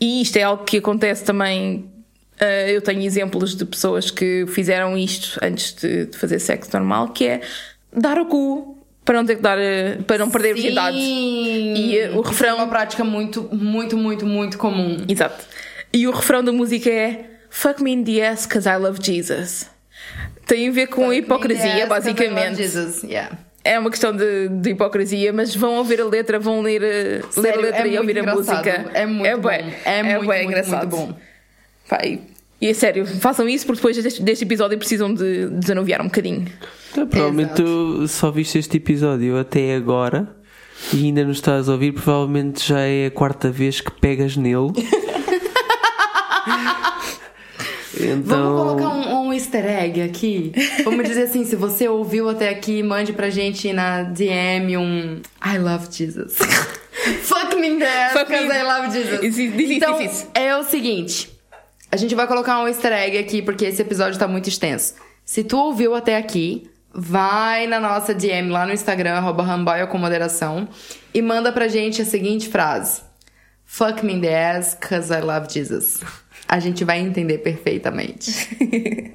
e isto é algo que acontece também. ah, eu tenho exemplos de pessoas que fizeram isto antes de, de fazer sexo normal, que é dar o cu para não ter que dar, ah, para não perder a virgindade. E eh, o Isso é refrão- uma prática muito, muito, muito, muito comum. Exato. E o refrão da música é Fuck me in the ass cause I love Jesus. Tem a ver com a hipocrisia, basicamente. Jesus, yeah. É uma questão de, de hipocrisia, mas vão ouvir a letra, vão ler, eh, ler a Sério, letra é e ouvir muito a engraçado. música. É muito bué. bom. É muito, bué muito, engraçado. muito bom. Pá, e, é sério, façam isso porque depois deste, deste episódio precisam de desanuviar um bocadinho. Então, provavelmente Exato. tu só viste este episódio até agora e ainda não estás a ouvir. Provavelmente já é a quarta vez que pegas nele. <laughs> então, Vamos colocar um, um easter egg aqui? Vamos dizer assim, se você ouviu até aqui, mande pra gente na DM um I love Jesus. <laughs> Fuck me in the ass, Fuck me. I love Jesus. Isso, isso, isso, então, isso. é o seguinte. A gente vai colocar um easter egg aqui, porque esse episódio tá muito extenso. Se tu ouviu até aqui, vai na nossa DM lá no Instagram, arroba com moderação, e manda pra gente a seguinte frase. Fuck me in the ass, cause I love Jesus. A gente vai entender perfeitamente. <laughs>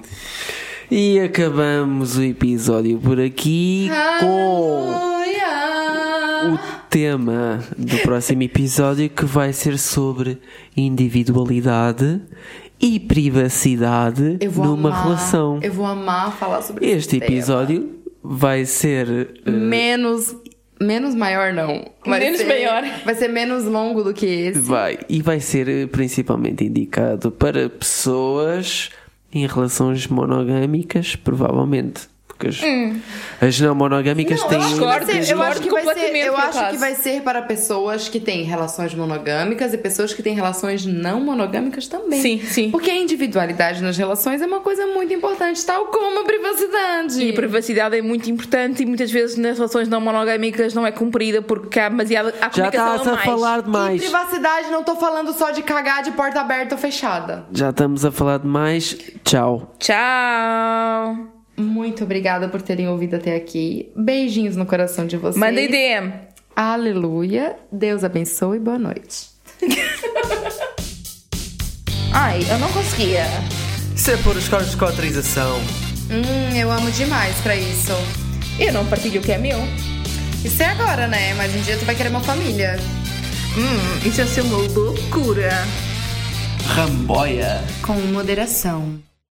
e acabamos o episódio por aqui com o tema do próximo episódio que vai ser sobre individualidade e privacidade numa amar, relação. Eu vou amar falar sobre Este esse tema. episódio vai ser. eh, Menos. Menos maior, não. Vai Menos ser- maior. Vai ser menos longo do que esse. Vai, e vai ser eh, principalmente indicado para pessoas em relações monogâmicas, provavelmente. Porque as, as não monogâmicas Não, têm. eu acho que vai Discordo, ser, eu acho que vai ser, eu acho que vai ser para pessoas que têm relações monogâmicas e pessoas que têm relações não monogâmicas também. Sim, sim. Porque a individualidade nas relações é uma coisa muito importante, tal como a privacidade. E a privacidade é muito importante e muitas vezes nas relações não monogâmicas não é cumprida porque há demasiada há Já comunicação estás a mais. falar E demais. privacidade, não tô falando só de cagar de porta aberta ou fechada. Já estamos a falar demais. Tchau. Tchau! Muito obrigada por terem ouvido até aqui. Beijinhos no coração de vocês. Mandem DM. Aleluia. Deus abençoe. Boa noite. <laughs> Ai, eu não conseguia. Isso é por os cortes com autorização. Hum, eu amo demais pra isso. Eu não partilho o que é meu. Isso é agora, né? Mas um dia tu vai querer uma família. Hum, isso é ser uma loucura. Ramboia. Com moderação.